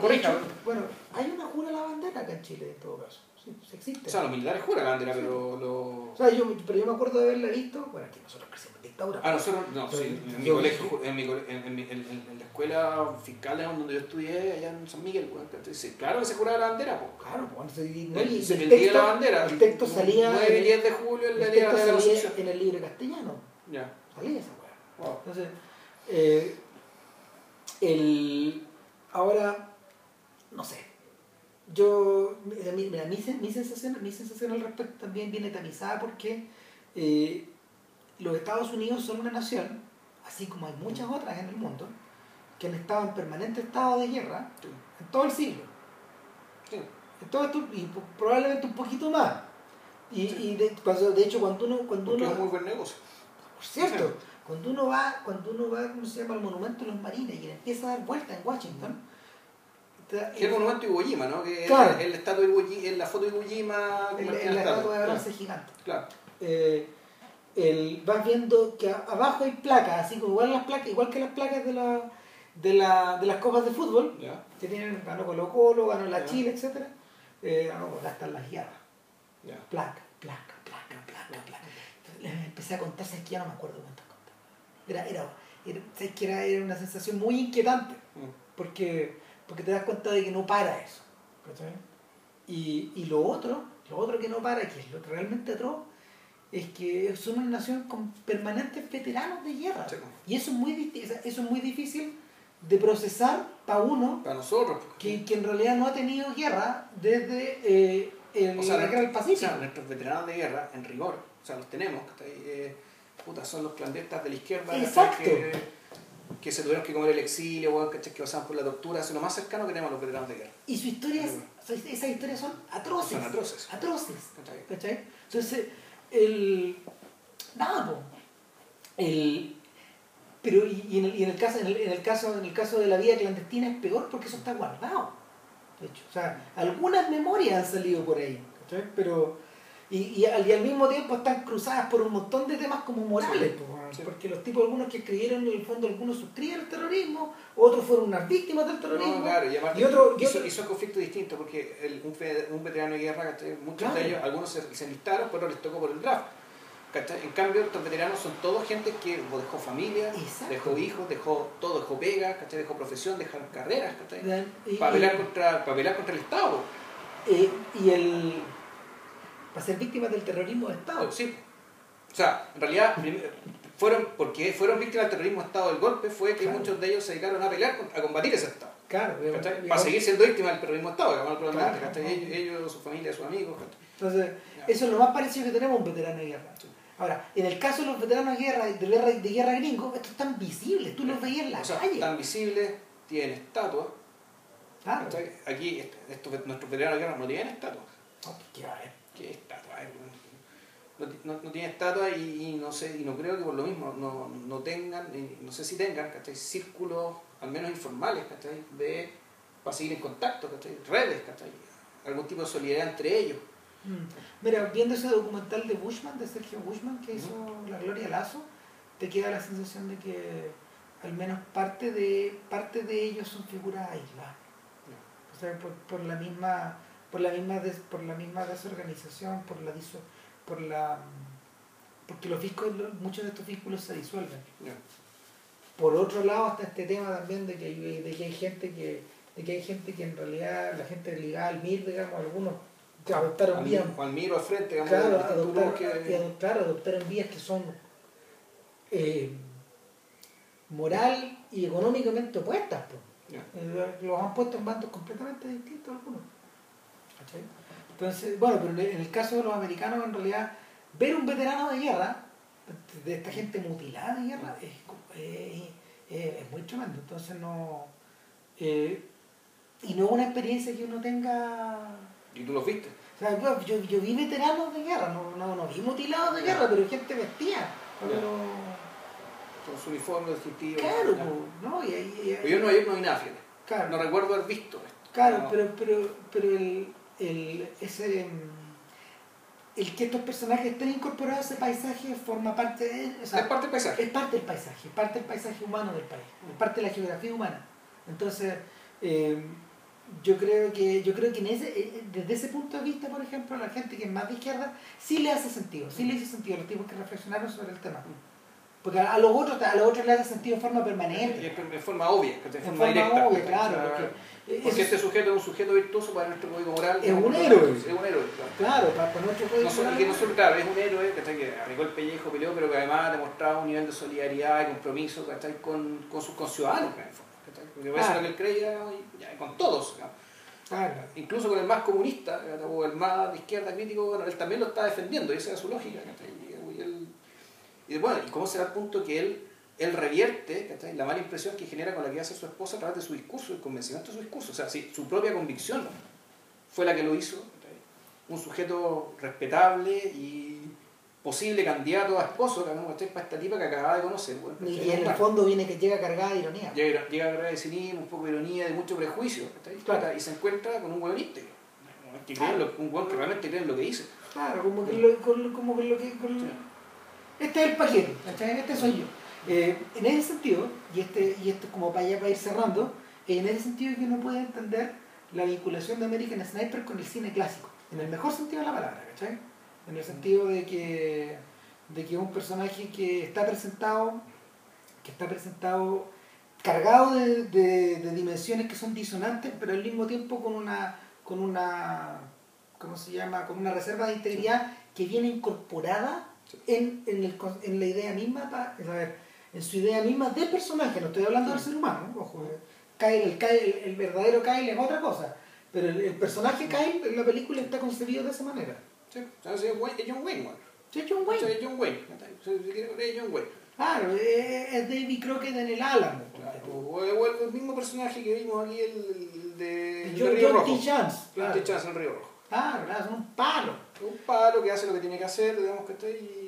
bueno, hay una jura a la bandera acá en Chile, en todo caso. Sí, pues existe. O sea, los militares juran la bandera, pero lo... O sea, yo, pero yo me acuerdo de haberla visto, bueno, aquí nosotros crecimos en dictadura. Ah, nosotros, no, sí, en, mi colegio, en, mi, en, en, la escuela fiscal donde yo estudié, allá en San Miguel, bueno, claro que se juraba la bandera, pues. Claro, pues, no, el, el, el, día de la bandera. El texto salía... 9 y 10 de julio, el, día de la salía en el libro castellano. Ya. Salía esa weá. Wow. Entonces, eh, el... Ahora, no sé, yo, mira, mi, mi, sensación, mi sensación al respecto también viene tamizada porque eh, los Estados Unidos son una nación, así como hay muchas otras en el mundo, que han estado en permanente estado de guerra en todo el siglo. En todo esto, y probablemente un poquito más. Y, y de, de, hecho, cuando uno. Cuando uno es muy buen negocio. Por cierto, cuando uno va, cuando uno va, ¿cómo se llama? al monumento de los marines y empieza a dar vuelta en Washington que el monumento de Iwo Jima, ¿no? Que claro. el, estatua en la foto de Iwo Jima. El, la estatua de bronce gigante. Claro. Eh, el, vas viendo que abajo hay placas, así como igual las placas, igual que las placas de la, de, la, de las copas de fútbol, yeah. que tienen, ganó Colo Colo, ganó la Chile, etc. Eh, ganó hasta las guiadas. Yeah. Placa, placa, placa, placa, placa. Entonces, empecé a contar, sabes que ya no me acuerdo cuántas contar. Era, era, era, sabes que era, era una sensación muy inquietante, mm. porque porque te das cuenta de que no para eso. Y, y lo otro, lo otro que no para, que es lo realmente atroz, es que somos una nación con permanentes veteranos de guerra. Y eso es muy, eso es muy difícil de procesar para uno, para nosotros, que, que, en realidad no ha tenido guerra desde eh, el, o sea, la guerra del Pacífico. O sea, nuestros veteranos de guerra, en rigor, o sea, los tenemos, eh, puta, son los clandestas de la izquierda. Exacto que se tuvieron que comer el exilio, que pasaban por la tortura, es lo más cercano que tenemos a los veteranos de guerra. Y su historia es, esas historias son atroces. Son atroces. Atroces. ¿Cachai? Entonces, el. Nada, El. Pero y, en, el, y en, el caso, en, el, caso, en el caso de la vida clandestina es peor porque eso está guardado. De hecho, o sea, algunas memorias han salido por ahí, ¿cachai? Pero y, y, al, mismo tiempo están cruzadas por un montón de temas como morales, porque los tipos, algunos que escribieron en el fondo, algunos suscribieron el terrorismo, otros fueron unas víctimas del terrorismo. No, claro, y, y, otro, y, otro... hizo, conflictos distintos, porque el, un, un, veterano de guerra, muchos de ellos, algunos se, se enlistaron, pero les tocó por el draft. En cambio, estos veteranos son todos gente que dejó familia, dejó hijos, dejó todo, dejó pega, dejó profesión, dejaron carreras, para, pelear contra, para pelear contra el Estado. Eh, y el para ser víctimas del terrorismo de Estado. Sí. O sea, en realidad, fueron, porque fueron víctimas del terrorismo de Estado del golpe, fue que muchos de ellos se dedicaron a pelear, a combatir ese Estado. Claro, para seguir siendo víctimas del terrorismo de Estado, claro, ellos, ellos, su familia, sus amigos. Entonces, eso es lo más parecido que tenemos un veterano de guerra. Ahora, en el caso de los veteranos de guerra, de guerra, de guerra gringos, estos están visibles, tú los veías en la calle. Están visibles, tienen estatuas. Claro. Aquí estos, nuestros veteranos de guerra no tienen estatuas. No, ¿qué va a ver? ¿Qué estatua? No, no, no, tiene estatua y, no sé, y no creo que por lo mismo no, no tengan, no sé si tengan, ¿cachai? Círculos, al menos informales, ¿cachai? De, para seguir en contacto, ¿cachai? Redes, ¿cachai? Algún tipo de solidaridad entre ellos. Mm. Mira, viendo ese documental de Bushman, de Sergio Bushman, que hizo La Gloria Lazo, te queda la sensación de que al menos parte de, parte de ellos son figuras aisladas. O sea, por, por la misma por la misma des, por la misma desorganización, por la por la porque los vínculos, muchos de estos vínculos se disuelven. Por otro lado está este tema también de que hay, de que hay gente que de que hay gente que en realidad la gente ligada al MIR, digamos, algunos que adoptaron vías. Al MIR o frente, digamos, claro, adoptar, que... adoptaron vías que son eh, moral y económicamente opuestas. Eh, los han puesto en bandos completamente distintos algunos. Entonces, bueno, pero en el caso de los americanos, en realidad, ver un veterano de guerra, de esta gente mutilada de guerra, es, es, muy tremendo. Entonces, no. Eh, y no es una experiencia que uno tenga. ¿Y tú lo viste? O sea, yo, yo, yo vi veteranos de guerra, no, no, no vi mutilados de guerra, pero gente. Pero... Con su uniforme distintivo. Claro, po, ¿no? Y, y- yo Nueva York no vi nada, fíjate. claro. No recuerdo haber visto esto. Claro, No. pero, pero, pero el, el, ese, mm, el que estos personajes estén incorporados a ese paisaje forma parte de o sea, es parte del paisaje. es parte del paisaje, es parte del paisaje humano del país, es parte de la geografía humana. Entonces, eh, yo creo que, yo creo que en ese, eh, desde ese punto de vista, por ejemplo, la gente que es más de izquierda, sí le hace sentido, sí le hace sentido a los tipos que reflexionaron sobre el tema. Porque a, los otros, a los otros le hace sentido de forma permanente, es de forma obvia, de forma, directa. obvia, claro, porque, este sujeto es un sujeto virtuoso para nuestro código moral. Es un héroe. Es un héroe, claro. Claro, para, para nuestro código No solo, moral, que no solo, claro, es un héroe ¿cachai? que arrancó el pellejo, peleó, pero que además demostraba un nivel de solidaridad y compromiso ¿cachai? Con, con sus conciudadanos. en el fondo, ¿cachai? Porque eso es lo que él creía y ya, con todos. Claro. Incluso con el más comunista o el más de izquierda crítico, bueno, él también lo está defendiendo y esa era su lógica. ¿cachai? Y, bueno, ¿y cómo será el punto que él, él revierte ¿cachai? la mala impresión que genera con la que hace su esposa a través de su discurso, el convencimiento de su discurso? O sea, si su propia convicción fue la que lo hizo. ¿cachai? Un sujeto respetable y posible candidato a esposo ¿cachai? para esta tipa que acababa de conocer. bueno, Y, en el fondo viene que llega cargada de ironía. Llega, llega a cargar de cinismo, un poco de ironía, de mucho prejuicio. Claro. y se encuentra con un hueón que lo- un hueón que realmente cree en lo que dice. Claro, como que lo, con- como que lo que. con- Sí. Este es el paquete, ¿cachai? Este soy yo. Eh, en ese sentido, y este, y esto es como para, ya para ir cerrando, eh, en ese sentido que uno puede entender la vinculación de American Sniper con el cine clásico, en el mejor sentido de la palabra, ¿cachai? En el sentido de que, de que es un personaje que está presentado, que está presentado cargado de, de- de dimensiones que son disonantes, pero al mismo tiempo con una, con una, ¿cómo se llama? Con una reserva de integridad que viene incorporada. En, en, el en la idea misma, pa- a ver, en su idea misma del personaje, no estoy hablando del ser humano, ojo, eh, Kyle, el, Kyle- el, verdadero Kyle es otra cosa, pero el, el personaje Kyle en la película está concebido de esa manera. Sí. Es es John Wayne. Sí, John Wayne. es John Wayne. es John Wayne. Claro, es, es David Crockett en el Álamo. Claro. O, el, mismo personaje que vimos aquí, el, de el John, Río John Rojo. T. Chance. Claro, T. Chance en el Río Rojo. claro, claro, son un palo. Un palo que hace lo que tiene que hacer, digamos que está y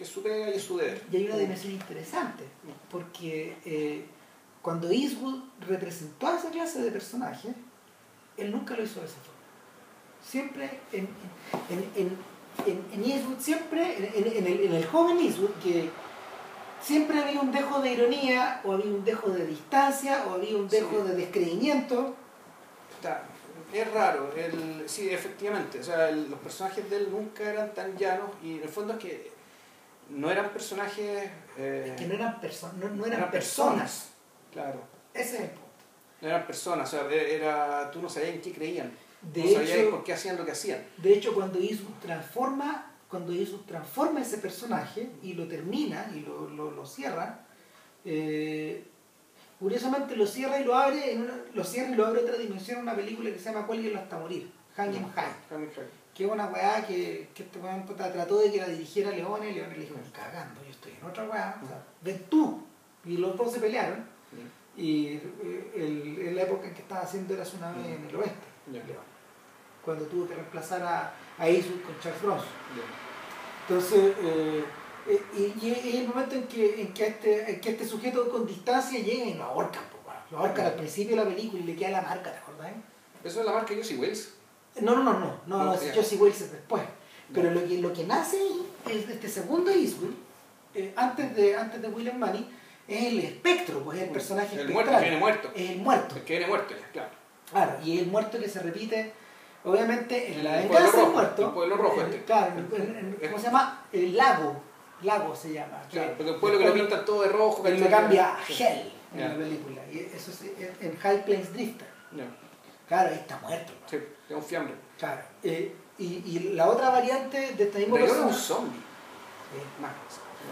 porque es su pega y es su deber. Y hay una dimensión interesante, porque eh, cuando Eastwood representó a esa clase de personaje, él nunca lo hizo de esa forma. Siempre en, en, en, en, Eastwood, siempre en, en- en el, en el joven Eastwood, que siempre había un dejo de ironía, o había un dejo de distancia, o había un dejo Sí. de descreimiento. Está, es raro, el, sí, efectivamente, o sea, el- los personajes de él nunca eran tan llanos y en el fondo es que no eran personajes... eh, que no eran, perso- no, no eran eran personas. Claro, Ese es el punto. no eran personas, o sea, era, tú no sabías en qué creían, De no sabías hecho, por qué hacían lo que hacían. De hecho, cuando Eastwood transforma, cuando Eastwood transforma ese personaje y lo termina y lo, lo, lo cierra, eh, curiosamente lo cierra y lo abre, en una, lo cierra y lo abre otra dimensión en una película que se llama Cuélguenlo hasta morir, Hang 'em High. Que es una weá que, que este weón puta trató de que la dirigiera Leone y Leone le dijo, cagando, yo estoy en otra weá, o sea, ven tú. Y los dos se pelearon y eh, el- la época en que estaba haciendo era Tsunami en el oeste, cuando tuvo que reemplazar a, a con Charles Bronson. Entonces, eh, eh, y, y es el momento en que, en, que este, en que este sujeto con distancia llega y lo ahorcan, lo ahorcan al principio de la película y le queda la marca, ¿te acordás? Eso es la marca Josie Wells. No, no, no, no, no, No, es. Josie Wells es después. Pero lo que, lo que nace es este segundo Eastwood, eh, antes, de, antes de William Money, es el espectro, pues es el personaje El muerto, que viene muerto. Es el muerto, El que viene muerto, ya, claro. claro, y el muerto que se repite, obviamente, en la El venganza del muerto. el pueblo rojo este. Claro, ¿cómo se llama? El lago, lago se llama. Claro, que- porque el pueblo que lo pintan todo de rojo. ¿cachai? lo cambia a. Hell en la película. Y eso es en High Plains Drifter. Claro, ahí está muerto. Sí, es un fiambre. Claro. Eh, y, y la otra variante de este mismo Pero era un zombie. Sí. Más.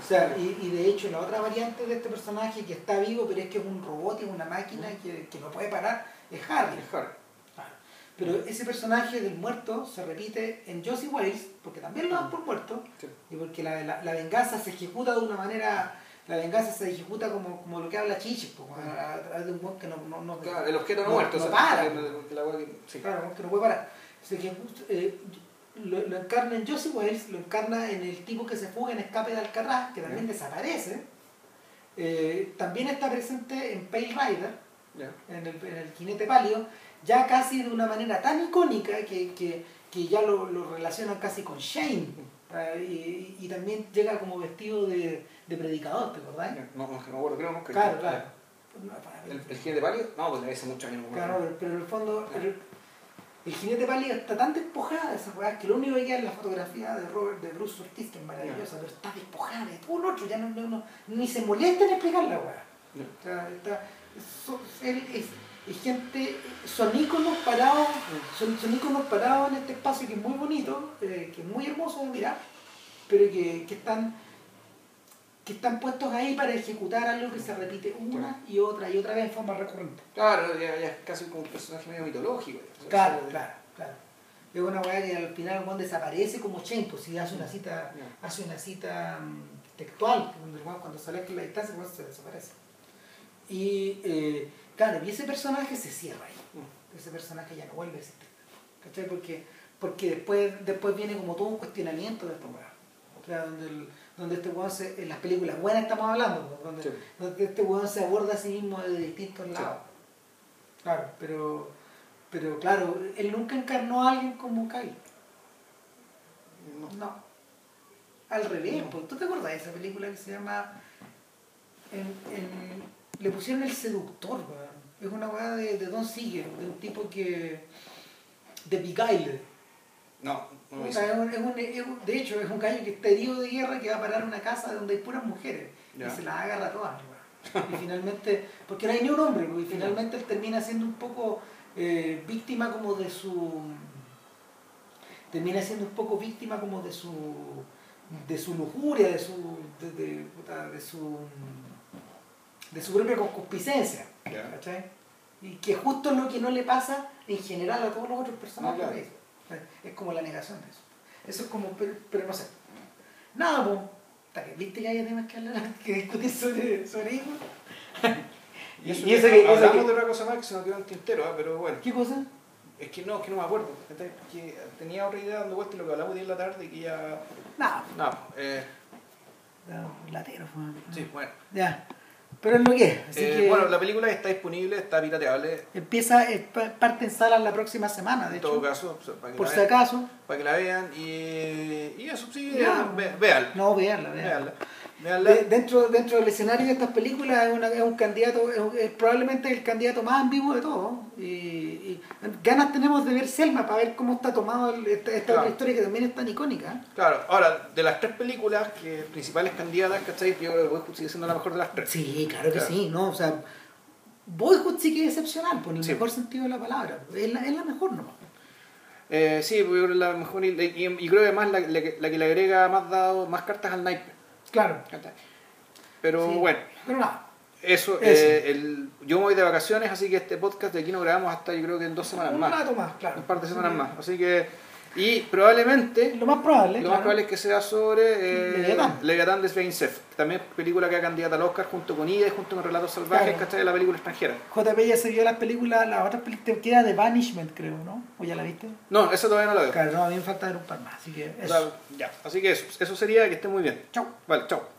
O sea, y, y de hecho la otra variante de este personaje que está vivo, pero es que es un robot y una máquina que, que no puede parar, es Harry. Es Harry. Claro. Pero ese personaje del muerto se repite en Josie Wales, porque también lo dan por muerto, Sí. y porque la, la, la venganza se ejecuta de una manera, la venganza se ejecuta como, como lo que habla Chichi, a, a través de un buen que no, no, no, Claro, el objeto no, no- muerto. no o sea, para. que- que la que- sí. Claro, que no puede parar. Sea, que, eh, lo, lo encarna en Josie Wells, lo encarna en el tipo que se fuga en Escape de Alcarraz, que también desaparece. Eh, también está presente en Pale Rider, en el, en el jinete pálido, ya casi de una manera tan icónica que, que, que ya lo, lo relacionan casi con Shane. eh, y, y también llega como vestido de, de predicador, ¿te acordás? No, no, no me acuerdo, creo nunca. Claro, claro. Mí. ¿El, el jinete pálido? No, pues hace muchos años. no me Claro, pero, pero en el fondo, pero el jinete pálido está tan despojada de esas weas que lo único que queda es la fotografía de Robert, de Bruce Ortiz, que es maravillosa, pero está despojada de todo lo otro, ya no, ni se molesta en explicar la wea. O sea, está- son, él es, es gente, son íconos parados, son, son íconos parados en este espacio que es muy bonito, eh, que es muy hermoso de mirar, pero que, que están que están puestos ahí para ejecutar algo que se repite una y otra y otra vez en forma recurrente. Claro, ya, ya es casi como un personaje medio mitológico. Claro, claro, claro. Es una weá que al final Juan desaparece como Chen, pues si hace una cita, hace una cita mm, textual, donde cuando sale a la distancia, weón se desaparece. Y eh, claro, y ese personaje se cierra ahí. Mm. Ese personaje ya no vuelve a existir. ¿Cachai? Porque, porque después, después viene como todo un cuestionamiento de esta weá. O sea, donde, el- donde este weón se, en las películas buenas estamos hablando, donde, Sí. donde este weón se aborda a sí mismo de distintos Sí. lados. Claro, pero, pero claro, él nunca encarnó a alguien como Kyle. No. No. Al revés, No. pues, ¿tú te acuerdas de esa película que se llama... en- en- le pusieron El Seductor, weón. Es una weá de, de Don Siegel, de un tipo que... de Beguiler. No, no es un- es un- es un- de hecho, es un gallo que está herido de guerra que va a parar una casa donde hay puras mujeres. Ya. Y se las agarra todas. Y finalmente, porque no hay ni un hombre, y finalmente él termina siendo un poco eh, víctima como de su. termina siendo un poco víctima como de su. de su lujuria, de su. de, de, de su. de su propia concupiscencia. ¿cachai? Y que justo lo que no le pasa en general a todos los otros personajes. Ah, claro. De eso. Es como la negación de eso. Eso es como, pero, pero no sé. Nada, pues. hasta que ¿Viste que hay temas que hablar, que discutir sobre, sobre hijos? Y eso, Y eso que- eso hablamos que- de otra cosa más que se nos quedó en el tintero, ¿ah? pero bueno. ¿Qué cosa? Es que no, es que no me acuerdo. Que tenía otra idea dando vuelta y lo que hablamos hoy en la tarde y que ya. Nada. No, eh, No, latero, fue. sí, bueno. Ya. Pero es lo que es. Así Eh, que Bueno, la película está disponible, está pirateable. empieza, pa- parte en salas la próxima semana, de En todo hecho. caso, o sea, para que, por la si vean, acaso. para que la vean. Y, y eso, sí, Ya. ve- véanla. No, veanla, veanla. De- dentro, dentro del escenario de estas películas es, una- es un candidato, es, probablemente el candidato más ambiguo de todos. Y, y ganas tenemos de ver Selma para ver cómo está tomado el- esta, esta Claro. otra historia que también es tan icónica. Claro, ahora, de las tres películas que principales candidatas, ¿cachai? Yo creo que Boyhood sigue siendo la mejor de las tres. Sí, claro que Claro. sí, ¿no? O sea, Boyhood sí que es excepcional, por el Sí. mejor sentido de la palabra. Es la, es la mejor, ¿no? Eh, sí, porque yo creo que la mejor y, y- y creo que además la, la que- la que le agrega más dado, más cartas al naipe. Claro. Pero Sí. bueno, Pero nada. eso, eh, el, yo me voy de vacaciones, así que este podcast de aquí no grabamos hasta yo creo que en dos semanas Un más. rato más, claro. Un par de semanas más. Así que, y probablemente, Lo más probable. lo más claro. probable es que sea sobre eh, Leviatán. Leviatán de Svein Sef, también película que ha candidata al Oscar junto con Ida y junto con Relatos Salvajes, Claro. ¿cachai? De la película extranjera. JP ya se vio las películas, las otras películas, queda de Banishment, creo, ¿no? ¿O ya la viste? No, eso todavía no la veo. Claro, no, a mí me falta ver un par más, así que eso. sea, ya, así que eso, eso sería que esté muy bien. Chau. Vale, chao.